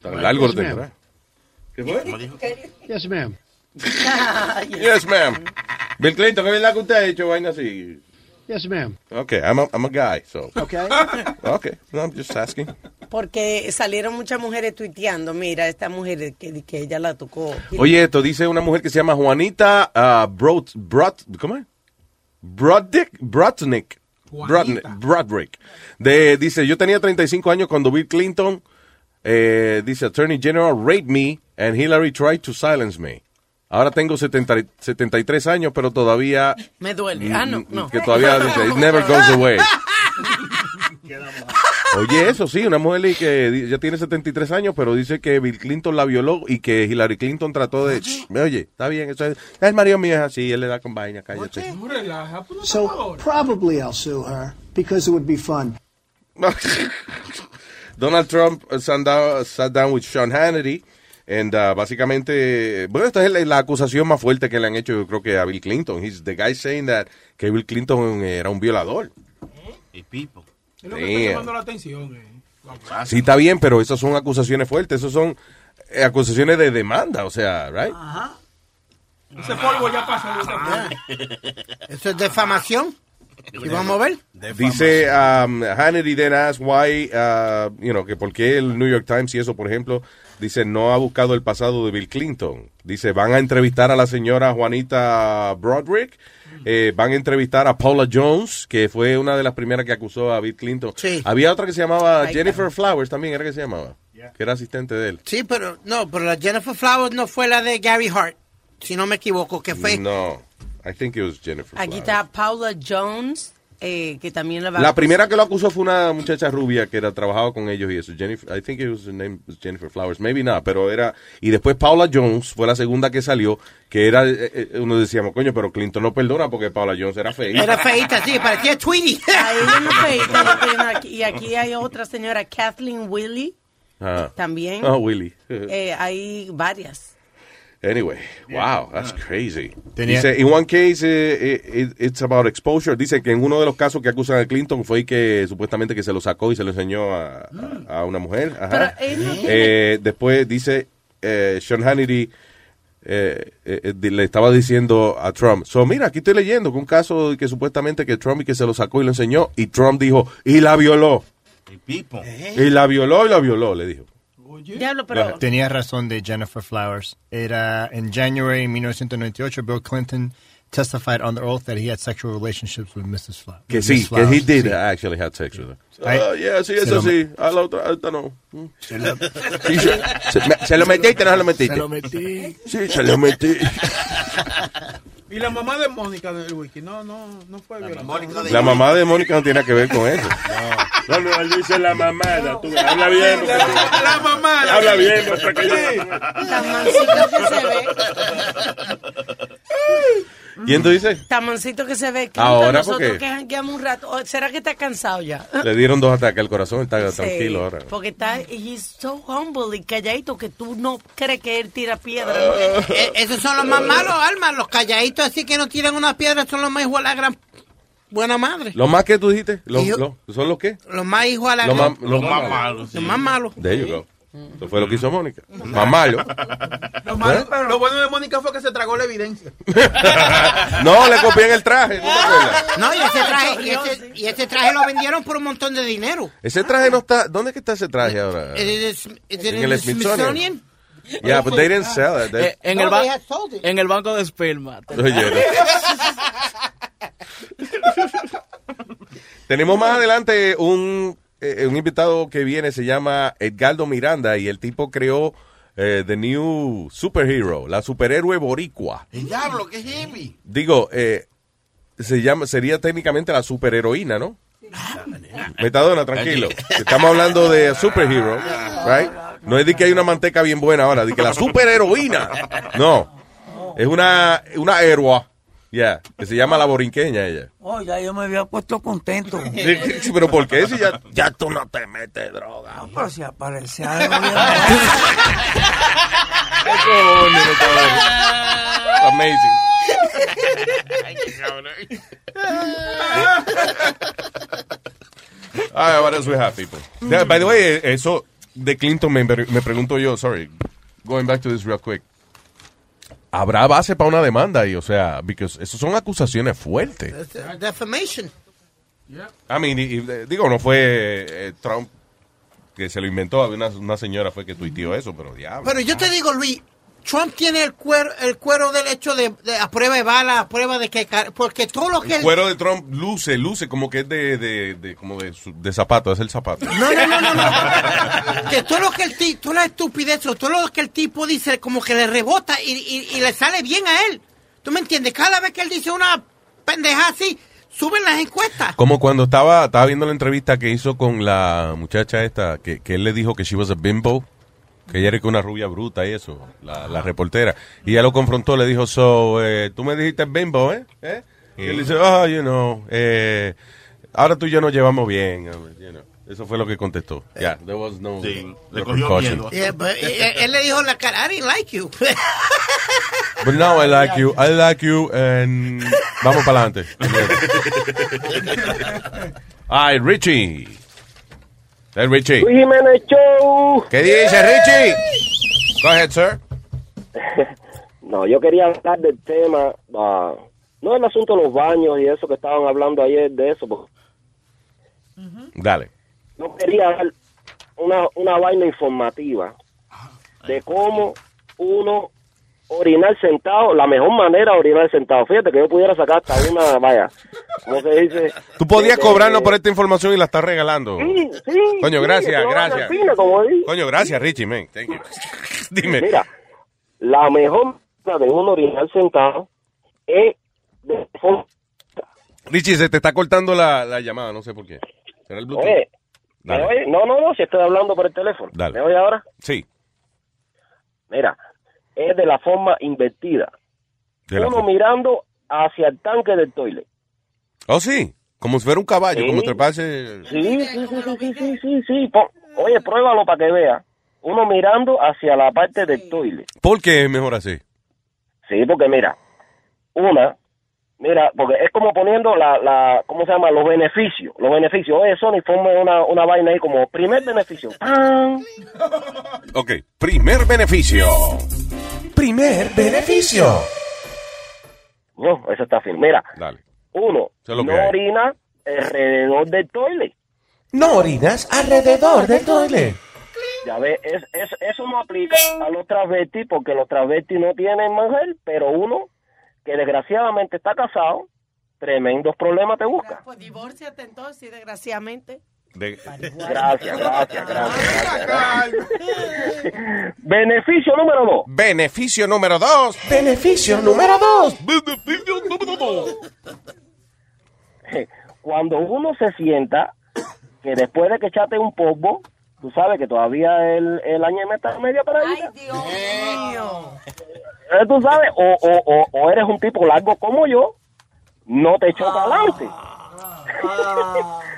tan largo lo Yes, ma'am. ¿eh? ¿Qué fue? Yes, ma'am. Yes, ma'am. Bill Clinton, ¿qué verdad que usted ha hecho vaina así? Yes, ma'am. Okay, I'm a, I'm a guy, so. Okay. Okay, no, I'm just asking. Porque salieron muchas mujeres tuiteando, mira, esta mujer que, que ella la tocó. Oye, esto dice una mujer que se llama Juanita uh, Brod, Brod, ¿cómo es? Brodnick, Brodnick, Brodnick, Broderick. De, dice, yo tenía 35 años cuando Bill Clinton, eh, dice, Attorney General raped me and Hillary tried to silence me. Ahora tengo 70 y- 73 años, pero todavía... Me duele. Ah, no, no. Que todavía dice, it never goes away. Oye, eso sí, una mujer y que ya tiene 73 años, pero dice que Bill Clinton la violó y que Hillary Clinton trató de... "Shh, Oye, está bien, eso es... El marido mío es así, él le da con vaina, cállate. So probably I'll sue her because it would be fun. Donald Trump uh, sat down, sat down with Sean Hannity. And uh, básicamente, bueno, esta es la, la acusación más fuerte que le han hecho, yo creo que a Bill Clinton. He's the guy saying that que Bill Clinton era un violador. Y Pipo. Es lo que está llamando la atención. Eh. Sí, está bien, pero esas son acusaciones fuertes, esas son eh, acusaciones de demanda, o sea, right? Ese polvo ya pasó. Eso es defamación. Y vamos a ver. Dice um, Hannity then asked why, uh, you know, que por qué el New York Times y eso, por ejemplo, dice no ha buscado el pasado de Bill Clinton. Dice van a entrevistar a la señora Juanita Broderick, eh, van a entrevistar a Paula Jones, que fue una de las primeras que acusó a Bill Clinton. Había otra que se llamaba Jennifer Flowers también, era que se llamaba, que era asistente de él. Sí, pero no, pero la Jennifer Flowers no fue la de Gary Hart, si no me equivoco, que fue. No, I think it was Jennifer. Aquí está Paula Jones, eh, que también la primera que lo acusó fue una muchacha rubia que era trabajaba con ellos y eso. Jennifer, I think it was her name was Jennifer Flowers, maybe not, pero era y después Paula Jones fue la segunda que salió, que era eh, eh, uno decíamos, coño, pero Clinton no perdona porque Paula Jones era fea. Era feita, sí, parecía Tweety. Y aquí hay otra señora, Kathleen Willie, Ah. también. Oh, Willy. Eh, hay varias. Anyway, wow, that's crazy. Tenía- Dice, in one case, eh, eh, it- it's about exposure. Dice que en uno de los casos que acusan a Clinton fue que supuestamente que se lo sacó y se lo enseñó a, a- a una mujer. Ajá. Pero él no tiene- Eh, después dice, eh, Sean Hannity eh, eh, eh, le estaba diciendo a Trump, so mira, aquí estoy leyendo que un caso que supuestamente que Trump y que se lo sacó y lo enseñó y Trump dijo, y la violó. Y la violó y la violó, le dijo. Diablo, pero... Tenía razón de Jennifer Flowers. Era en January 1998, Bill Clinton testified on the oath that he had sexual relationships with Mrs. Fla- Que sí, Miss que he Flowers. did Sí. actually have sex with her. Ah, yeah, sí, se eso lo sí. A la otra, esta no. Mm. Se lo- Sí, se, se- me- ¿se lo metiste no se lo metiste? Se lo metí. Sí, se lo metí. Y la mamá de Mónica del wiki, no, no, no fue violación. La mamá de Mónica no tiene nada que ver con eso. No, no, él dice la mamada. Tú, habla bien. porque- La mamá. Habla bien, muestra que yo- Tan mansito que se ve. ¿Quién tú dices? Tan mansito que se ve. Clinton, Ahora, nosotros ¿por qué? que jangueamos un rato. ¿O ¿Será que está cansado ya? Le dieron dos ataques al corazón, está Sí, tranquilo ahora. Porque está, he's so humble y calladito que tú no crees que él tira piedra. Eh, esos son los más malos, Alma. Los calladitos así que no tiran una piedra son los más hijos a la gran buena madre. ¿Lo más que tú dijiste? ¿Los, Y yo- los- ¿Son los qué? Los más hijos a la Los gran... más, los más malos. Los más malos. There you go. Eso fue lo que hizo Mónica. Más malo. Lo, malo, ¿Eh? pero lo bueno de Mónica fue que se tragó la evidencia. No, le copié en el traje. ¿no y ese, traje, y, ese, y ese traje lo vendieron por un montón de dinero. Ese traje no está. ¿Dónde es que está ese traje ahora? It is- it's En el Smithsonian. Yeah, but they didn't sell it. They- Eh, en, No, el it. en el banco de esperma. Oye. Tenemos más adelante un, eh, un invitado que viene, se llama Edgardo Miranda, y el tipo creó eh, The New Superhero, la superhéroe boricua. El diablo, qué heavy. Digo, eh, se llama, sería técnicamente la superheroína, ¿no? Metadona, tranquilo. Estamos hablando de superhero, right? No es de que hay una manteca bien buena ahora, de que la superheroína. No. Es una, una héroa. Ya, que se llama la borinqueña ella. Oh, ya yo me había puesto contento. Sí, Pero ¿por qué si ya, ya tú no te metes droga? No, pero si aparece algo. Amazing. Ah, what else we have, people? Yeah, by the way, eso de Clinton me, me pregunto yo, sorry, going back to this real quick. ¿Habrá base para una demanda ahí? O sea, because eso son acusaciones fuertes. Defamation. I mean, y- y, eh, digo, no fue eh, Trump que se lo inventó, había una, una señora fue que tuiteó eso, pero diablo. Pero yo te digo, Luis, Trump tiene el cuero, el cuero del hecho de, de a prueba de bala, a prueba de que... Porque todo lo que El él... cuero de Trump luce, luce como que es de, de, de- como de, de zapato, es el zapato. No, no, no, no, no. que todo lo que el tipo, toda la estupidez, todo lo que el tipo dice, como que le rebota y, y- y le sale bien a él. ¿Tú me entiendes? Cada vez que él dice una pendeja así, suben las encuestas. Como cuando estaba, estaba viendo la entrevista que hizo con la muchacha esta, que, que él le dijo que she was a bimbo, que ella era una rubia bruta y eso, la, la reportera. Y ella lo confrontó, le dijo, so, eh, tú me dijiste bimbo, ¿eh? ¿Eh? Y él dice, oh, you know, eh, ahora tú y yo nos llevamos bien. you know. Eso fue lo que contestó. Ya, there was no, le no cogió precaution. miedo. Yeah, but, eh, él le dijo en la cara, I didn't like you. But now I like you, I like you, and vamos para adelante. Ay, Richie. Hey, Richie. Luis Jiménez Show. ¿Qué dice Richie? Go ahead, sir. No, yo quería hablar del tema. ah, no el asunto de los baños y eso que estaban hablando ayer de eso, pues Dale. no quería dar una, una vaina informativa de cómo uno orinar sentado, la mejor manera de orinar sentado. Fíjate que yo pudiera sacar hasta una, vaya, ¿cómo se dice? Tú podías De- cobrarnos por esta información y la estás regalando. Sí, sí. Coño, sí, gracias, gracias. como. Coño, gracias, Richie, man. Thank you. Dime. Mira, la mejor manera de uno orinar sentado es de Richie, se te está cortando la, la llamada, no sé por qué. ¿Será el Bluetooth? Oye, ¿me Dale. oye? No, no, no, si estoy hablando por el teléfono. Dale. ¿Me oye ahora? Sí. Mira, es de la forma invertida. De uno forma- mirando hacia el tanque del toilet. Oh, sí. Como si fuera un caballo, Sí. como treparse. Sí, sí, sí, sí, sí, sí, sí, sí. Oye, pruébalo para que vea. Uno mirando hacia la parte del toilet. ¿Por qué es mejor así? Sí, porque mira, una, mira, porque es como poniendo la, la ¿cómo se llama? Los beneficios. Los beneficios. Oye, Sony, ponme una, una vaina ahí como primer beneficio. ¡Pam! Ok, primer beneficio. Primer beneficio. No, eso está fin. Mira, Dale. uno, no orina alrededor del toilet. No orinas alrededor del toilet. Ya ves, es, es- eso no aplica a los travestis porque los travestis no tienen mujer, pero uno que desgraciadamente está casado, tremendos problemas te busca. Pues divórciate entonces, y desgraciadamente. Gracias, gracias, gracias. gracias. Beneficio número dos. Beneficio número dos. Beneficio número dos. Cuando uno se sienta que después de que echate un polvo, tú sabes que todavía el, el año está media para ahí. Eh, Tú sabes, o, o, o, o eres un tipo largo como yo, no te choca adelante.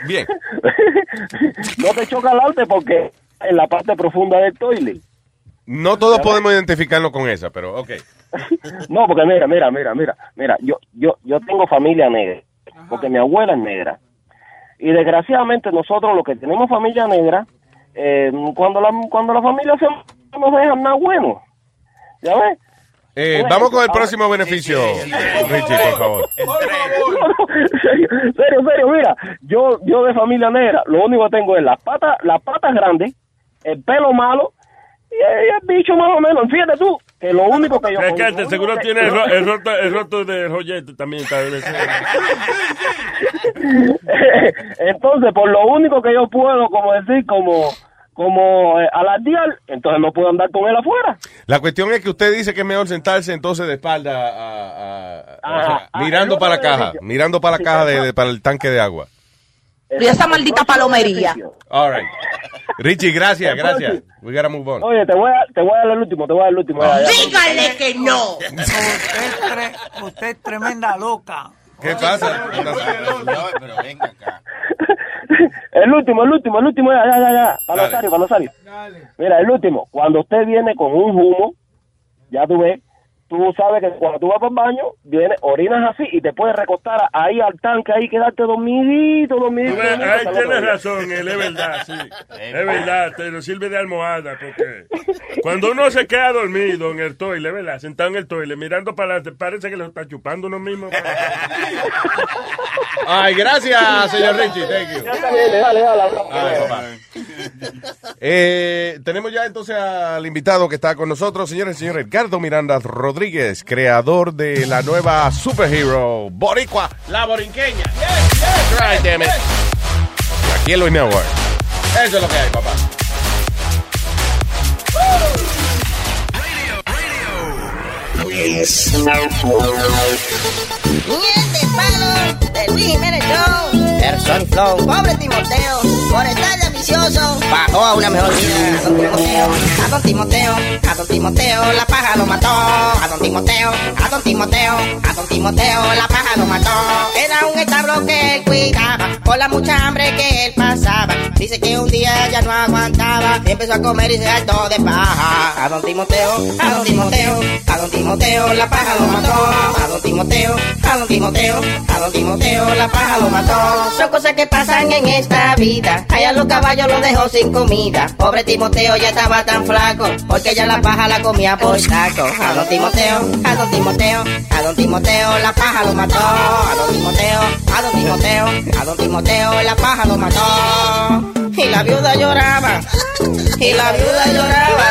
Bien. no te choca adelante porque en la parte profunda del toilet. No todos podemos identificarnos con esa, pero ok. No, porque mira, mira, mira, mira, mira, yo, yo, yo tengo familia negra, porque mi abuela es negra. Y desgraciadamente nosotros los que tenemos familia negra, eh, cuando la cuando la familia se no nos dejan nada bueno. ¿Ya ves? Eh, vamos con el ahora- próximo beneficio, Richie, por favor. No, no, serio, serio, serio, mira, yo, yo de familia negra, lo único que tengo es las patas, las patas grandes, el pelo malo y el, y el bicho más o menos. Fíjate tú, que lo único que yo... Es que este único seguro tiene el, ro- el roto, el roto del joyete también. Entonces, por lo único que yo puedo, como decir, como como eh, alardear, entonces no puedo andar con él afuera. La cuestión es que usted dice que es mejor sentarse entonces de espalda a- a- a- o Ajá. sea, Ah, mirando para la caja, mirando para la Sí, caja de, para el tanque de agua. Y esa maldita palomería. All right. Richie, gracias, gracias. We gotta move on. Oye, te voy a, te voy a dar el último, te voy a dar el último. Dígale que no. Usted es, tre- usted es tremenda loca. ¿Qué pasa? pero venga acá. El último, el último, el último, ya, ya, ya, ya. Para Dale. Nazario, para Nazario. Mira, el último. Cuando usted viene con un humo, ya tú ves, tú sabes que cuando tú vas para el baño, viene, orinas así y te puedes recostar ahí al tanque, ahí quedarte dormidito, dormidito. Ahí tienes razón, él, es verdad, sí. Es verdad, te lo sirve de almohada, porque cuando uno se queda dormido en el toile, ¿verdad? Sentado en el toile, mirando para adelante, parece que lo está chupando uno mismo. Ay, gracias, señor Richie. Thank you. Ya está bien, dale, dale, dale. Ay, papá. Eh, tenemos ya entonces al invitado que está con nosotros, señores y señores, Edgardo Miranda Rodríguez, creador de la nueva superhero Boricua, la borinqueña. Aquí en Luis Network. Eso es lo que hay, papá. Miente del Luis Jiménez Show. Person Flow. Pobre Timoteo, por estar de ambicioso, bajó a una mejor vida. Don Timoteo, a Don Timoteo, a Don Timoteo, la paja lo mató. A Don Timoteo, a Don Timoteo, a Don Timoteo, la paja lo mató. Era un establo que él cuidaba, por la mucha hambre que él pasaba. Dice que un día ya no aguantaba, empezó a comer y se hartó de paja. A Don Timoteo, a Don Timoteo, a Don Timoteo, la paja lo mató. A Don Timoteo, a Don Timoteo, a don Timoteo la paja lo mató. Son cosas que pasan en esta vida. Allá los caballos los dejó sin comida. Pobre Timoteo ya estaba tan flaco, porque ya la paja la comía por saco. A don Timoteo, a don Timoteo, a don Timoteo la paja lo mató. A don Timoteo, a don Timoteo, a don Timoteo la paja lo mató. Y la viuda lloraba, y la viuda lloraba.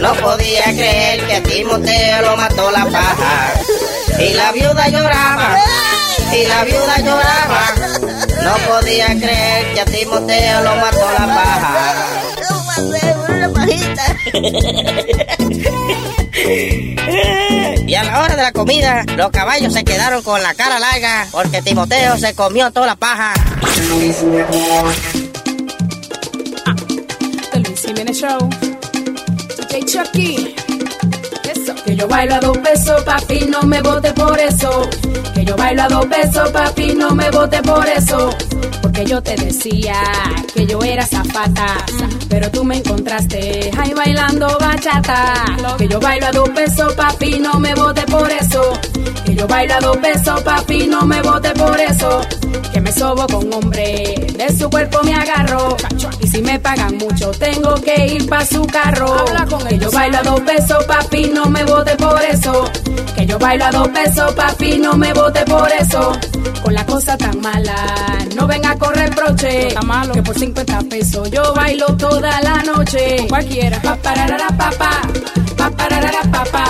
No podía creer que Timoteo lo mató la paja. Y la viuda lloraba, y la viuda lloraba. No podía creer que a Timoteo lo mató la paja. Y a la hora de la comida, los caballos se quedaron con la cara larga porque Timoteo se comió toda la paja. The Luis Jiménez Show. DJ Chucky. Que yo bailo a dos pesos, papi, no me vote por eso. Que yo bailo a dos pesos, papi, no me vote por eso. Porque yo te decía que yo era zapata, pero tú me encontraste ahí bailando bachata. Que yo bailo a dos pesos, papi, no me vote por eso. Que yo bailo a dos pesos, papi, no me vote por eso. Que me sobo con hombre, de su cuerpo me agarro. Y si me pagan mucho, tengo que ir pa' su carro. Que yo bailo a dos pesos, papi, no me vote por eso. Que yo bailo a dos pesos, papi, no me vote por eso. Con la cosa tan mala, no venga a correr broche. Que por 50 pesos yo bailo toda la noche. Cualquiera. Pa pararara pa pa, pa pararara pa pa,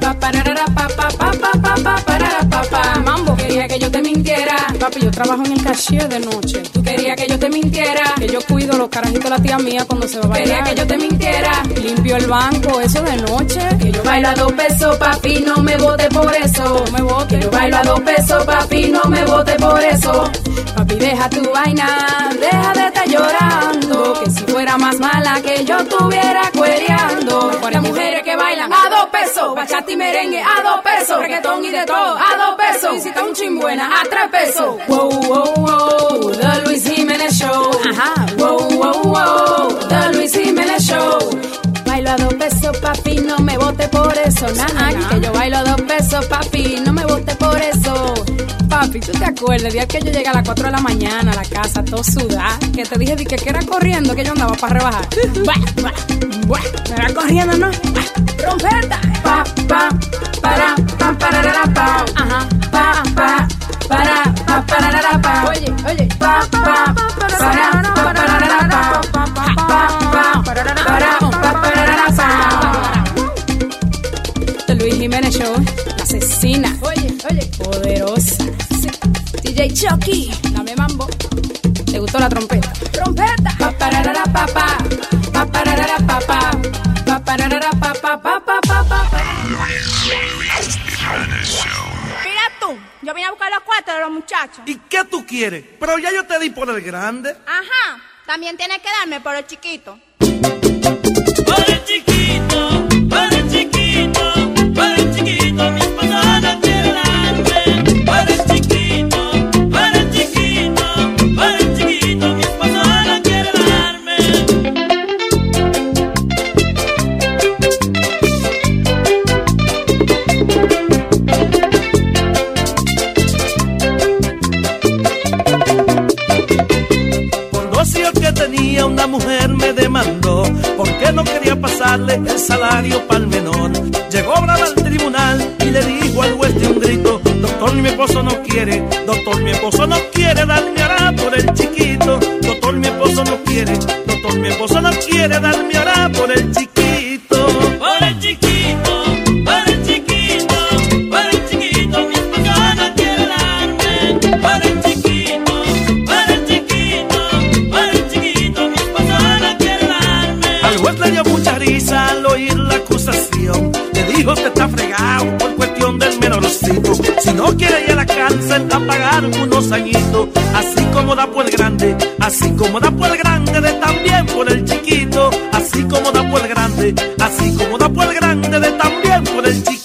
pa pararara pa pa pa pa pa pa parara pa pa. Mambo quería que yo te mintiera. Papi, yo trabajo en el cashier de noche. Tú querías que yo te mintiera. Que yo cuido los carajitos de la tía mía cuando se va a bailar. Quería que yo te mintiera. Limpio el banco, eso de noche. Que yo bailo a dos pesos, papi, no me vote por eso. No me vote. Que yo bailo a dos pesos, papi, no me vote por eso. Papi, deja tu vaina, deja de estar llorando. Que si fuera más mala que yo estuviera cuereando. Las mujeres que bailan a dos pesos, bachata y merengue a dos pesos, reggaetón y de todo a dos pesos. Y si está un chimbuena a tres pesos. Wow, wow, wow, The Luis Jiménez Show. Ajá, wow, wow, wow, The Luis Jiménez Show. Bailo a dos pesos, papi, no me vote por eso. Nah, que yo bailo a dos pesos, papi, no me vote por eso. Papi, ¿tú te acuerdas el día que yo llegué a las 4 de la mañana a la casa, todo sudada? Que te dije di que, que era corriendo que yo andaba para rebajar. Buah, buah, era corriendo, ¿no? Trompeta. Pa, pa, para, pa, pararara, pa. Ajá, pa, pa, para, pa, pararara, pa. Oye, oye. Pa, pa, para, pa, pararara, pa. Pa, pa, pa, para, pa, pararara, pa. The Luis Jiménez Show, la asesina. Oye, oye. Poderosa. Sí. DJ Chucky, dame mambo. ¿Te gustó la trompeta? ¡Trompeta! Pa pararara pa pa. Pa pararara pa pa. Pa pararara pa pa pa pa pa pa. Mira tú, yo vine a buscar los cuartos de los muchachos. ¿Y qué tú quieres? Pero ya yo te di por el grande. Ajá, también tienes que darme por el chiquito. Por el chiquito, mujer me demandó porque no quería pasarle el salario para el menor. Llegó brava al tribunal y le dijo al juez de un grito, doctor mi esposo no quiere, doctor mi esposo no quiere darme ahora por el chiquito, doctor mi esposo no quiere, doctor mi esposo no quiere darme ahora por el chiquito. Dijo que está fregado por cuestión del menorcito. Si no quiere ir a la cárcel a pagar unos añitos. Así como da por el grande, así como da por el grande, de también por el chiquito. Así como da por el grande, así como da por el grande, de también por el chiquito.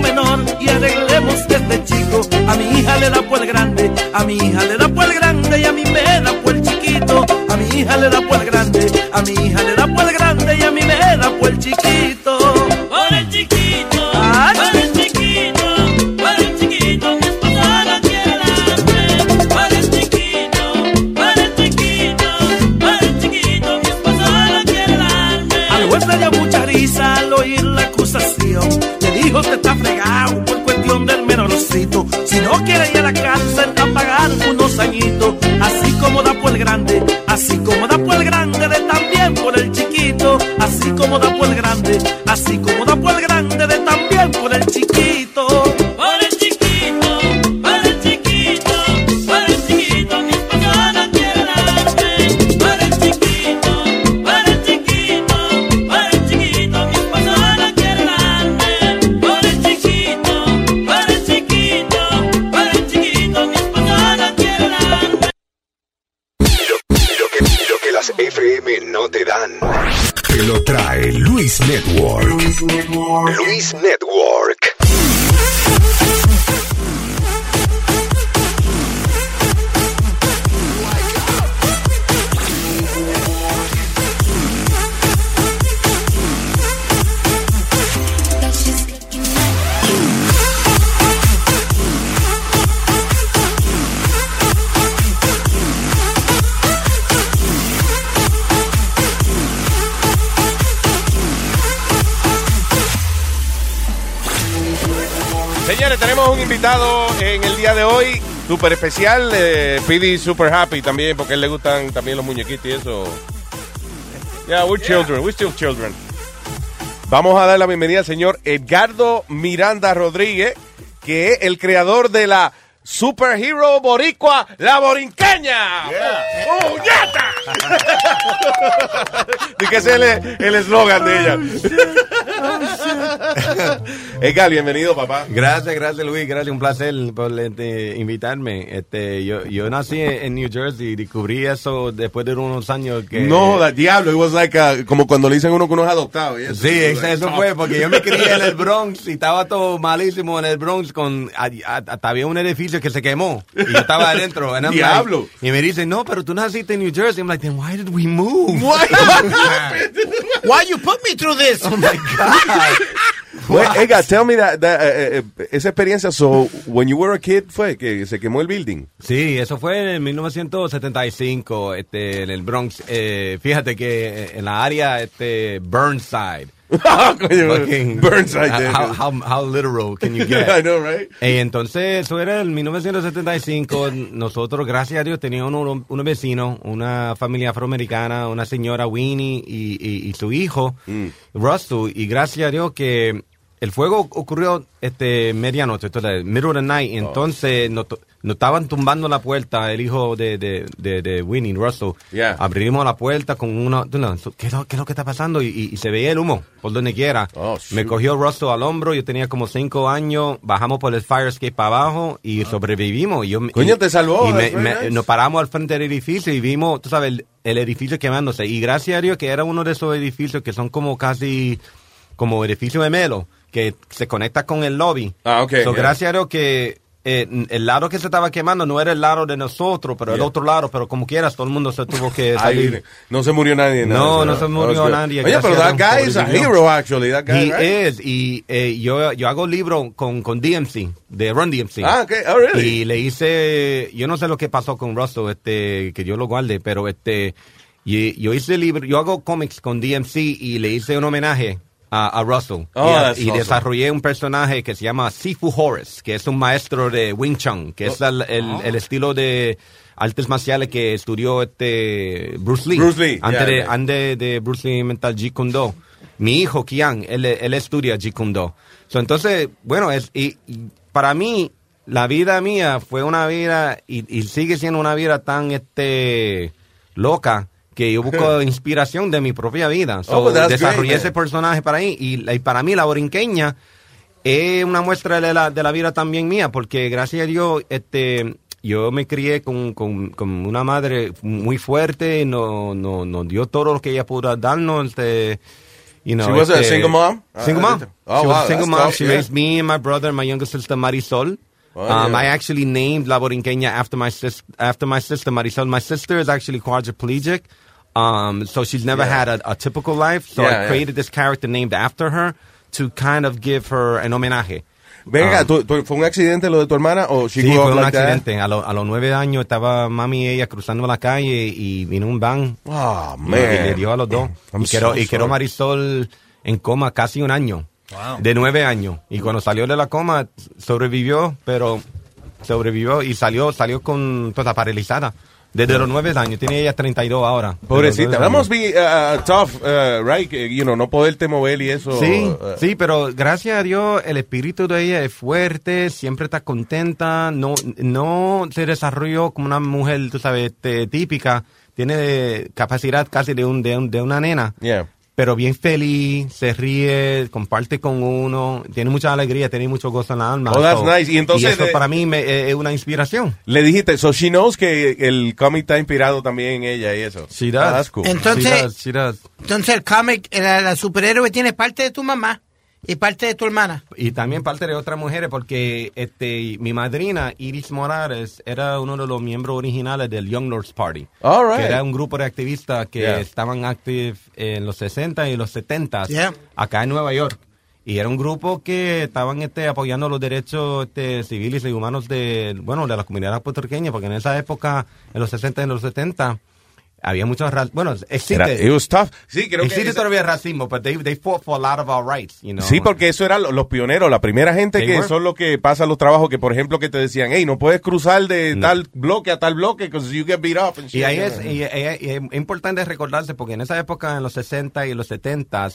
Menor y arreglemos este chico. A mi hija le da por el grande, a mi hija le da por el grande y a mí me da por el chiquito. A mi hija le da por el grande, a mi hija le da por el grande y a mí me da por el chiquito. Luis Network. El día de hoy, súper especial, eh, Pidi super happy también, porque a él le gustan también los muñequitos y eso. Yeah, we're children, we're still children. Vamos a dar la bienvenida al señor Edgardo Miranda Rodríguez, que es el creador de la Superhero Boricua, la Borinqueña. ¡Puñeta! Di que ese es el- el eslogan de ella. Edgar, bienvenido, papá. Gracias, gracias Luis, gracias, un placer por este, invitarme. Este, yo, yo nací en New Jersey y descubrí eso después de unos años que... No, da- diablo, it was like a- como cuando le dicen a uno que uno es adoptado. y eso. Sí, eso, eso fue, porque yo me crié en el Bronx y estaba todo malísimo en el Bronx con, hasta había un edificio que se quemó y yo estaba adentro. like- Diablo. y me dicen, no, pero tú naciste en New Jersey. I'm like, then why did we move? Why you put me through this? Oh my God. Well, Edgar, tell me that, that, eh, eh, esa experiencia, so, when you were a kid, fue que se quemó el building. Sí, eso fue en 1975, este, en el Bronx. Eh, fíjate que en la área, este, Burnside. Burnside, How, how, how literal can you get? I know, right? Y entonces, eso era en 1975. Nosotros, gracias a Dios, teníamos unos unos vecinos, una familia afroamericana, una señora Winnie y, y- y su hijo, Russell. Y gracias a Dios que el fuego ocurrió este medianoche, entonces, middle of the night. y Entonces, nos, to- nos estaban tumbando la puerta, el hijo de, de, de, de Winnie, Russell. Yeah. Abrimos la puerta con una. ¿Qué es lo, qué es lo que está pasando? Y, y- y se veía el humo por donde quiera. Me cogió Russell al hombro, yo tenía como cinco años, bajamos por el fire escape para abajo y sobrevivimos. Y yo, Coño, y- te salvó, Y me- nice. nos paramos al frente del edificio y vimos, tú sabes, el, el edificio quemándose. Y gracias a Dios que era uno de esos edificios que son como casi como edificio gemelo, que se conecta con el lobby. Ah, ok, So, yeah. Gracias a Dios que eh, el lado que se estaba quemando no era el lado de nosotros, pero el Yeah. otro lado, pero como quieras, todo el mundo se tuvo que salir. no se murió nadie. No, nada, no se murió nadie. Oye, pero that guy is a hero, actually. That guy, He right? is, y eh, yo, yo hago libro con, con DMC, de Run DMC. Ah, ok. Oh, really? Y le hice, yo no sé lo que pasó con Russell, este, que yo lo guarde, pero este, y- yo hice libro, yo hago cómics con DMC y le hice un homenaje a, a Russell. Oh, y a- that's y awesome. desarrollé un personaje que se llama Sifu Horace, que es un maestro de Wing Chun, que es el, el- Oh. el estilo de artes marciales que estudió este Bruce Lee. Bruce Lee, Antes, yeah, de, yeah. antes de Bruce Lee inventar Jeet Kune Do. Mi hijo, Kian, él, él estudia Jeet Kune Do. So, entonces, bueno, es, y, y para mí, la vida mía fue una vida, y, y sigue siendo una vida tan este loca, que yo busco inspiración de mi propia vida. So, Oh, desarrollé great, ese personaje para ahí y, y para mí la borinqueña es una muestra de la, de la vida también mía, porque gracias a Dios, este, yo me crié con, con, con una madre muy fuerte, no, no, nos dio todo lo que ella pudo darnos, este, you know, She was a este, single mom? Single Ah, mom. oh, she was wow, a single mom. She raised me and my brother and my younger sister Marisol. Oh, um, yeah. I actually named La Borinqueña after my sis after my sister Marisol. My sister is actually quadriplegic, um, so she's never Yeah. had a, a typical life. So Yeah, I yeah. created this character named after her to kind of give her an homenaje. Venga, Um, ¿tú- tú- ¿fue un accidente lo de tu hermana o she Sí, grew up fue un like accidente. A, lo- a los nueve años estaba mami y ella cruzando la calle y vino un van. Oh, y, man. y le dio a los dos. I'm y quedó, so y quedó. Marisol en coma casi un año. De nueve años. Y cuando salió de la coma, sobrevivió, pero sobrevivió y salió, salió con toda paralizada. Desde los nueve años. Tiene ella 32 ahora. Pobrecita, must be uh, tough, uh, right? You know, no poderte mover y eso. Sí, uh, sí, pero gracias a Dios el espíritu de ella es fuerte, siempre está contenta, no, no se desarrolló como una mujer, tú sabes, este, típica, tiene capacidad casi de, un, de, un- de una nena, Yeah. Pero bien feliz, se ríe, comparte con uno, tiene mucha alegría, tiene mucho gozo en la alma. Oh, that's So, nice. Y entonces eso de- para mí me- es es una inspiración. Le dijiste, so she knows que el cómic está inspirado también en ella y eso. She Ah, does. that's cool. Entonces- She does, she does. Entonces el cómic, la, la superhéroe tiene parte de tu mamá y parte de tu hermana. Y también parte de otras mujeres, porque este mi madrina, Iris Morales, era uno de los miembros originales del Young Lords Party. All right. Que era un grupo de activistas que Yeah. estaban activos en los 60 y los 70 Yeah. acá en Nueva York. Y era un grupo que estaban este, apoyando los derechos este, civiles y humanos de, bueno, de la comunidad puertorriqueña, porque en esa época, en los 60 y en los 70, había muchos... Bueno, existe... Era- it was tough. Sí, creo que existe esa- todavía racismo, pero they, they fought for a lot of our rights, you know. Sí, porque eso eran lo- los pioneros, la primera gente They que were. son los que pasan los trabajos que, por ejemplo, que te decían, hey, no puedes cruzar de No. tal bloque a tal bloque because you get beat up. and shit. Y ahí es, y- y- y es importante recordarse porque en esa época, en los 60 y los 70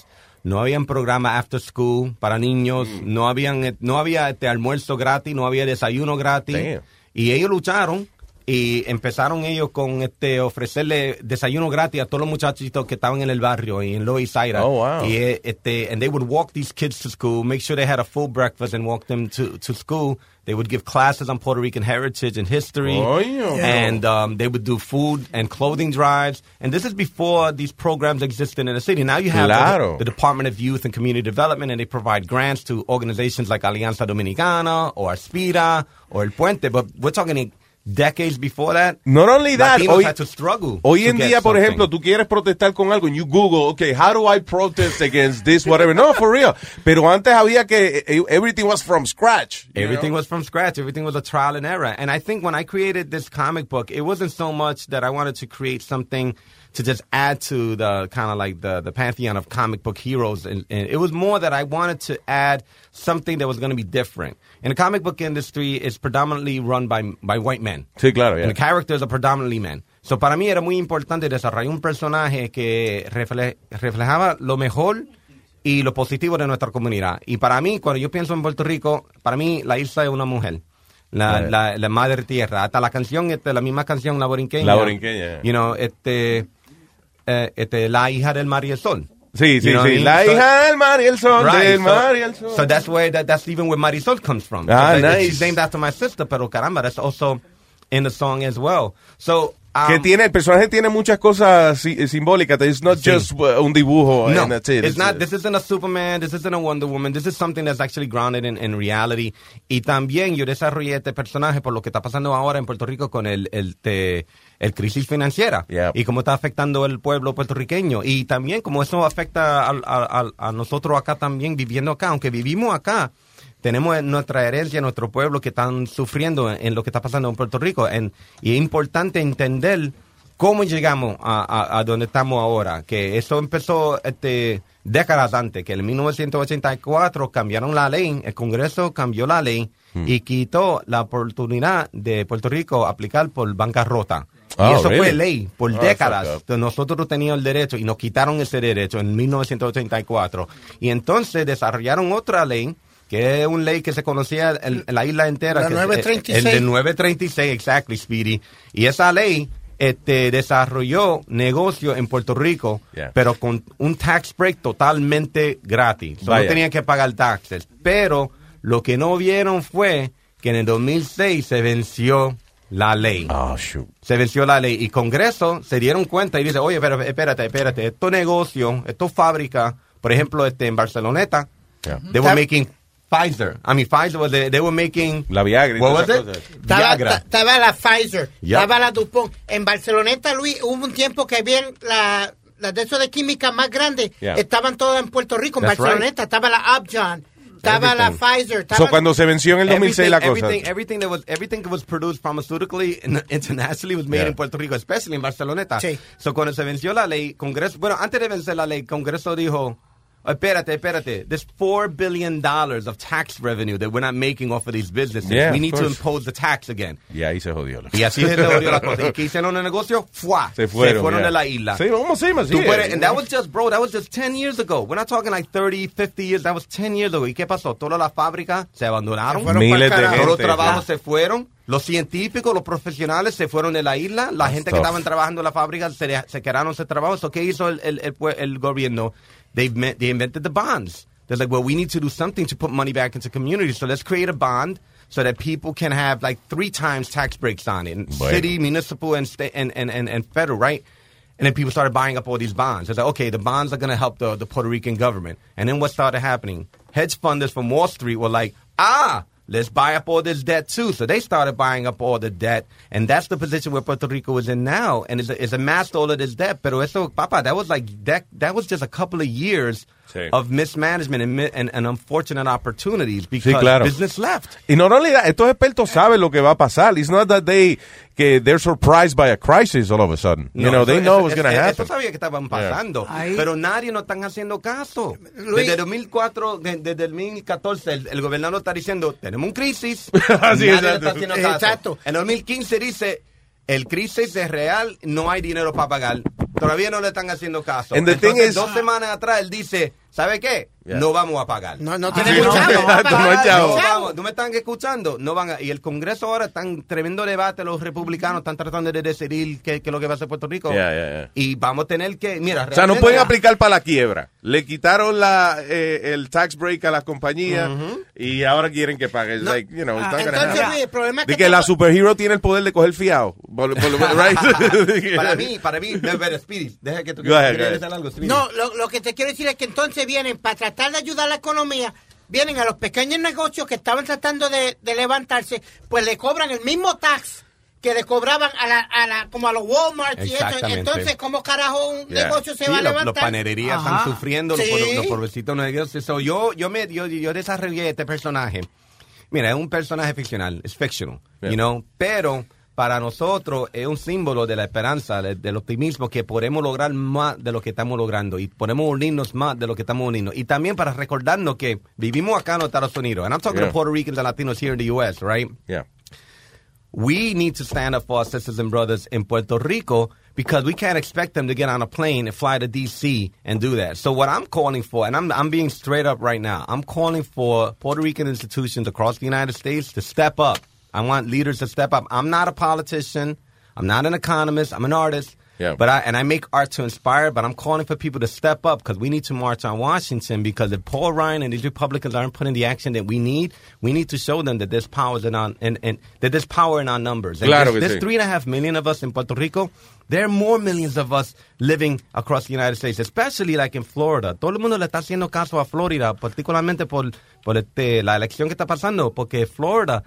no habían programa after school para niños, Mm. no habían, eh, no había este almuerzo gratis, no había desayuno gratis. Damn. Y ellos lucharon y empezaron ellos con este ofrecerle desayuno gratis a todos los muchachitos que estaban en el barrio y en Lower East Side. Oh, wow. Y este, and they would walk these kids to school, make sure they had a full breakfast and walk them to, to school. They would give classes on Puerto Rican heritage and history. Coño. And um, they would do food and clothing drives. And this is before these programs existed in the city. Now you have Claro. the, the Department of Youth and Community Development, and they provide grants to organizations like Alianza Dominicana or Aspira or El Puente. But we're talking decades before that. Not only that, Latinos hoy, had to struggle. hoy en día, por ejemplo, tú quieres protestar con algo and you Google, okay, how do I protest against this, whatever. No, for real. Pero antes había que, eh, everything was from scratch. Everything know? was from scratch. Everything was a trial and error. And I think when I created this comic book, it wasn't so much that I wanted to create something to just add to the kind of like the, the pantheon of comic book heroes. And, and it was more that I wanted to add something that was going to be different. And the comic book industry is predominantly run by, by white men. Sí, claro, yeah. And the characters are predominantly men. So para mí era muy importante desarrollar un personaje que refle- reflejaba lo mejor y lo positivo de nuestra comunidad. Y para mí, cuando yo pienso en Puerto Rico, para mí la isla es una mujer. La, Right. la, la madre tierra. Hasta la canción, este, la misma canción, la borinqueña. La borinqueña. You know, este, eh, este, la hija del mar y el sol. Sí, sí, You know sí. I mean? La So- hija del mar y el sol, Right, del so- mar y el sol. So that's where that, that's even where Marisol comes from. Ah, So that- nice. She's named after my sister, pero caramba, that's also in the song as well. So um, que tiene, el personaje tiene muchas cosas si- simbólicas. It's not Sí. just uh, un dibujo No, and that's it. it's not. This isn't a Superman. This isn't a Wonder Woman. This is something that's actually grounded in, in reality. Y también yo desarrollé este personaje por lo que está pasando ahora en Puerto Rico con el el, te- el crisis financiera Yep. y cómo está afectando el pueblo puertorriqueño y también cómo eso afecta al- a, a- a nosotros acá también viviendo acá, aunque vivimos acá. Tenemos nuestra herencia, nuestro pueblo que están sufriendo en, en lo que está pasando en Puerto Rico. En- y es importante entender cómo llegamos a, a- a donde estamos ahora. Que eso empezó este, décadas antes, que en 1984 cambiaron la ley, el Congreso cambió la ley Hmm. y quitó la oportunidad de Puerto Rico aplicar por bancarrota. Oh, y eso fue ley por Oh, décadas. nosotros teníamos el derecho y nos quitaron ese derecho en 1984. Y entonces desarrollaron otra ley que es una ley que se conocía en, en la isla entera. La que es- 936. El, de 936, exactly, Speedy. Y esa ley este, desarrolló negocio en Puerto Rico, Yeah. pero con un tax break totalmente gratis. So, no Vaya. tenían que pagar taxes. Pero lo que no vieron fue que en el 2006 se venció la ley. Oh, shoot. Se venció la ley y Congreso se dieron cuenta y dice, oye, pero espérate, espérate, estos negocios, estos fábricas, por ejemplo, este en Barceloneta, they were Tab- making Pfizer. I mean, Pfizer was, they, they were making... La Viagra What was it? Viagra. ta- estaba la Pfizer, estaba la DuPont. En Barceloneta, Luis, hubo un tiempo que había la, las de esos de química más grandes. Yeah. Estaban todas en Puerto Rico, en That's Barceloneta. Estaba la Upjohn, estaba la Everything. Pfizer. Estaba So, cuando se venció en el 2006 la cosa. Everything, everything that was everything that was produced pharmaceutically internationally was made Yeah. in Puerto Rico, especially en Barceloneta. So cuando se venció la ley, Congreso, bueno, antes de vencer la ley, Congreso dijo, "Oh, espérate, espérate, there's four billion dollars of tax revenue that we're not making off of these businesses. Yeah, we need to impose the tax again. Y ahí se jodió. la Y así se dio la cosa. Y que hicieron el negocio, ¡fua! Se fueron, Se fueron yeah. de la isla. Sí, vamos, sí, más, Tú sí, puedes- and that was just, bro, that was just 10 years ago. We're not talking like 30, 50 years. That was 10 years ago. ¿Y qué pasó? Todas las fábricas se abandonaron. Se Miles de Todos los gente, trabajos yeah. se fueron. Los científicos, los profesionales se fueron de la isla. La gente que tough. estaban trabajando en la fábrica se, se quedaron sin trabajo. So, ¿Qué hizo el, el, el, el gobierno? They, me- they invented the bonds. They're like, well, we need to do something to put money back into communities. So let's create a bond so that people can have like three times tax breaks on it. Bueno. City, municipal, and, state, and, and, and, and federal, right? And then people started buying up all these bonds. It's like, okay, the bonds are going to help the, the Puerto Rican government. And then what started happening? Hedge funders from Wall Street were like, ah, let's buy up all this debt too. So they started buying up all the debt. And that's the position where Puerto Rico is in now. And it's, it's amassed all of this debt. Pero eso, papa, that was like, that, that was just a couple of years Sí. of mismanagement and, and, and unfortunate opportunities because Sí, claro. business left. Y no, no, le- estos expertos saben lo que va a pasar. It's not that they, que they're surprised by a crisis all of a sudden. You No, know, eso- they know eso- what's going to happen. Eso sabía que estaban pasando, Ahí- pero nadie nos están haciendo caso. Luis- Desde 2004, de- desde el 2014, el, el gobernador está diciendo, tenemos un crisis, Así, nadie exacto. está haciendo caso. Exacto. En 2015 dice, el crisis es real, no hay dinero para pagar. Todavía no le están haciendo caso. Entonces, is- dos semanas atrás, él dice, ¿sabe qué? Yeah. No vamos a pagar. No, no Ah, tenemos no, no no no. ¿No me están escuchando? No van a- y el Congreso ahora está en tremendo debate, los republicanos están tratando de decidir qué, qué es lo que va a hacer Puerto Rico. Yeah, yeah, yeah. Y vamos a tener que, mira, O sea, no pueden aplicar para la quiebra. Le quitaron la, eh, el tax break a las compañías y ahora quieren que pague. It's like, you know, gonna Entonces. Luis, el problema es De que... que la superhero tiene el poder de coger fiado. Right? para mí, para mí, no, Speedy, deja que tú decir algo. No, lo, lo que te quiero decir es que entonces vienen, para tratar de ayudar a la economía, vienen a los pequeños negocios que estaban tratando de, de levantarse, pues le cobran el mismo tax que le cobraban a la, a la como a los Walmart y eso. Entonces, ¿cómo carajo un Yeah. negocio se Sí, va a lo- levantar? Los panerías Ajá. están sufriendo, los, Sí. por- los pobrecitos negocios. So, yo, yo, me, yo, yo desarrollé este personaje. Mira, es un personaje ficcional, es fictional, Yeah. you know, pero para nosotros es un símbolo de la esperanza, de- del optimismo, que podemos lograr más de lo que estamos logrando y podemos unirnos más de lo que estamos uniendo. Y también para recordarnos que vivimos acá en los Estados Unidos, and I'm talking Yeah. to Puerto Ricans and Latinos here in the U.S., right? Yeah. we need to stand up for our sisters and brothers in Puerto Rico because we can't expect them to get on a plane and fly to DC and do that. So what I'm calling for, and I'm I'm being straight up right now, I'm calling for Puerto Rican institutions across the United States to step up. I want leaders to step up. I'm not a politician. I'm not an economist. I'm an artist. Yeah. But I and I make art to inspire. But I'm calling for people to step up because we need to march on Washington. Because if Paul Ryan and these Republicans aren't putting the action that we need, we need to show them that there's power in our and, and that there's power in our numbers. And Claro there's, there's three and a half million of us in Puerto Rico. There are more millions of us living across the United States, especially like in Florida. Todo el mundo le está haciendo caso a Florida, particularmente por, por este, la elección que está pasando, porque Florida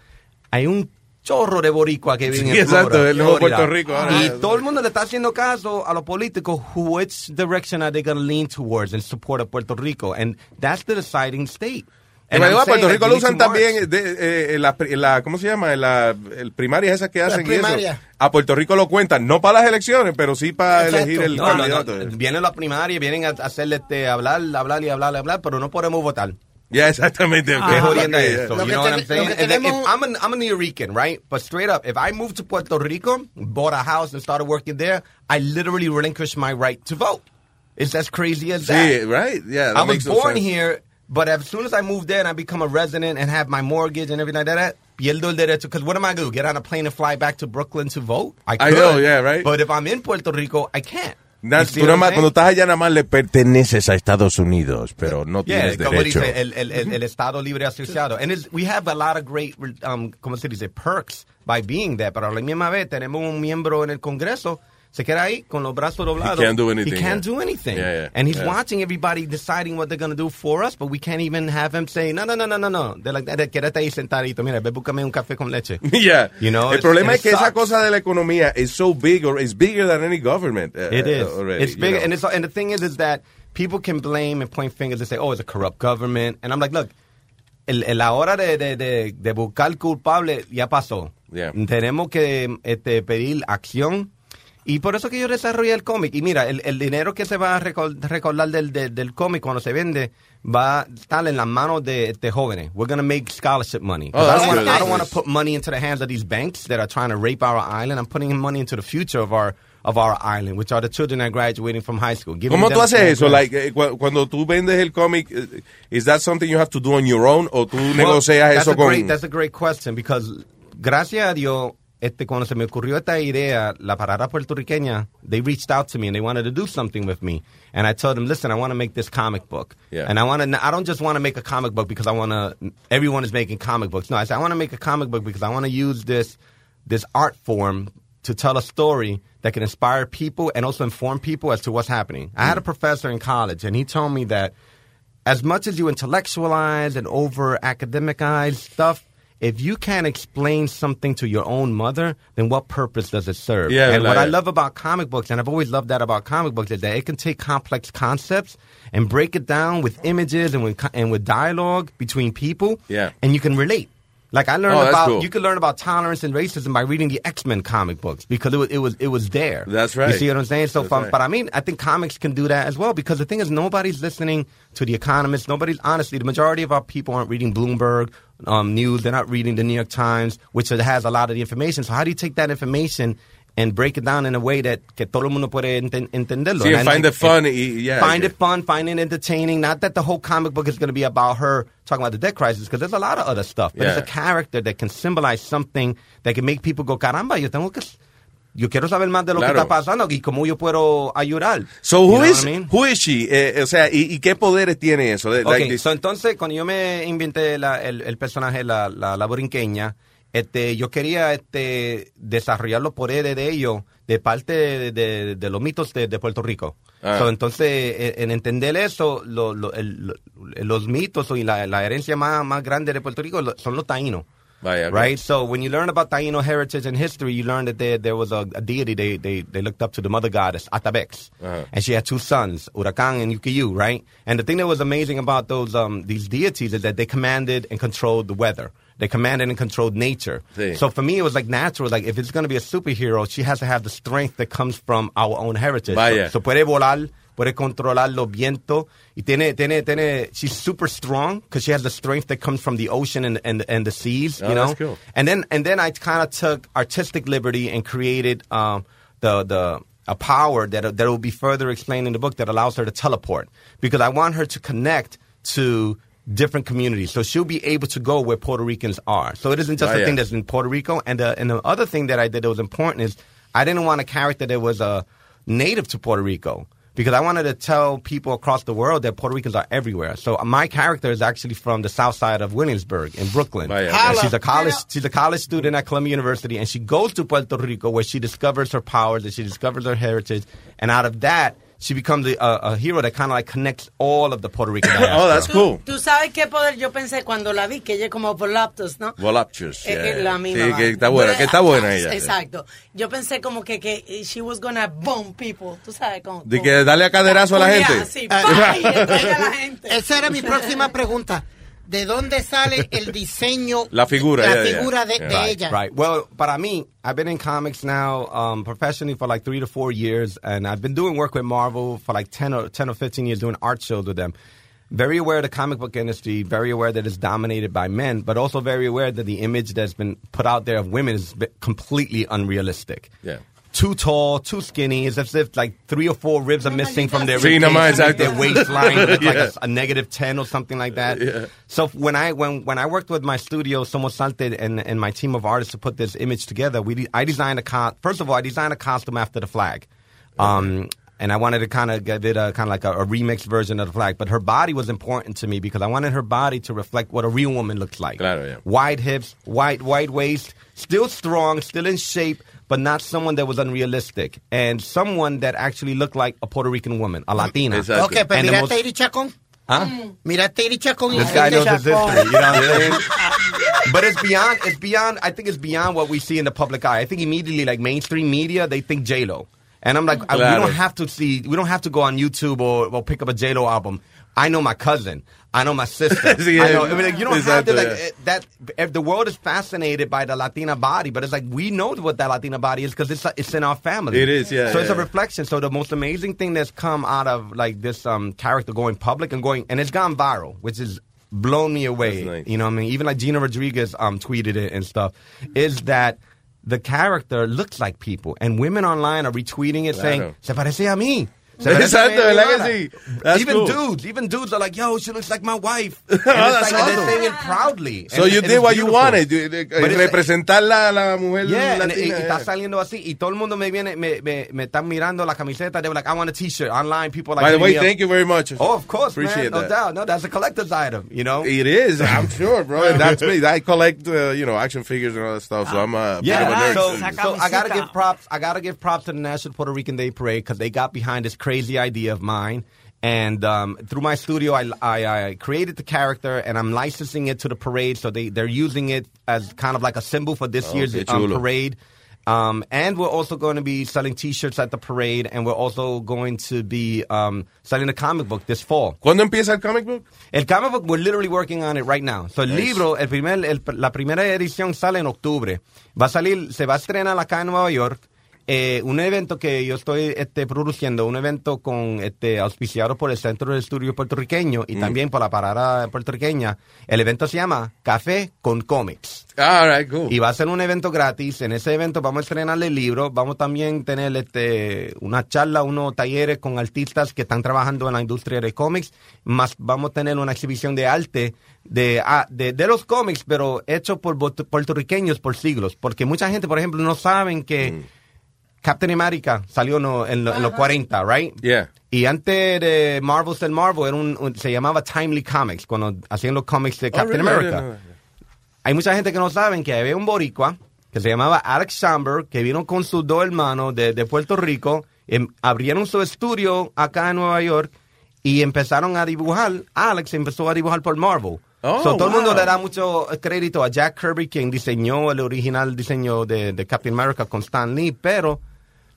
hay un chorro de boricua que viven Sí, en exacto, Florida, el nuevo Florida. Puerto Rico ahora. Y todo el mundo le está haciendo caso a los políticos which direction are they going to lean towards in support of Puerto Rico, and that's the deciding state. And me I'm digo, a saying Puerto Rico lo usan también de, eh, la, la- ¿cómo se llama? La el primaria esas que hacen y eso. primarias. A Puerto Rico lo cuentan, no para las elecciones, pero sí para Exacto. elegir el No, no, no. candidato. Vienen las primarias, vienen a hacerle este, hablar, hablar y hablar y hablar, pero no podemos votar. Ya, exactamente. Qué jodienda Ok, es ya. eso. Lo You que know what I'm saying? And then if I'm, an, I'm a New Rican, right? But straight up, if I moved to Puerto Rico, bought a house and started working there, I literally relinquished my right to vote. It's as crazy as that. Sí, right? Yeah, that I was born sense. here, but as soon as I moved there and I become a resident and have my mortgage and everything like that, pierdo el derecho, because what am I going to do? Get on a plane and fly back to Brooklyn to vote? I could, know, yeah, right. But if I'm in Puerto Rico, I can't. Na- You see tú nada más- cuando estás allá nada más le perteneces a Estados Unidos, pero no Yeah, tienes como derecho. dice el, el, el, el Estado Libre Asociado. And we have a lot of great, um, ¿cómo se dice? Perks by being there. Pero a la misma vez tenemos un miembro en el Congreso, se queda ahí con los brazos doblados. can't do anything, He can't yeah. do anything. Yeah, yeah, and he's watching everybody deciding what they're going to do for us, but we can't even have him say, no, no, no, no, no, no. They're like, "Eh, quédate ahí sentadito. Mira, ve, búscame un café con leche. Yeah. You know, el problema es que it esa sucks. cosa de la economía is so big or is bigger than any government. uh, It is. already, it's you big, know. and it's and the thing is, is that people can blame and point fingers and say, "Oh, it's a corrupt government," and I'm like, look, el, el- la hora de, de, de, de buscar culpable ya pasó. Yeah. Tenemos que este, pedir acción. Y por eso que yo desarrollé el cómic. Y mira, el, el dinero que se va a recordar del, del, del cómic cuando se vende va a estar en las manos de, de jóvenes. We're going to make scholarship money. Oh, I don't. I want to put money into the hands of these banks that are trying to rape our island. I'm putting money into the future of our of our island, which are the children that are graduating from high school. Giving ¿Cómo tú haces eso? Like, eh, cu- cuando tú vendes el cómic, eh, is that something you have to do on your own o tú Well, negocias that's eso a con... great, that's a great question because gracias a Dios este cuando se me ocurrió esta idea la parada puertorriqueña they reached out to me and they wanted to do something with me. And I told them listen I want to make this comic book. Yeah. and I want to I don't just want to make a comic book because I want to everyone is making comic books. No I said I want to make a comic book because I want to use this this art form to tell a story that can inspire people and also inform people as to what's happening. I had a mm. professor in college and he told me that as much as you intellectualize and over academicize stuff, if you can't explain something to your own mother, then what purpose does it serve? Yeah, and what I love about comic books, and I've always loved that about comic books, is that it can take complex concepts and break it down with images and with and with dialogue between people, Yeah. and you can relate. Like I learned Oh, about, cool. you can learn about tolerance and racism by reading the X Men comic books because it was it was it was there. That's right. You see what I'm saying? So, from, right. but I mean, I think comics can do that as well because the thing is, nobody's listening to the Economist. Nobody's honestly, the majority of our people aren't reading Bloomberg um, news. They're not reading the New York Times, which has a lot of the information. So, how do you take that information? And break it down in a way that que todo el mundo puede enten- entenderlo. Sí, And find it fun y- yeah, find yeah. it fun, find it entertaining. Not that the whole comic book is going to be about her talking about the debt crisis, because there's a lot of other stuff. But Yeah. it's a character that can symbolize something that can make people go, caramba, yo tengo que... Yo quiero saber más de lo Claro. que está pasando y cómo yo puedo ayudar. So You who know is, I mean? who is she? Eh, o sea, ¿y, y qué poderes tiene eso? Like so entonces cuando yo me inventé la- el, el personaje, la, la, la borinqueña, este, yo quería este, desarrollar los poderes de ellos de parte de, de- de los mitos de, de Puerto Rico. Ah. So, entonces, en, en entender eso, lo- lo- el- los mitos y la, la herencia más, más grande de Puerto Rico son los taínos. Vaya. Right? So when you learn about Taino heritage and history, you learn that there, there was a, a deity they, they, they looked up to, the mother goddess, Atabex. Uh-huh. And she had two sons, Huracan and Yukiyu, right? And the thing that was amazing about those um, these deities is that they commanded and controlled the weather. They commanded and controlled nature. Sí. So for me, it was like natural. Like if it's going to be a superhero, she has to have the strength that comes from our own heritage. Vaya. So, so puede volar, puede controlar los vientos. Y tiene, tiene, tiene, she's super strong because she has the strength that comes from the ocean and, and, and the seas, Oh, you know? cool. And then and then I kind of took artistic liberty and created um, the the a power that that will be further explained in the book that allows her to teleport because I want her to connect to different communities. So she'll be able to go where Puerto Ricans are. So it isn't just Oh, a yeah. thing that's in Puerto Rico. And the and the other thing that I did that was important is I didn't want a character that was a native to Puerto Rico. Because I wanted to tell people across the world that Puerto Ricans are everywhere. So my character is actually from the south side of Williamsburg in Brooklyn. Ah, Vaya, And Holla. she's a college she's a college student at Columbia University and she goes to Puerto Rico where she discovers her powers and she discovers her heritage and out of that she becomes a, a, a hero that kind of like connects all of the Puerto Rican diaspora. Oh, that's cool. Tú sabes qué poder yo pensé cuando la vi, que ella es como voluptuous, ¿no? Voluptuous. Eh, yeah. eh, la misma Sí, que está buena, que está buena ella. Exacto. Yo pensé como que, que she was gonna bomb people, tú sabes, como... De que darle a caderazo a la gente. sí, a la gente. Esa era mi próxima pregunta. ¿De dónde sale el diseño? La figura, La yeah, yeah. figura de, de Right, ella. Right. Well, para mí, I've been in comics now um, professionally for like three to four years, and I've been doing work with Marvel for like 10 or, 10 or 15 years doing art shows with them. Very aware of the comic book industry, very aware that it's dominated by men, but also very aware that the image that's been put out there of women is completely unrealistic. Yeah. Too tall, too skinny. It's as if like three or four ribs are missing from their Sí, ribcage nada más, to make exacto. their waistline look like a, a negative ten or something like that. Yeah. So when I when when I worked with my studio, Somos Salte, and and my team of artists to put this image together, we de- I designed a co- first of all I designed a costume after the flag. Um, and I wanted to kind of give it a kind of like a, a remix version of the flag. But her body was important to me because I wanted her body to reflect what a real woman looks like. Claro, yeah. Wide hips, wide wide waist, still strong, still in shape, but not someone that was unrealistic, and someone that actually looked like a Puerto Rican woman, a Latina. Ok, pues And the mira most- Iri Chacón. Huh? Mm. Mira a Iri Chacón. This guy knows his history. You know what I'm saying? but it's beyond. It's beyond. I think it's beyond what we see in the public eye. I think immediately, like mainstream media, they think J Lo, and I'm like, I- we don't have to see. We don't have to go on YouTube or, or pick up a J Lo album. I know my cousin. I know my sister. Sí, I know. eh, I mean, like, you don't have to like yeah. eh, that. If the world is fascinated by the Latina body, but it's like we know what that Latina body is because it's it's in our family. It is, yeah, So it's a reflection. So the most amazing thing that's come out of like this um character going public and going and it's gone viral, which is blown me away. You know what I mean? Even like Gina Rodriguez um tweeted it and stuff, is that the character looks like people and women online are retweeting it saying. Se parece a mí. Se parece a Exacto, mi ¿verdad que sí? That's even cool. dudes, even dudes are like, yo, she looks like my wife. And, it's that's like, and they're saying it proudly. So And- you and did what you beautiful. wanted, you- eh, But representar la, la mujer Yeah, and- latina. y, y está yeah. saliendo así. Y todo el mundo me viene, me, me, me están mirando la camiseta. They were like, I want a t-shirt. Online, people are like. By the way, thank you very much. Oh, of course, Appreciate man. No that. doubt. No, that's a collector's item, you know? It is, I'm sure, bro. And that's me. I collect, uh, you know, action figures and all that stuff. So I'm a bit of a Yeah, nerd. so, so I gotta give props. I gotta give props to the National Puerto Rican Day Parade because they got behind this crazy idea of mine. And um, through my studio, I, I, I created the character, and I'm licensing it to the parade. So they they're using it as kind of like a symbol for this Oh, year's um, parade. Um, and we're also going to be selling T-shirts at the parade, and we're also going to be um, selling a comic book this fall. ¿Cuándo empieza el comic book? El comic book, we're literally working on it right now. So el Nice. libro, el primer, el- la primera edición sale en octubre. Va a salir, se va a estrenar acá en Nueva York. Eh, un evento que yo estoy este, produciendo, un evento con este, auspiciado por el Centro de Estudio Puertorriqueño y Mm. también por la parada puertorriqueña. El evento se llama Café con Cómics. All right, cool. Y va a ser un evento gratis. En ese evento vamos a estrenar el libro. Vamos también a tener este, una charla, unos talleres con artistas que están trabajando en la industria de cómics. Más vamos a tener una exhibición de arte de, ah, de, de los cómics, pero hecho por puertorriqueños por siglos. Porque mucha gente, por ejemplo, no saben que Captain America salió no- en, lo- en los 40, right? Yeah. Y antes de Marvel del Marvel, era un, un- se llamaba Timely Comics, cuando hacían los cómics de Captain Oh, really? I America. Hay mucha gente que no saben que había un boricua que se llamaba Alex Schamberg, que vino con sus dos hermanos de, de Puerto Rico, em- abrieron su estudio acá en Nueva York y empezaron a dibujar. Alex empezó a dibujar por Marvel. Oh, So, todo el mundo le da mucho crédito a Jack Kirby, quien diseñó el original diseño de, de Captain America con Stan Lee, pero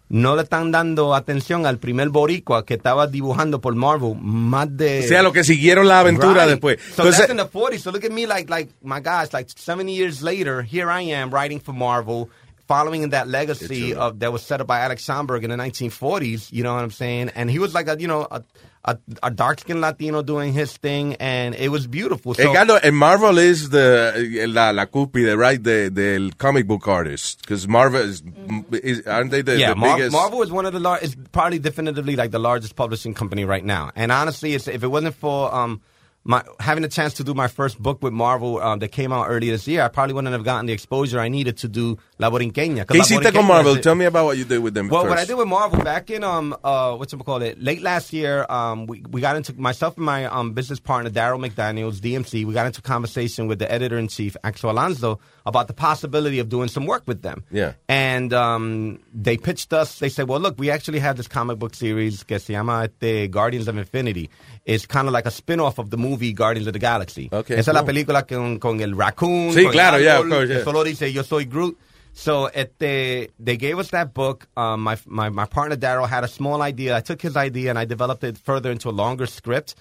no le están dando atención al primer boricua que estaba dibujando por Marvel más de... O sea, lo que siguieron la aventura Right. después. So Entonces- that's in the 40s. So look at me like, like my gosh, like 70 years later, here I am writing for Marvel, following in that legacy of that was set up by Alex Schomburg in the 1940s. You know what I'm saying? And he was like a, you know, a, a, a dark skinned Latino doing his thing, and it was beautiful. So, and Marvel is the la, la cúspide, right, de, del comic book artist. Because Marvel is, is, aren't they the, yeah, the Mar- biggest? Marvel is one of the large. It's probably definitively like the largest publishing company right now. And honestly, it's, if it wasn't for um my having a chance to do my first book with Marvel um, that came out earlier this year, I probably wouldn't have gotten the exposure I needed to do La Borinqueña. ¿Qué hiciste con Marvel? Tell me about what you did with them well, first. what I did with Marvel back in um uh what's it call it late last year um we, we got into myself and my um business partner Daryl McDaniel's DMC we got into conversation with the editor in chief Axel Alonso about the possibility of doing some work with them. Yeah. And um, they pitched us. They said, "Well, look, we actually have this comic book series que se llama este, Guardians of Infinity. It's kind of like a spin-off of the movie Guardians of the Galaxy. Okay, Esa es la película con, con el raccoon. Sí, con el claro, yeah, árbol, of course, yeah. Solo dice Yo soy Groot. So este, they gave us that book. Um, my, my, my partner Daryl had a small idea. I took his idea and I developed it further into a longer script.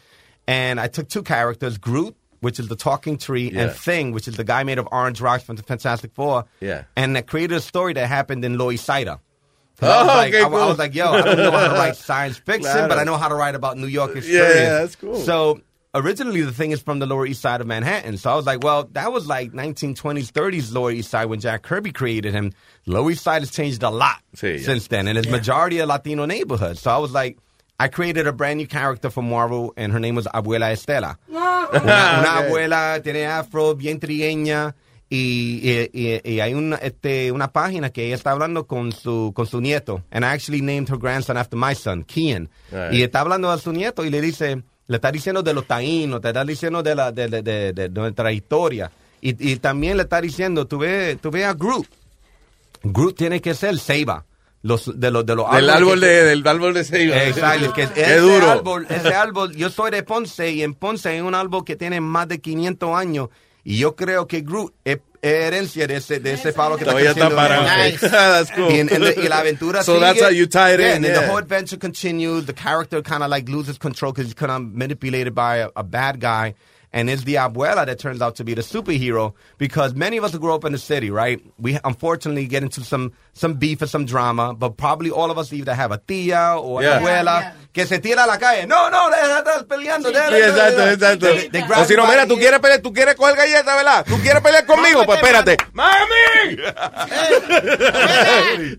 And I took two characters, Groot, which is the talking tree, Yeah. and Thing, which is the guy made of orange rocks from the Fantastic Four. Yeah. And I created a story that happened in Loisaida. Oh, I was, oh, like, okay, I, I was like, yo, I don't know how to write science fiction, Claro. but I know how to write about New York Yeah, experience. yeah, that's cool. So originally the thing is from the Lower East Side of Manhattan. So I was like, well, that was like 1920s, 30s Lower East Side when Jack Kirby created him. Lower East Side has changed a lot Sí, ya. since then, and it's majority a Latino neighborhood. So I was like, I created a brand new character for Marvel, and her name was Abuela Estela. Una, una Okay. abuela, tiene afro, bien trigueña. Y, y- y- y hay una, este, una página que ella está hablando con su, con su nieto. And I actually named her grandson after my son, Kian. Right. Y está hablando a su nieto y le dice, le está diciendo de los taínos, te está diciendo de, la, de, de, de- de nuestra historia. Y, y también le está diciendo, tú ves tú ve a Groot. Groot tiene que ser Seiba. Los, de los, de los Del árbol que- de, del árbol de ceiba. Exacto, que Qué ese duro. árbol, ese árbol, yo soy de Ponce y en Ponce hay un árbol que tiene más de 500 años y yo creo que Groot es, es herencia de ese, de ese palo que Todavía está parado. Cool. Y, en- en la- y la aventura So sigue. that's how you tie it Yeah, in, And then yeah. the whole adventure continues. The character kind of like loses control because he's kind of manipulated by a, a bad guy. And it's the abuela that turns out to be the superhero because many of us who grew up in the city, right? We unfortunately get into some some beef and some drama, but probably all of us either have a tía or Yeah. an abuela que se tira a la calle. No, no, deja de estar peleando. deja Sí, de- exacto, de- exacto. They- they grab O si no, you mira, the tú ear. quieres pelear, tú quieres coger galleta, ¿verdad? Tú quieres pelear conmigo, pues espérate. ¡Mami!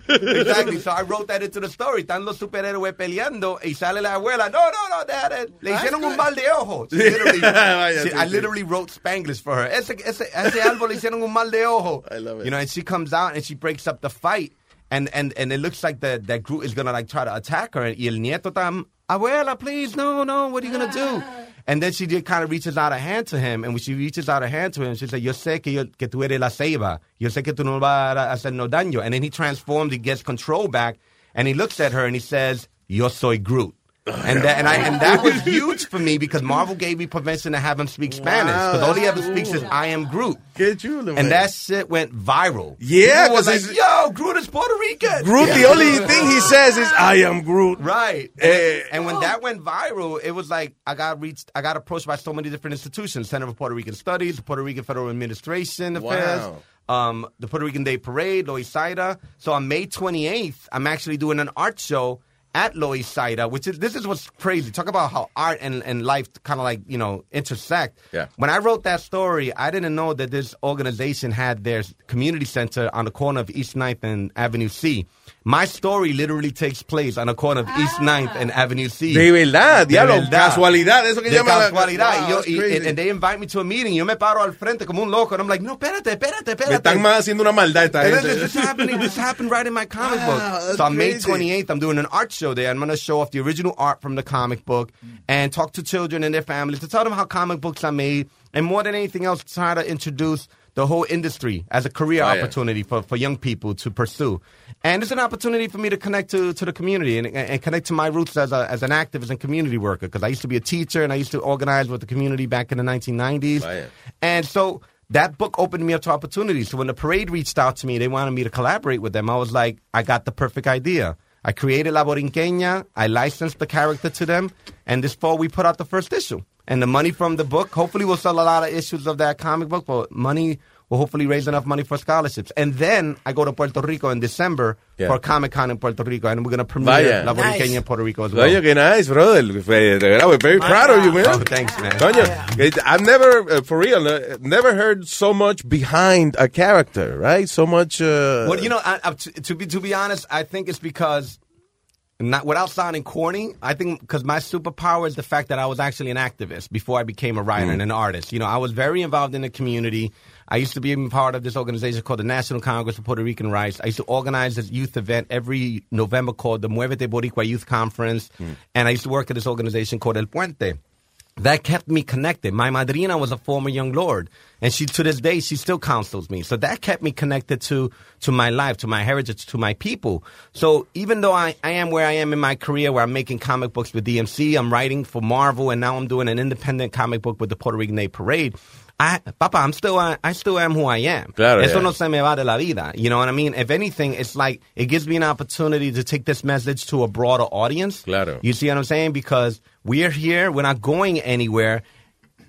exactly. So I wrote that into the story. Están los superhéroes peleando y sale la abuela. No, no, no, deja de- Le hicieron un mal de ojo. She literally- Vaya, she- sí, I literally wrote Spanglish for her. Ese, ese, ese árbol le hicieron un mal de ojo. I love it. You know, and she comes out and she breaks up the fight. And, and, and it looks like the, that Groot is going to like try to attack her. Y el nieto está, abuela, please, no, no, what are you going to do? Ah. And then she just kind of reaches out a hand to him. And when she reaches out a hand to him, she said, yo sé que, yo, que tú eres la ceiba. Yo sé que tú no vas a hacer no daño. And then he transforms, he gets control back. And he looks at her and he says, yo soy Groot. And that, and, I, and that was huge for me because Marvel gave me permission to have him speak Spanish. Because all he ever speaks is, I am Groot. Chulo, man. And that shit went viral. Yeah, People was 'cause like, yo, Groot is Puerto Rican. Groot, the only thing he says is, I am Groot. Right. Eh, And when that went viral, it was like I got reached, I got approached by so many different institutions: Center for Puerto Rican Studies, the Puerto Rican Federal Administration Affairs, Wow. um, the Puerto Rican Day Parade, Loisaida. So on May 28th, I'm actually doing an art show at Loisaida, which is this is what's crazy. Talk about how art and, and life kind of like you know intersect. Yeah. When I wrote that story, I didn't know that this organization had their community center on the corner of East 9th and Avenue C. My story literally takes place on a corner of East ah. 9th and Avenue C. De verdad, De diablo, verdad. casualidad, eso que De llaman la- casualidad. Wow, y yo, y- and, and they invite me to a meeting. Yo me paro al frente como un loco. And I'm like, no, espérate, espérate, espérate. Me están más haciendo una maldad esta And gente. this, this happening. This happened right in my comic Wow, book. So on May 28th, I'm doing an art show there. I'm going to show off the original art from the comic book and talk to children and their families to tell them how comic books are made, and more than anything else, try to introduce the whole industry as a career Oh, yeah. opportunity for, for young people to pursue. And it's an opportunity for me to connect to, to the community and, and connect to my roots as, a, as an activist and community worker because I used to be a teacher and I used to organize with the community back in the 1990s. Vaya. And so that book opened me up to opportunities. So when the parade reached out to me, they wanted me to collaborate with them. I was like, I got the perfect idea. I created La Borinqueña. I licensed the character to them. And this fall, we put out the first issue. And the money from the book, hopefully, we'll sell a lot of issues of that comic book, but money will hopefully raise enough money for scholarships. And then I go to Puerto Rico in December Yeah. for Comic Con in Puerto Rico, and we're going to premiere Vaya. La Borinqueña Nice. in Puerto Rico as well. Coño, que nice, brother. We're very proud of you, man. Oh, thanks, man. Coño, I've never, uh, for real, uh, never heard so much behind a character, right? So much. Uh, Well, you know, I, I, to, to be to be honest, I think it's because not without sounding corny. I think because my superpower is the fact that I was actually an activist before I became a writer Mm. and an artist. You know, I was very involved in the community. I used to be part of this organization called the National Congress for Puerto Rican Rights. I used to organize this youth event every November called the Muévete Boricua Youth Conference, and I used to work at this organization called El Puente that kept me connected. My madrina was a former young lord, and she to this day she still counsels me. So that kept me connected to to my life, to my heritage, to my people. So even though I, I am where I am in my career, where I'm making comic books with DMC, I'm writing for Marvel, and now I'm doing an independent comic book with the Puerto Rican Day Parade. I, Papa, I'm still, I, I still am who I am. Claro, Eso yeah. no se me va de la vida. You know what I mean? If anything, it's like it gives me an opportunity to take this message to a broader audience. Claro. You see what I'm saying? Because we are here, we're not going anywhere,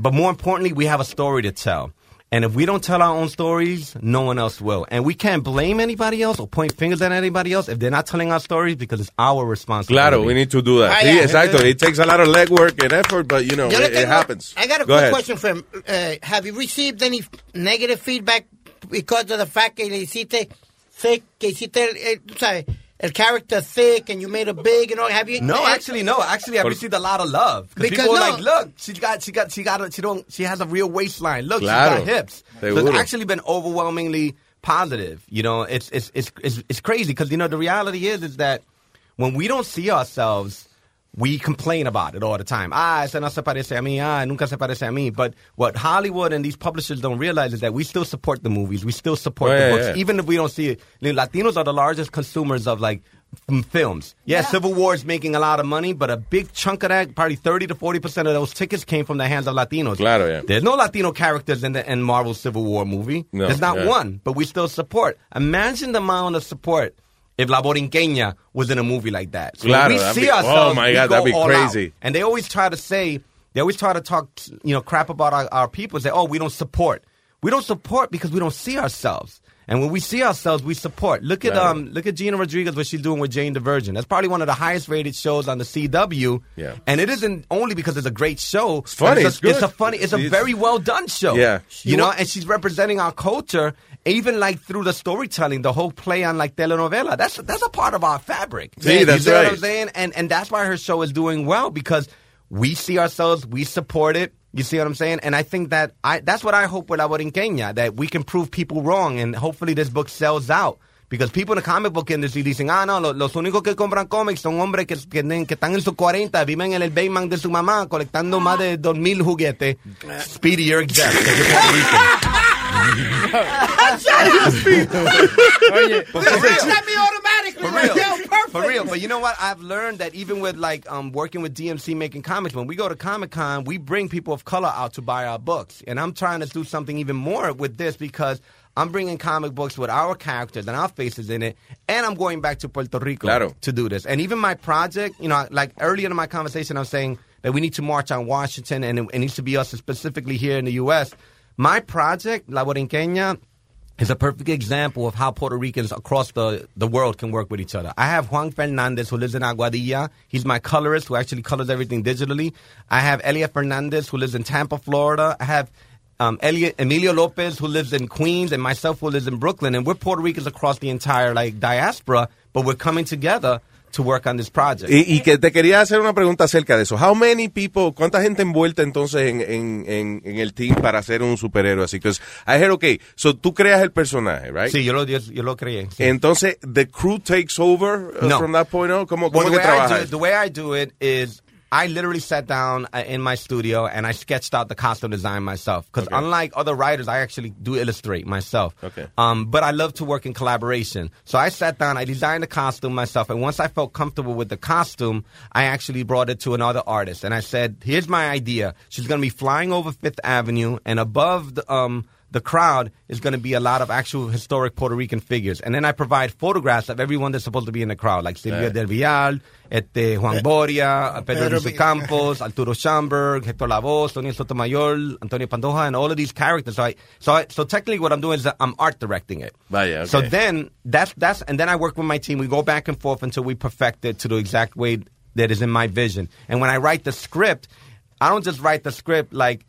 but more importantly, we have a story to tell. And if we don't tell our own stories, no one else will. And we can't blame anybody else or point fingers at anybody else if they're not telling our stories because it's our responsibility. Claro, we need to do that. Ah, Sí, yeah. exacto. It takes a lot of legwork and effort, but you know, it, it happens. I got a Go quick ahead. question for him. Uh, have you received any negative feedback because of the fact que le hiciste thick, que hiciste, el, el, tú sabes, el character thick and you made it big and all? Have you? No, actually, no. Actually, I've received a lot of love because Because people are no. like, "Look, she got, she got, she got, a, she don't, she has a real waistline. Look, Claro. she's got hips." So Seguro. it's actually been overwhelmingly positive. You know, it's it's it's it's, it's crazy because you know the reality is is that when we don't see ourselves. We complain about it all the time. Ah, ese no se parece a mí. Ah, nunca se parece a mí. But what Hollywood and these publishers don't realize is that we still support the movies. We still support Oh, the yeah, books, yeah. even if we don't see it. Latinos are the largest consumers of like f- films. Yeah, Civil War is making a lot of money, but a big chunk of that, probably 30 to 40% of those tickets came from the hands of Latinos. Claro, yeah. There's no Latino characters in the in Marvel's Civil War movie. No, There's not yeah. one, but we still support. Imagine the amount of support if La Borinqueña was in a movie like that. So Claro, we see be- oh my God, go that'd be crazy. out. And they always try to say, they always try to talk, you know, crap about our, our people. Say, oh, we don't support. We don't support because we don't see ourselves. And when we see ourselves, we support. Look at Claro. um, look at Gina Rodriguez, what she's doing with Jane the Virgin. That's probably one of the highest rated shows on the CW. Yeah. And it isn't only because it's a great show. It's funny, It's, it's a, good. it's a funny. It's a very well done show. Yeah. You know, and she's representing our culture, even like through the storytelling, the whole play on like telenovela. That's that's a part of our fabric. Sí, You that's see what right. I'm saying? And and that's why her show is doing well because we see ourselves, we support it. You see what I'm saying? And I think that I that's what I hope with La Borinqueña, that we can prove people wrong and hopefully this book sells out. Because people in the comic book industry dicen, ah, no, lo- los, únicos que compran cómics son hombres que, que, que están en sus 40, viven en el basement de su mamá, colectando más de 2,000 juguetes. Speedy, you're exempt. 'cause you're Puerto Rican. Oye, But for real. me automatically. For like, real. yo, perfect. For real. But you know what? I've learned that even with like um, working with DMC making comics, when we go to Comic Con, we bring people of color out to buy our books. And I'm trying to do something even more with this because I'm bringing comic books with our characters and our faces in it. And I'm going back to Puerto Rico Claro. to do this. And even my project, you know, like earlier in my conversation, I was saying that we need to march on Washington and it, it needs to be us specifically here in the U.S. My project, La Borinqueña, is a perfect example of how Puerto Ricans across the, the world can work with each other. I have Juan Fernandez, who lives in Aguadilla. He's my colorist, who actually colors everything digitally. I have Elia Fernandez, who lives in Tampa, Florida. I have um, Emilio Lopez, who lives in Queens, and myself, who lives in Brooklyn. And we're Puerto Ricans across the entire like diaspora, but we're coming together to work on this project. Y, y que te quería hacer una pregunta acerca de eso. How many people, cuánta gente envuelta entonces en, en, en, en el team para ser un superhéroe así? Because I heard, okay, so tú creas el personaje, right? Sí, yo lo, yo, yo lo creé. sí. Entonces, the crew takes over uh, No. from that point on. ¿Cómo, Well, cómo the, que it, the way I do it is I literally sat down uh, in my studio and I sketched out the costume design myself. Because unlike other writers, I actually do illustrate myself. Okay. Um, but I love to work in collaboration. So I sat down, I designed the costume myself, and once I felt comfortable with the costume, I actually brought it to another artist. And I said, here's my idea. She's going to be flying over Fifth Avenue, and above the, um, the crowd is going to be a lot of actual historic Puerto Rican figures. And then I provide photographs of everyone that's supposed to be in the crowd, like Silvia Right. Del Vial, este, Juan eh. Boria, eh, Pedro Pedro Luis Campos, Arturo Schamberg, Hector Lavoe, Sonia Sotomayor, Antonio Pantoja, and all of these characters. So, I, so, I, so technically, what I'm doing is that I'm art directing it. Vaya, okay. So then that's that's and then I work with my team. We go back and forth until we perfect it to the exact way that is in my vision. And when I write the script, I don't just write the script like,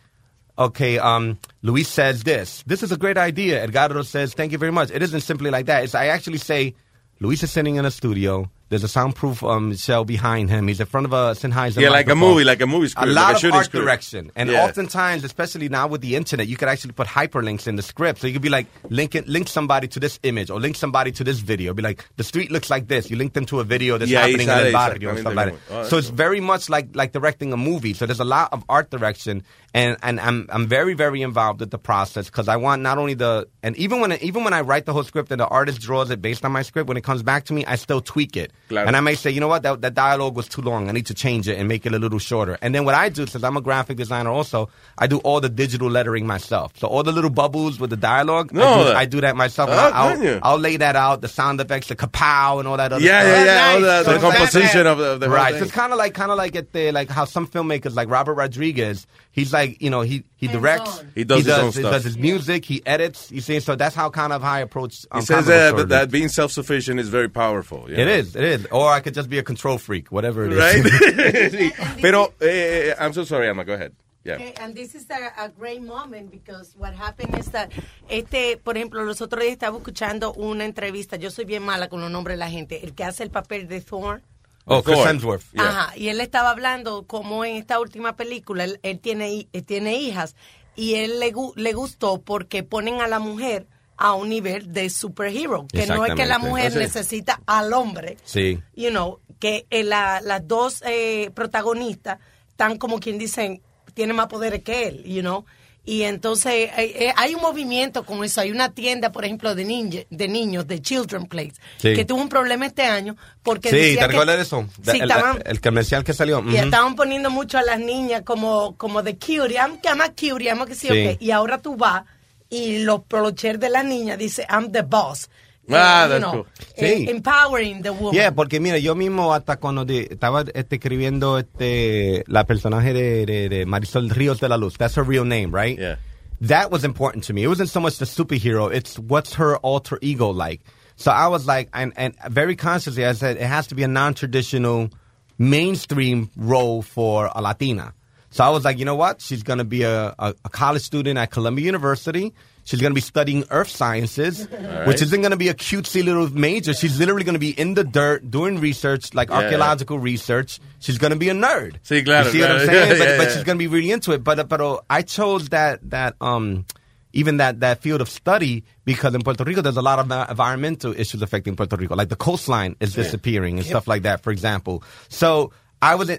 okay, um, Luis says this. This is a great idea. Edgardo says thank you very much. It isn't simply like that. It's I actually say, Luis is sitting in a studio. There's a soundproof um, shell behind him. He's in front of a Sennheiser. Yeah, like a movie, like a movie script, A like lot a of shooting art script. direction, and Yeah. oftentimes, especially now with the internet, you could actually put hyperlinks in the script. So you could be like, link it, link somebody to this image or link somebody to this video. Be like, the street looks like this. You link them to a video that's Y ahí happening in sale el barrio and exactamente stuff like that. oh, so it's very much like like directing a movie. So there's a lot of art direction, and and I'm I'm very very involved with the process because I want not only the and even when even when I write the whole script and the artist draws it based on my script, when it comes back to me, I still tweak it And I may say, you know what, that, that dialogue was too long. I need to change it and make it a little shorter. And then what I do, since I'm a graphic designer also, I do all the digital lettering myself. So all the little bubbles with the dialogue, No, I, do, that- I do that myself. Oh, I'll. I'll lay that out, the sound effects, the kapow and all that other Yeah, stuff. yeah, yeah, all the- So the composition of the- of the Right. So it's kind of like, kind of like at the, like how some filmmakers like Robert Rodriguez, he's like, you know, he, he directs, He does his own he stuff. does his music, he edits, you see, so that's how kind of how I approach He um, says comic book uh, that being self-sufficient is very powerful. you It know? is, it is. Or I could just be a control freak, whatever it is. Right? Sí. Pero, eh, I'm so sorry, Alma, go ahead. Yeah. Okay, and this is a, a great moment because what happened is that, este, por ejemplo, los otros días estaba escuchando una entrevista, yo soy bien mala con los nombres de la gente, el que hace el papel de Thor. Oh, Chris. Hemsworth. Yeah. Ajá, y él estaba hablando como en esta última película, él, él tiene, él tiene hijas y él le, le gustó porque ponen a la mujer a un nivel de superhero, que no es que la mujer necesita al hombre, Sí. you know, que eh, la- las dos eh, protagonistas están como quien dicen, tienen más poderes que él, you know. Y entonces eh, eh, hay un movimiento con eso. Hay una tienda, por ejemplo, de, ninja- de niños, de Children Place, Sí. que tuvo un problema este año porque Sí, decía ¿te que- recuerdas de eso? Sí, el, estaban- el comercial que salió. y estaban poniendo mucho a las niñas como, como de cutie, I'm, I'm a cutie, I'm a que sí, Sí. ok. Y ahora tú vas y los polocher de la niña dice, I'm the boss. Ah, that's know, cool. eh, Sí. empowering the woman. Yeah, porque mira, yo mismo hasta cuando de- estaba este, escribiendo este la personaje de, de, de Marisol Ríos de la Luz, that's her real name, right? Yeah. That was important to me. It wasn't so much the superhero, it's what's her alter ego like. So I was like, and, and very consciously, I said it has to be a non-traditional mainstream role for a Latina. So I was like, you know what? She's going to be a, a, a college student at Columbia University. She's going to be studying earth sciences, right. which isn't going to be a cutesy little major. She's literally going to be in the dirt doing research, like Yeah. archaeological research. She's going to be a nerd. Sí, claro, You see what I'm saying? Yeah, but yeah, but she's going to be really into it. But, but uh, I chose that, that, um, even that, that field of study because in Puerto Rico there's a lot of environmental issues affecting Puerto Rico. Like the coastline is disappearing and stuff like that, for example. So I was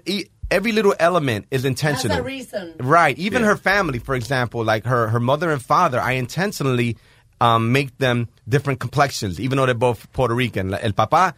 every little element is intentional. That's a reason. Right. Even Yeah. her family, for example, like her, her mother and father, I intentionally um, make them different complexions, even though they're both Puerto Rican. El papá,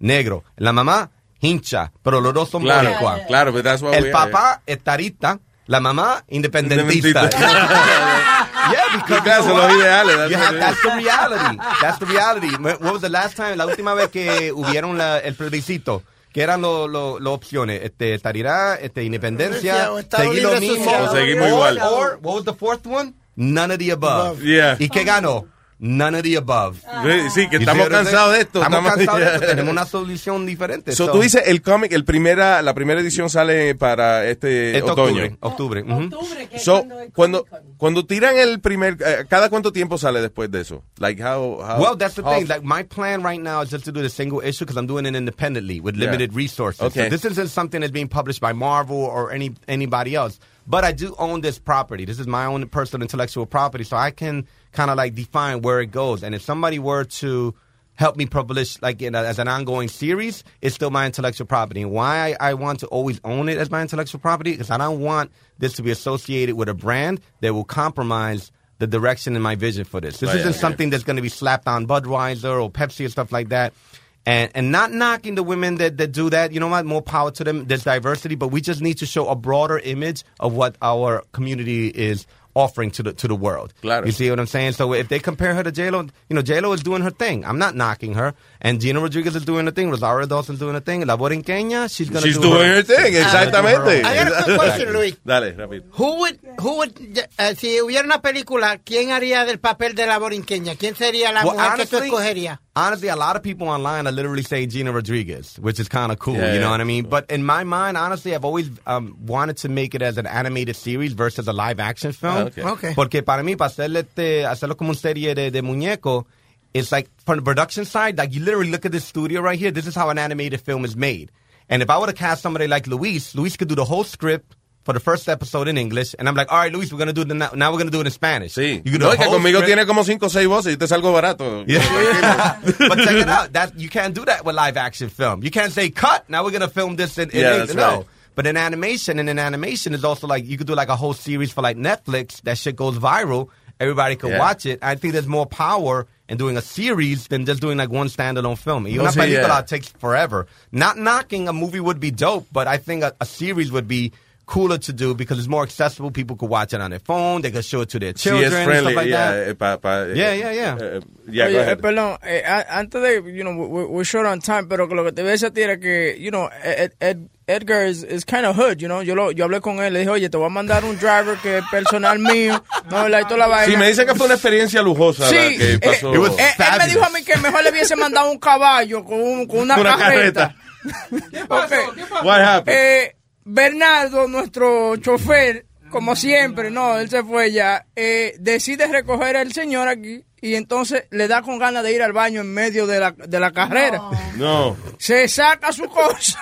negro. La mamá, hincha. Pero los dos son Claro, boricua. claro, but that's what El we- papá, estarita. La mamá, independentista. yeah, because Claro, you know what? ideales, that's You what have- that's the reality. That's the reality. What was the last time, la última vez que hubieron la- el plebiscito? Que eran las lo, lo opciones? Este, estarirá, este, independencia, seguir lo mismo. O seguimos igual. Or, what was the fourth one? None of the above. Yeah. ¿Y qué ganó? None of the above. Sí, sí, que estamos cansados de esto. Estamos estamos- cansados de esto. Tenemos una solución diferente. So, So- tú dices el cómic, el primera, la primera edición sale para este Este otoño. octubre. Octubre. ujú. So, cuando, cuando tiran el primer, eh, ¿cada cuánto tiempo sale después de eso? Like how, how Well, that's the how- thing. Like my plan right now is just to do the single issue because I'm doing it independently with Yeah. limited resources. Okay. So this isn't something that's being published by Marvel or any anybody else. But I do own this property. This is my own personal intellectual property, so I can kind of like define where it goes. And if somebody were to help me publish like in a, as an ongoing series, it's still my intellectual property. And why I, I want to always own it as my intellectual property because I don't want this to be associated with a brand that will compromise the direction and my vision for this. This Right, isn't okay. something that's going to be slapped on Budweiser or Pepsi or stuff like that. And and not knocking the women that, that do that. You know what? More power to them. There's diversity, but we just need to show a broader image of what our community is offering to the to the world. Claro. You see what I'm saying? So if they compare her to J-Lo, you know, J-Lo is doing her thing. I'm not knocking her. And Gina Rodriguez is doing her thing. Rosario Dawson's doing her thing. La Borinqueña, she's going to She's do doing her thing, she's gonna do her exactamente. I got a quick question, Luis. Dale, rápido. Who would, who would, eh, si hubiera una película, ¿quién haría del papel de la borinqueña? ¿Quién sería la Well, mujer que tú honestly- escogerías? Honestly, a lot of people online are literally saying Gina Rodriguez, which is kind of cool. Yeah, you know yeah. what I mean? But in my mind, honestly, I've always um, wanted to make it as an animated series versus a live action film. Ah, okay. Okay. Porque para mí, para hacerle este, hacerlo como una serie de, de muñeco, it's like from the production side, like you literally look at this studio right here. This is how an animated film is made. And if I would have cast somebody like Luis, Luis could do the whole script for the first episode in English, and I'm like, all right, Luis, we're gonna do it now. Now we're gonna do it in Spanish. Sí. You No, es que conmigo script. tiene como cinco o seis voces y te salgo barato. Yeah. but check it out. That you can't do that with live action film. You can't say cut. Now we're gonna film this in, in Yeah, English. no. right. But in animation, and in animation is also like you could do like a whole series for like Netflix. That shit goes viral. Everybody could Yeah. watch it. I think there's more power and doing a series than just doing like one standalone film. Y una película yeah. takes forever. Not knocking a movie would be dope, but I think a, a series would be cooler to do because it's more accessible. People could watch it on their phone. They could show it to their Sí, children es and friendly. stuff like yeah, that. eh, pa- pa- eh, Yeah, yeah, yeah. eh, yeah, Oye, go eh, perdón, eh, antes de, you know, we- we're short on time, pero lo que te voy a decir a ti era que, you know, Ed- Ed- Edgar is, is kind of hood, you know, yo, lo, yo hablé con él, le dije, oye, te voy a mandar un driver que es personal mío, no, la y toda la vaina. Sí, me dicen que fue una experiencia lujosa Sí, la que eh, pasó. eh, él me dijo a mí que mejor le hubiese mandado un caballo con, un- con una, Una carreta. carreta. What happened? Eh, Bernardo, nuestro chofer, como siempre, no, él se fue ya, eh, decide recoger al señor aquí y entonces le da con ganas de ir al baño en medio de la, de la carrera. No. Se saca su cosa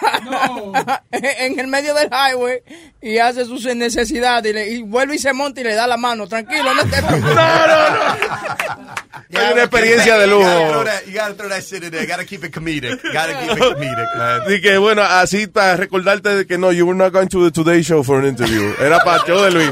en el medio del highway y hace sus necesidades y, le- y vuelve y se monta y le da la mano. Tranquilo, no te preocupes. No, no, no. Hay una experiencia de lujo. you gotta throw that shit in there. Gotta keep it comedic. Gotta keep it comedic. Así que bueno, así para recordarte de que no, you were not going to the Today Show for an interview. Era para show de Luis.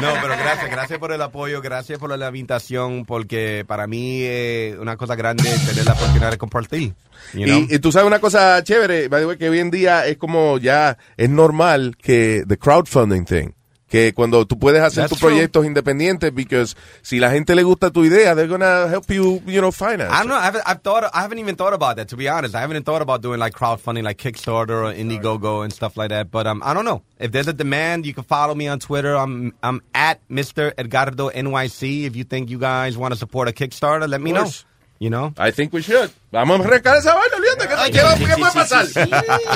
No, pero gracias, gracias por el apoyo, gracias por la invitación, porque para mí es una cosa grande tener la oportunidad de compartir. you know? Y, y tú sabes una cosa chévere, by the way, que hoy en día es como ya es normal que the crowdfunding thing. Que cuando tú puedes hacer tus proyectos independientes, because si la gente le gusta tu idea, they're gonna help you, you know, finance. I don't know. I haven't, I've thought. I haven't even thought about that. To be honest, I haven't even thought about doing like crowdfunding, like Kickstarter or Indiegogo and stuff like that. But um, I don't know. If there's a demand, you can follow me on Twitter. I'm I'm at Mr. Edgardo NYC. If you think you guys want to support a Kickstarter, let me know. You know. I think we should. Vamos a arrancar esa vaina, olvídate. ¿Qué, qué, va- qué puede pasar?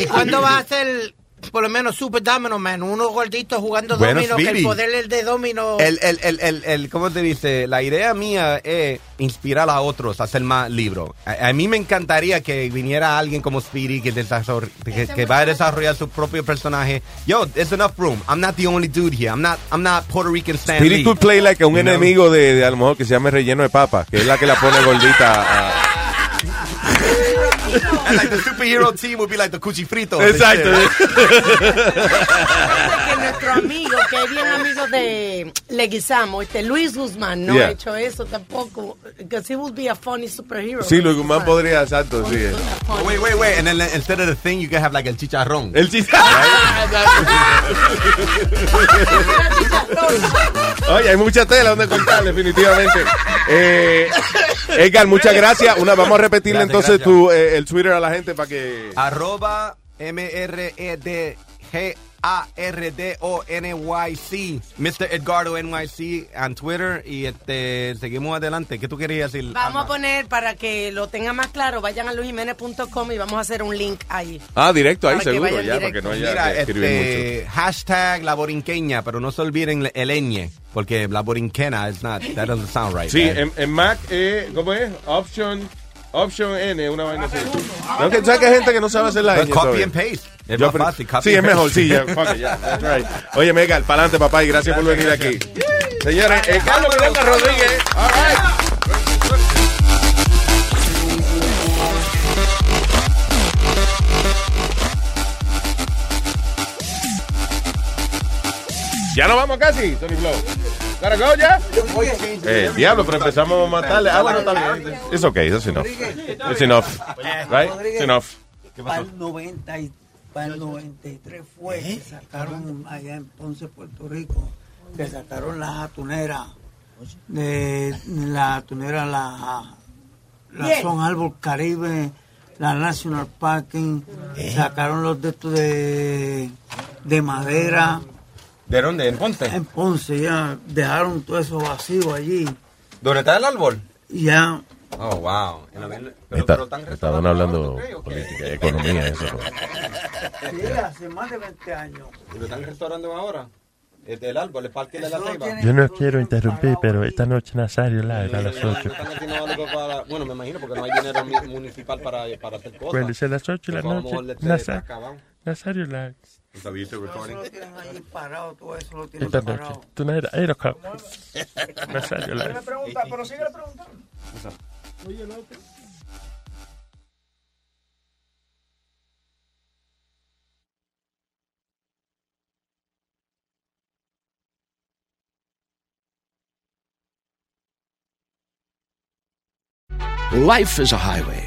¿Y cuándo va a ser, por lo menos, Super Domino Man? Uno gordito jugando Bueno, domino, que el Speedy. poder el de domino... El, el, el, el, el, ¿cómo te dice? La idea mía es inspirar a otros a hacer más libros. A, a mí me encantaría que viniera alguien como Speedy que, desarroll- que, que va a desarrollar su propio personaje. Yo, there's enough room. I'm not the only dude here. I'm not, I'm not Puerto Rican Stan Speedy Lee. could play like un You enemigo de, de a lo mejor que se llame relleno de papa, que es la que la pone gordita. a- And like the superhero team would be like the cuchifritos. Exacto. que nuestro amigo, que es bien amigo de Leguizamo, este Luis Guzmán, no Yeah. ha hecho eso tampoco. Because he would be a funny superhero. Sí, Luis Guzmán podría, exacto, sí. Oh, wait, wait, wait. And then instead of the thing, you can have like el chicharrón. El chicharrón. Oye, hay mucha tela donde cortar, definitivamente. Eh, Edgar, muchas gracias. Una, vamos a repetirle Gracias, entonces gracias. tu, eh, el Twitter a la gente para que... Arroba M-R-E-D-G-A-R-D-O-N-Y-C. Mr. Edgardo NYC on Twitter. Y este, seguimos adelante. ¿Qué tú querías decir? Vamos a poner para que lo tenga más claro, vayan a luisjimenez.com y vamos a hacer un link ahí. Ah, directo ahí, Para seguro, ya, directo. para que no haya Mira, que escribir este, hashtag la borinqueña, pero no se olviden el ñ, porque la borinquena is not, that doesn't sound right. Sí, en, en Mac, eh, ¿cómo es? Option, option N, una vaina así. No, que, ¿Sabes que hay gente que no sabe hacer la But ñ copy and paste. Es Yo más fácil, copy sí, es and mejor, paste. sí, ya, fuck it, ya, that's right. Oye, Megal, para adelante, papá, y gracias, por venir aquí. Señores, eh, Carlos Miranda Rodríguez, all right. Ya nos vamos casi, Tony Flow. Gotta go ya. Eh, diablo, pero empezamos más tarde. Ah, bueno, está bien. It's okay, that's enough. It's enough. Right? It's enough. Para el, 90 y, para el 93 fue ¿Eh? que sacaron allá en Ponce, Puerto Rico, que sacaron las atuneras, de la atunera, la, la. Son Árbol Caribe, la National Parking, ¿Eh? sacaron los de estos de, de madera. ¿De dónde? ¿En Ponce? En Ponce, ya dejaron todo eso vacío allí. ¿Dónde está el árbol? Y ya Oh, wow. En la- pero- Está- pero están estaban hablando política y economía, eso. Sí, hace más de 20 años. ¿Lo están restaurando ahora? El del árbol, el parque de la ceiba. Yo no quiero interrumpir, pero esta noche Nazario Live a las 8. Están haciendo algo para- Bueno, me imagino porque no hay dinero municipal para, para hacer cosas. Cuando sea las 8 de la a noche. Nazario Live. Está bien, estoy recording. Eso lo tienen allí parado, todo eso lo tienen Esta parado. noche. Tú no eres Aerocop. Nazario Live. pero sigue preguntando. Oye, loco. Life is a highway,